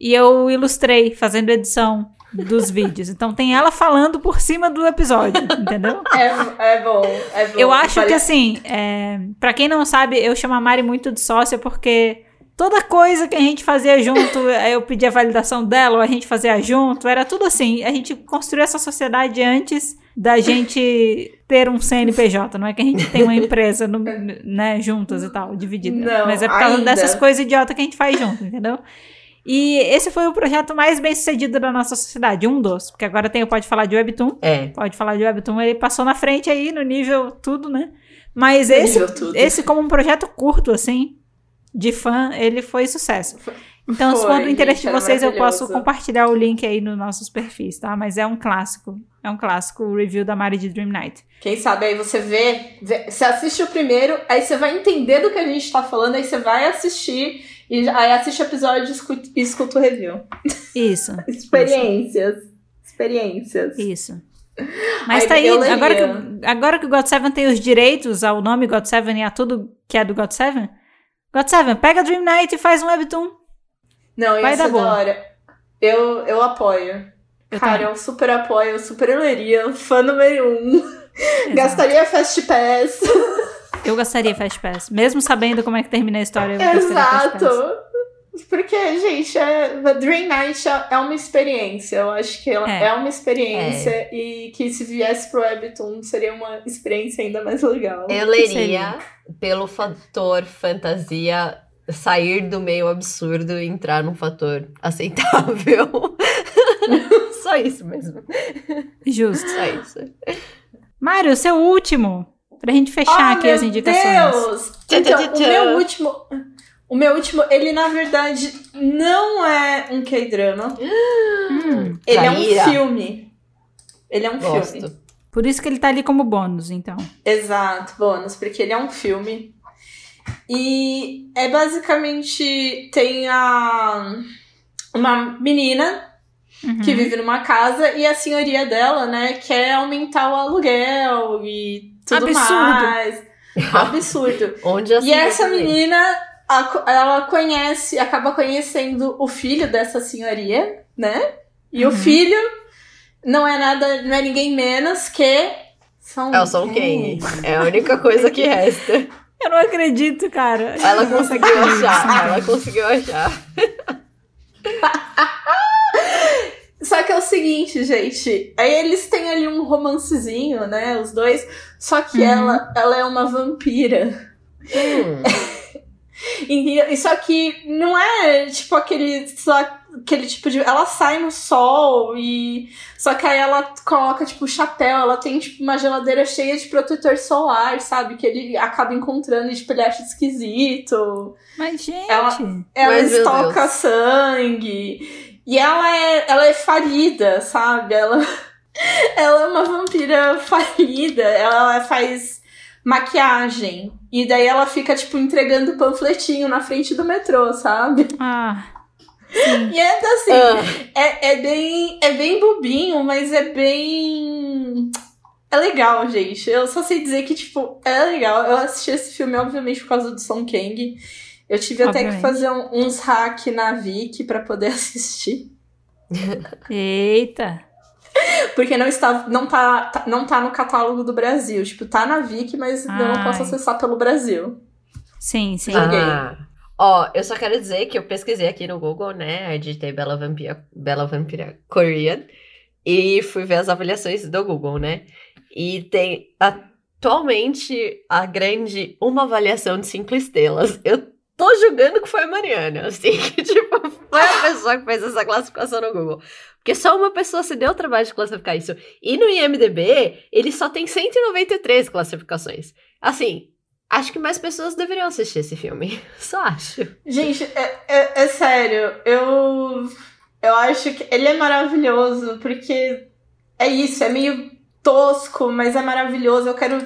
S1: e eu ilustrei fazendo edição dos vídeos. Então tem ela falando por cima do episódio, entendeu?
S2: É, é bom, é bom.
S1: Eu acho
S2: Vale-
S1: que assim, é, para quem não sabe, eu chamo a Mari muito de sócia porque toda coisa que a gente fazia junto, eu pedia a validação dela, ou a gente fazia junto, era tudo assim. A gente construiu essa sociedade antes da gente ter um CNPJ, não é que a gente tem uma empresa no- né, juntas e tal, dividida.
S2: Não,
S1: Mas é por causa
S2: ainda.
S1: dessas coisas idiotas que a gente faz junto, entendeu? E esse foi o projeto mais bem sucedido da nossa sociedade, um dos. Porque agora tem o Pode Falar de Webtoon,
S3: É.
S1: pode falar de Webtoon, ele passou na frente aí no nível tudo, né? Mas esse,
S2: Nível tudo.
S1: esse como um projeto curto, assim, de fã, ele foi sucesso. Então, se
S2: Foi,
S1: for do interesse
S2: gente,
S1: de vocês, eu posso compartilhar o link aí nos nossos perfis, tá? Mas é um clássico. É um clássico o review da Mari de Dream Night.
S2: Quem sabe aí você vê, vê- você assiste o primeiro, aí você vai entender do que a gente tá falando, aí você vai assistir, e aí assiste o episódio e escuta, o review.
S1: Isso,
S2: Experiências. Experiências.
S1: isso. Mas
S2: Aí
S1: tá aí, agora que, agora que o God Seven tem os direitos ao nome God Seven e a tudo que é do God Seven, God Seven, pega Dream Night e faz um Webtoon.
S2: Não,
S1: Vai dar
S2: da
S1: bom.
S2: hora. Eu, eu apoio.
S1: Eu
S2: Cara,
S1: também.
S2: eu super apoio, eu super leria, fã número um.
S1: Exato.
S2: Gastaria Fast Pass.
S1: Eu gastaria Fast Pass. Mesmo sabendo como é que termina a história, eu.
S2: Exato. Porque, gente, é, The Dream Night é é uma experiência. Eu acho que ela
S1: É.
S2: é, uma experiência e que se viesse pro Webtoon seria uma experiência ainda mais legal.
S3: Eu leria pelo fator fantasia sair do meio absurdo e entrar num fator aceitável. Só isso mesmo.
S1: Justo.
S3: Só isso.
S1: Mário, seu último. Pra gente fechar
S2: Ah,
S1: aqui as indicações.
S2: Deus! Então, o meu último. O meu último, ele na verdade não é um K-drama.
S1: Hum,
S2: Ele é um filme. Ele é um filme.
S3: Gosto.
S1: por isso que ele tá ali como bônus, então.
S2: Exato, bônus, porque ele é um filme. E é basicamente. Tem a. Uma menina
S1: Uhum.
S2: que vive numa casa e a senhoria dela, né, quer aumentar o aluguel e tudo
S1: Absurdo.
S2: mais. Absurdo.
S3: Onde assim,
S2: e essa menina, a- ela conhece, acaba conhecendo o filho dessa senhoria, né? E
S1: Uhum.
S2: o filho não é nada, não é ninguém menos que São
S3: É o Son Kang. É a única coisa que resta.
S1: Eu não acredito, cara.
S3: Ela conseguiu achar. Ela conseguiu achar.
S2: Só que é o seguinte, gente. Aí eles têm ali um romancezinho, né? Os dois. Só que
S1: Uhum.
S2: ela, ela é uma vampira.
S3: Hum.
S2: E, e só que não é tipo aquele. Só aquele tipo de. Ela sai no sol e. Só que aí ela coloca, tipo, chapéu. Ela tem, tipo, uma geladeira cheia de protetor solar, sabe? Que ele acaba encontrando e, tipo, ele acha esquisito.
S1: Mas, gente.
S2: Ela- Ela
S3: Mas,
S2: estoca sangue. E ela é, ela é falida, sabe? Ela, ela é uma vampira falida. Ela faz maquiagem. E daí ela fica, tipo, entregando panfletinho na frente do metrô, sabe?
S1: Ah,
S2: E é assim,
S3: Ah,
S2: é, é bem. É bem bobinho, mas é bem. É legal, gente. Eu só sei dizer que, tipo, é legal. Eu assisti esse filme, obviamente, por causa do Son Kang. Eu tive até que
S1: Obviamente.
S2: fazer um- uns hack na Viki pra poder assistir.
S1: eita.
S2: Porque não está, não tá, tá- não tá no catálogo do Brasil. Tipo, tá na Viki, mas eu não
S1: Ai.
S2: posso acessar pelo Brasil.
S1: Sim, sim.
S2: Joguei.
S3: ah. Ó, eu só quero dizer que eu pesquisei aqui no Google, né? Eu digitei Bela Vampira, Bela Vampira Korean e fui ver as avaliações do Google, né? E tem atualmente a grande uma avaliação de cinco estrelas. Eu tô julgando que foi a Mariana, assim, que tipo, foi a pessoa que fez essa classificação no Google. Porque só uma pessoa se deu o trabalho de classificar isso. E no IMDB, ele só tem 193 classificações. Assim, acho que mais pessoas deveriam assistir esse filme. Só acho.
S2: Gente, é, é, é sério, eu, eu acho que ele é maravilhoso, porque é isso, é meio tosco, mas é maravilhoso. Eu quero.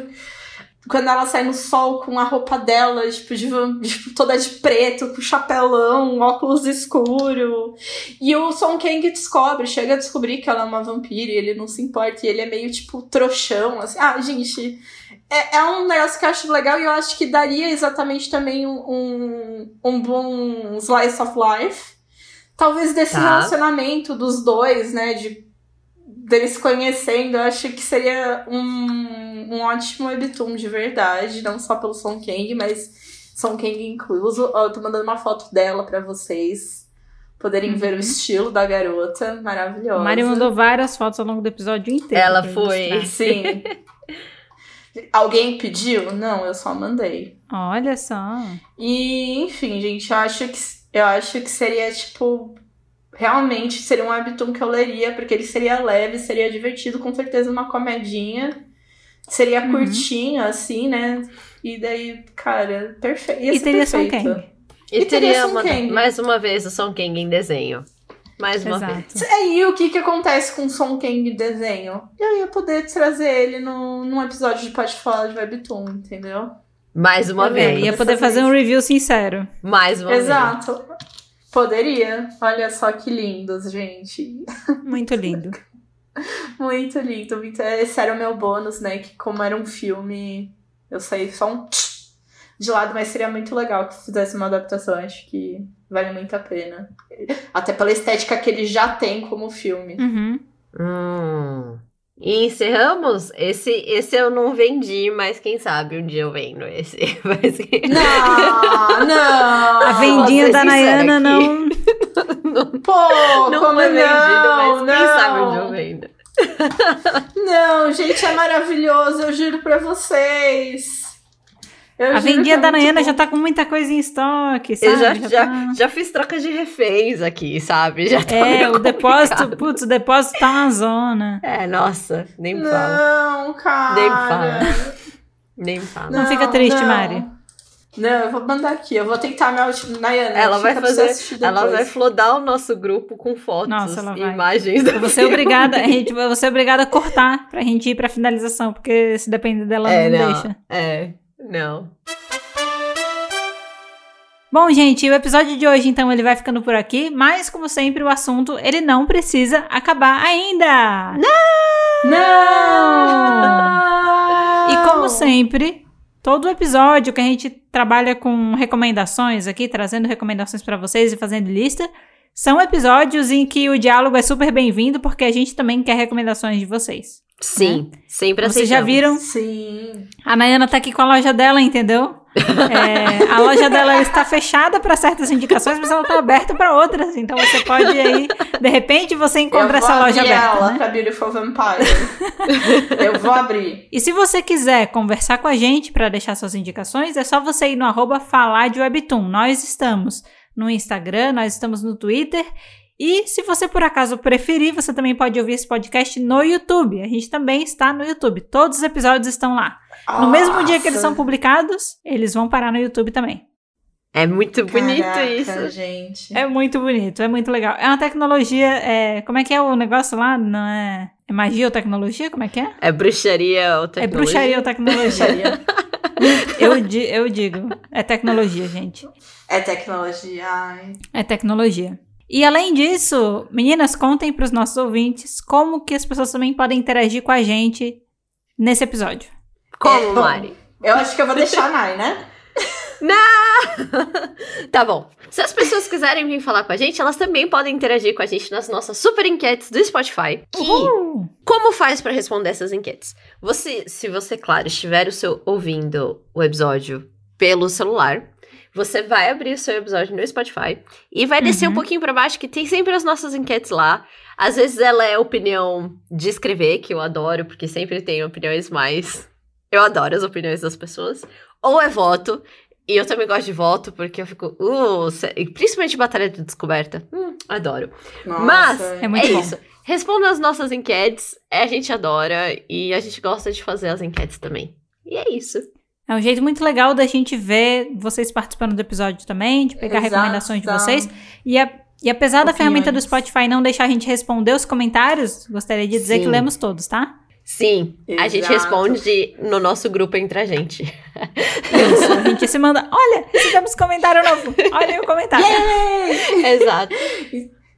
S2: Quando ela sai no sol com a roupa dela, tipo, de, tipo, toda de preto, com chapelão, óculos escuro. E o Son Kang descobre, chega a descobrir que ela é uma vampira e ele não se importa. E ele é meio, tipo, trouxão, assim. Ah, gente, é, é um negócio que eu acho legal e eu acho que daria exatamente também um, um, um bom slice of life. Talvez desse
S3: Tá.
S2: relacionamento dos dois, né? De deles se conhecendo, eu acho que seria um, um ótimo webtoon de verdade, não só pelo Son Kang, mas Son Kang incluso. Ó, eu tô mandando uma foto dela pra vocês poderem ver o estilo da garota, maravilhosa.
S1: Mari mandou várias fotos ao longo do episódio inteiro.
S3: Ela foi.
S1: ilustrar.
S2: Sim. Alguém pediu? Não, eu só mandei.
S1: Olha só.
S2: E, enfim, gente, eu acho que eu acho que seria tipo realmente seria um webtoon que eu leria, porque ele seria leve, seria divertido, com certeza uma comedinha. Seria
S1: Uhum.
S2: curtinho assim, né? E daí, cara, perfeito. Ia
S1: E
S2: ser
S1: teria Son
S2: perfeito.
S1: Kang.
S3: E,
S2: E teria
S3: uma-
S2: Kang.
S3: mais uma vez o Son Kang em desenho. Mais uma vez.
S1: Exato.
S2: Aí o que que acontece com o Son Kang desenho? Eu ia poder trazer ele no, num episódio de Pode Falar de Webtoon, entendeu?
S3: Mais uma
S2: Eu
S3: vez.
S1: Ia poder fazer um review sincero.
S3: Mais uma
S2: Exato. Poderia. Olha só que lindos, gente.
S1: Muito lindo.
S2: Muito lindo. Muito... Esse era o meu bônus, né? Que como era um filme, eu saí só um de lado, mas seria muito legal que fizesse uma adaptação. Acho que vale muito a pena. Até pela estética que ele já tem como filme.
S1: Uhum.
S3: Hum. E encerramos? Esse, esse eu não vendi, mas quem sabe um dia eu vendo esse. Mas...
S2: Não, não!
S1: A vendinha da Nayana
S3: aqui.
S1: não.
S2: Pô,
S3: não
S2: como
S3: foi vendido,
S2: não?
S3: mas quem sabe um
S2: não.
S3: dia eu vendo.
S2: Não, gente, é maravilhoso, eu juro pra vocês. Eu
S1: A vendinha
S2: é
S1: da Nayana
S2: bom.
S1: já tá com muita coisa em estoque, sabe?
S3: Eu já, já,
S1: tá-
S3: já fiz troca de reféns aqui, sabe? Já tá
S1: É,
S3: meio
S1: o depósito,
S3: complicado.
S1: putz, o depósito tá uma zona.
S3: É, nossa, nem me fala.
S2: Não, cara.
S3: Nem fala. Nem me fala.
S1: Não fica triste, Mari.
S2: Não, eu vou mandar aqui. Eu vou tentar minha última. Nayana,
S3: Ela vai fazer. Ela vai flodar o nosso grupo com fotos
S1: Nossa, ela
S3: e
S1: vai.
S3: imagens da
S1: Eu vou ser obrigada, a gente, eu vou ser obrigada a cortar pra gente ir pra finalização, porque se depender dela,
S3: É,
S1: não,
S3: não.
S1: deixa.
S3: É, não.
S1: Bom, gente, o episódio de hoje, então, ele vai ficando por aqui, mas, como sempre, o assunto, ele não precisa acabar ainda!
S2: Não!
S1: E como sempre, todo episódio que a gente trabalha com recomendações aqui, trazendo recomendações pra vocês e fazendo lista, são episódios em que o diálogo é super bem-vindo, porque a gente também quer recomendações de vocês.
S3: Sim, sempre
S1: Vocês já viram?
S2: Sim.
S1: A Nayana tá aqui com a loja dela, entendeu? É, a loja dela está fechada para certas indicações, mas ela tá aberta para outras. Então você pode aí, de repente, você encontra essa loja
S2: abrir
S1: aberta.
S2: ela
S1: né?
S2: pra Beautiful Vampire. eu vou abrir.
S1: E se você quiser conversar com a gente para deixar suas indicações, é só você ir no arroba falar de Webtoon. Nós estamos no Instagram, nós estamos no Twitter. E se você por acaso preferir, você também pode ouvir esse podcast no YouTube. A gente também está no YouTube. Todos os episódios estão lá. No mesmo dia que eles são
S2: Nossa.
S1: publicados, eles vão parar no YouTube também.
S3: É muito bonito
S2: Caraca,
S3: isso.
S2: gente.
S1: É muito bonito, é muito legal. É uma tecnologia. É, como é que é o negócio lá? Não é, é magia ou tecnologia? Como é que é?
S3: É bruxaria ou
S1: É
S3: tecnologia?
S1: bruxaria ou tecnologia? eu, eu digo. É tecnologia, gente.
S2: É tecnologia. Ai.
S1: É tecnologia. E além disso, meninas, contem para os nossos ouvintes como que as pessoas também podem interagir com a gente nesse episódio.
S3: Como,
S2: É,
S3: Mari?
S2: Eu acho que eu vou deixar a Nai, né?
S3: Tá bom. Se as pessoas quiserem vir falar com a gente, elas também podem interagir com a gente nas nossas super enquetes do Spotify. Que
S1: Uhul!
S3: Como faz pra responder essas enquetes? Você, se você, claro, estiver o seu, ouvindo o episódio pelo celular, você vai abrir o seu episódio no Spotify e vai descer
S1: Uhum.
S3: um pouquinho pra baixo, que tem sempre as nossas enquetes lá. Às vezes ela é opinião de escrever, que eu adoro, porque sempre tem opiniões mais. Eu adoro as opiniões das pessoas. Ou é voto. E eu também gosto de voto, porque eu fico. Uh, e principalmente batalha de descoberta. Hum, adoro.
S2: Nossa.
S3: Mas
S1: É muito
S3: é
S1: bom.
S3: isso. Responda as nossas enquetes, a gente adora e a gente gosta de fazer as enquetes também. E é isso.
S1: É um jeito muito legal da gente ver vocês participando do episódio também, de pegar
S2: Exato.
S1: recomendações de vocês. E, a- e apesar da ferramenta do
S2: Opiniões.
S1: Spotify não deixar a gente responder os comentários, gostaria de dizer
S3: Sim.
S1: que lemos todos, tá?
S3: Sim, a gente
S2: Exato.
S3: responde no nosso grupo entre a gente.
S1: Isso, a gente se manda. Olha, recebemos comentário novo. Olha aí o comentário.
S3: Exato.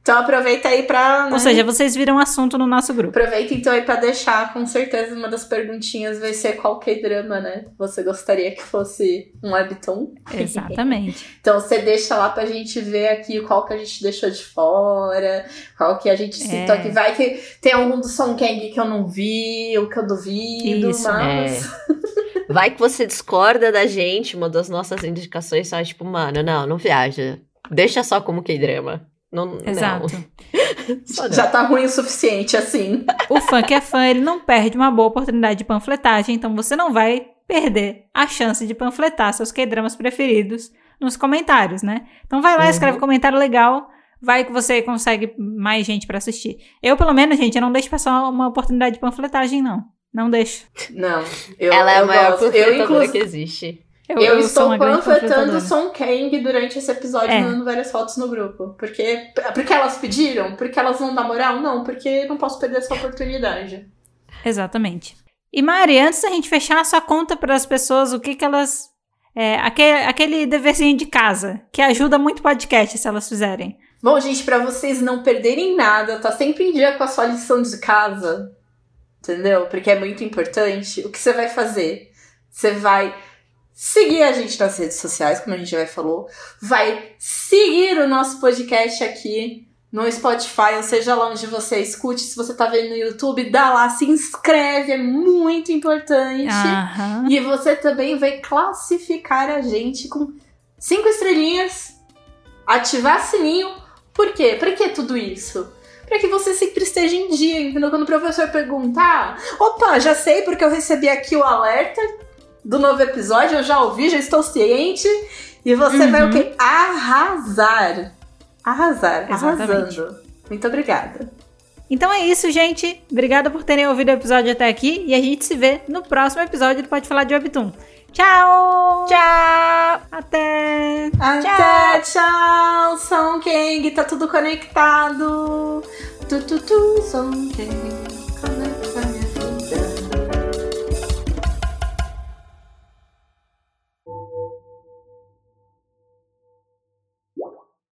S2: Então aproveita aí pra. né?
S1: Ou seja, vocês viram assunto no nosso grupo.
S2: Aproveita então aí pra deixar, com certeza, uma das perguntinhas vai ser qual que drama, né? Você gostaria que fosse um webtoon?
S1: Exatamente.
S2: Então você deixa lá pra gente ver aqui qual que a gente deixou de fora, qual que a gente citou
S1: É.
S2: aqui. Vai que tem algum do Song Kang que eu não vi, ou que eu duvido,
S1: Isso.
S2: mas.
S3: Vai que você discorda da gente, uma das nossas indicações só é tipo, mano, não, não viaja. Deixa só como K-drama. Não,
S1: Exato.
S3: Não.
S2: Já tá ruim o suficiente, assim.
S1: O fã que é fã, ele não perde uma boa oportunidade de panfletagem, então você não vai perder a chance de panfletar seus K-dramas preferidos nos comentários, né? Então vai lá,
S3: Uhum.
S1: escreve um comentário legal, vai que você consegue mais gente pra assistir. Eu, pelo menos, gente, eu não deixo passar uma oportunidade de panfletagem, não. Não deixo.
S2: Não. Eu,
S3: Ela é a
S2: eu
S3: maior
S2: gosto. Eu, inclusive,
S3: que existe.
S1: Eu,
S2: Eu,
S1: eu
S2: estou panfletando. Song Kang durante esse episódio,
S1: É.
S2: mandando várias fotos no grupo. Porque, porque elas pediram? Porque elas vão dar moral? Não, porque não posso perder essa oportunidade.
S1: Exatamente. E Mari, antes da gente fechar, só conta para as pessoas o que que elas... É, aquele, aquele deverzinho de casa, que ajuda muito o podcast se elas fizerem.
S2: Bom, gente, pra vocês não perderem nada, tá sempre em dia com a sua lição de casa, entendeu? Porque é muito importante. O que você vai fazer? Você vai seguir a gente nas redes sociais, como a gente já falou, vai seguir o nosso podcast aqui no Spotify, ou seja lá onde você escute. Se você tá vendo no YouTube, dá lá, se inscreve, é muito importante.
S1: Aham.
S2: E você também vai classificar a gente com cinco estrelinhas, ativar sininho. Por quê? Por que tudo isso? Para que você sempre esteja em dia, entendeu? Quando o professor perguntar, opa, já sei porque eu recebi aqui o alerta do novo episódio, eu já ouvi, já estou ciente. E você vai o
S1: Uhum.
S2: quê? Arrasar. Arrasar,
S1: Exatamente.
S2: arrasando. Muito obrigada.
S1: Então é isso, gente. Obrigada por terem ouvido o episódio até aqui. E a gente se vê no próximo episódio do Pode Falar de Webtoon. Tchau!
S3: Tchau!
S1: Até!
S2: Até, tchau, Song Kang, tá tudo conectado. Tu, tu, tu, Song Kang.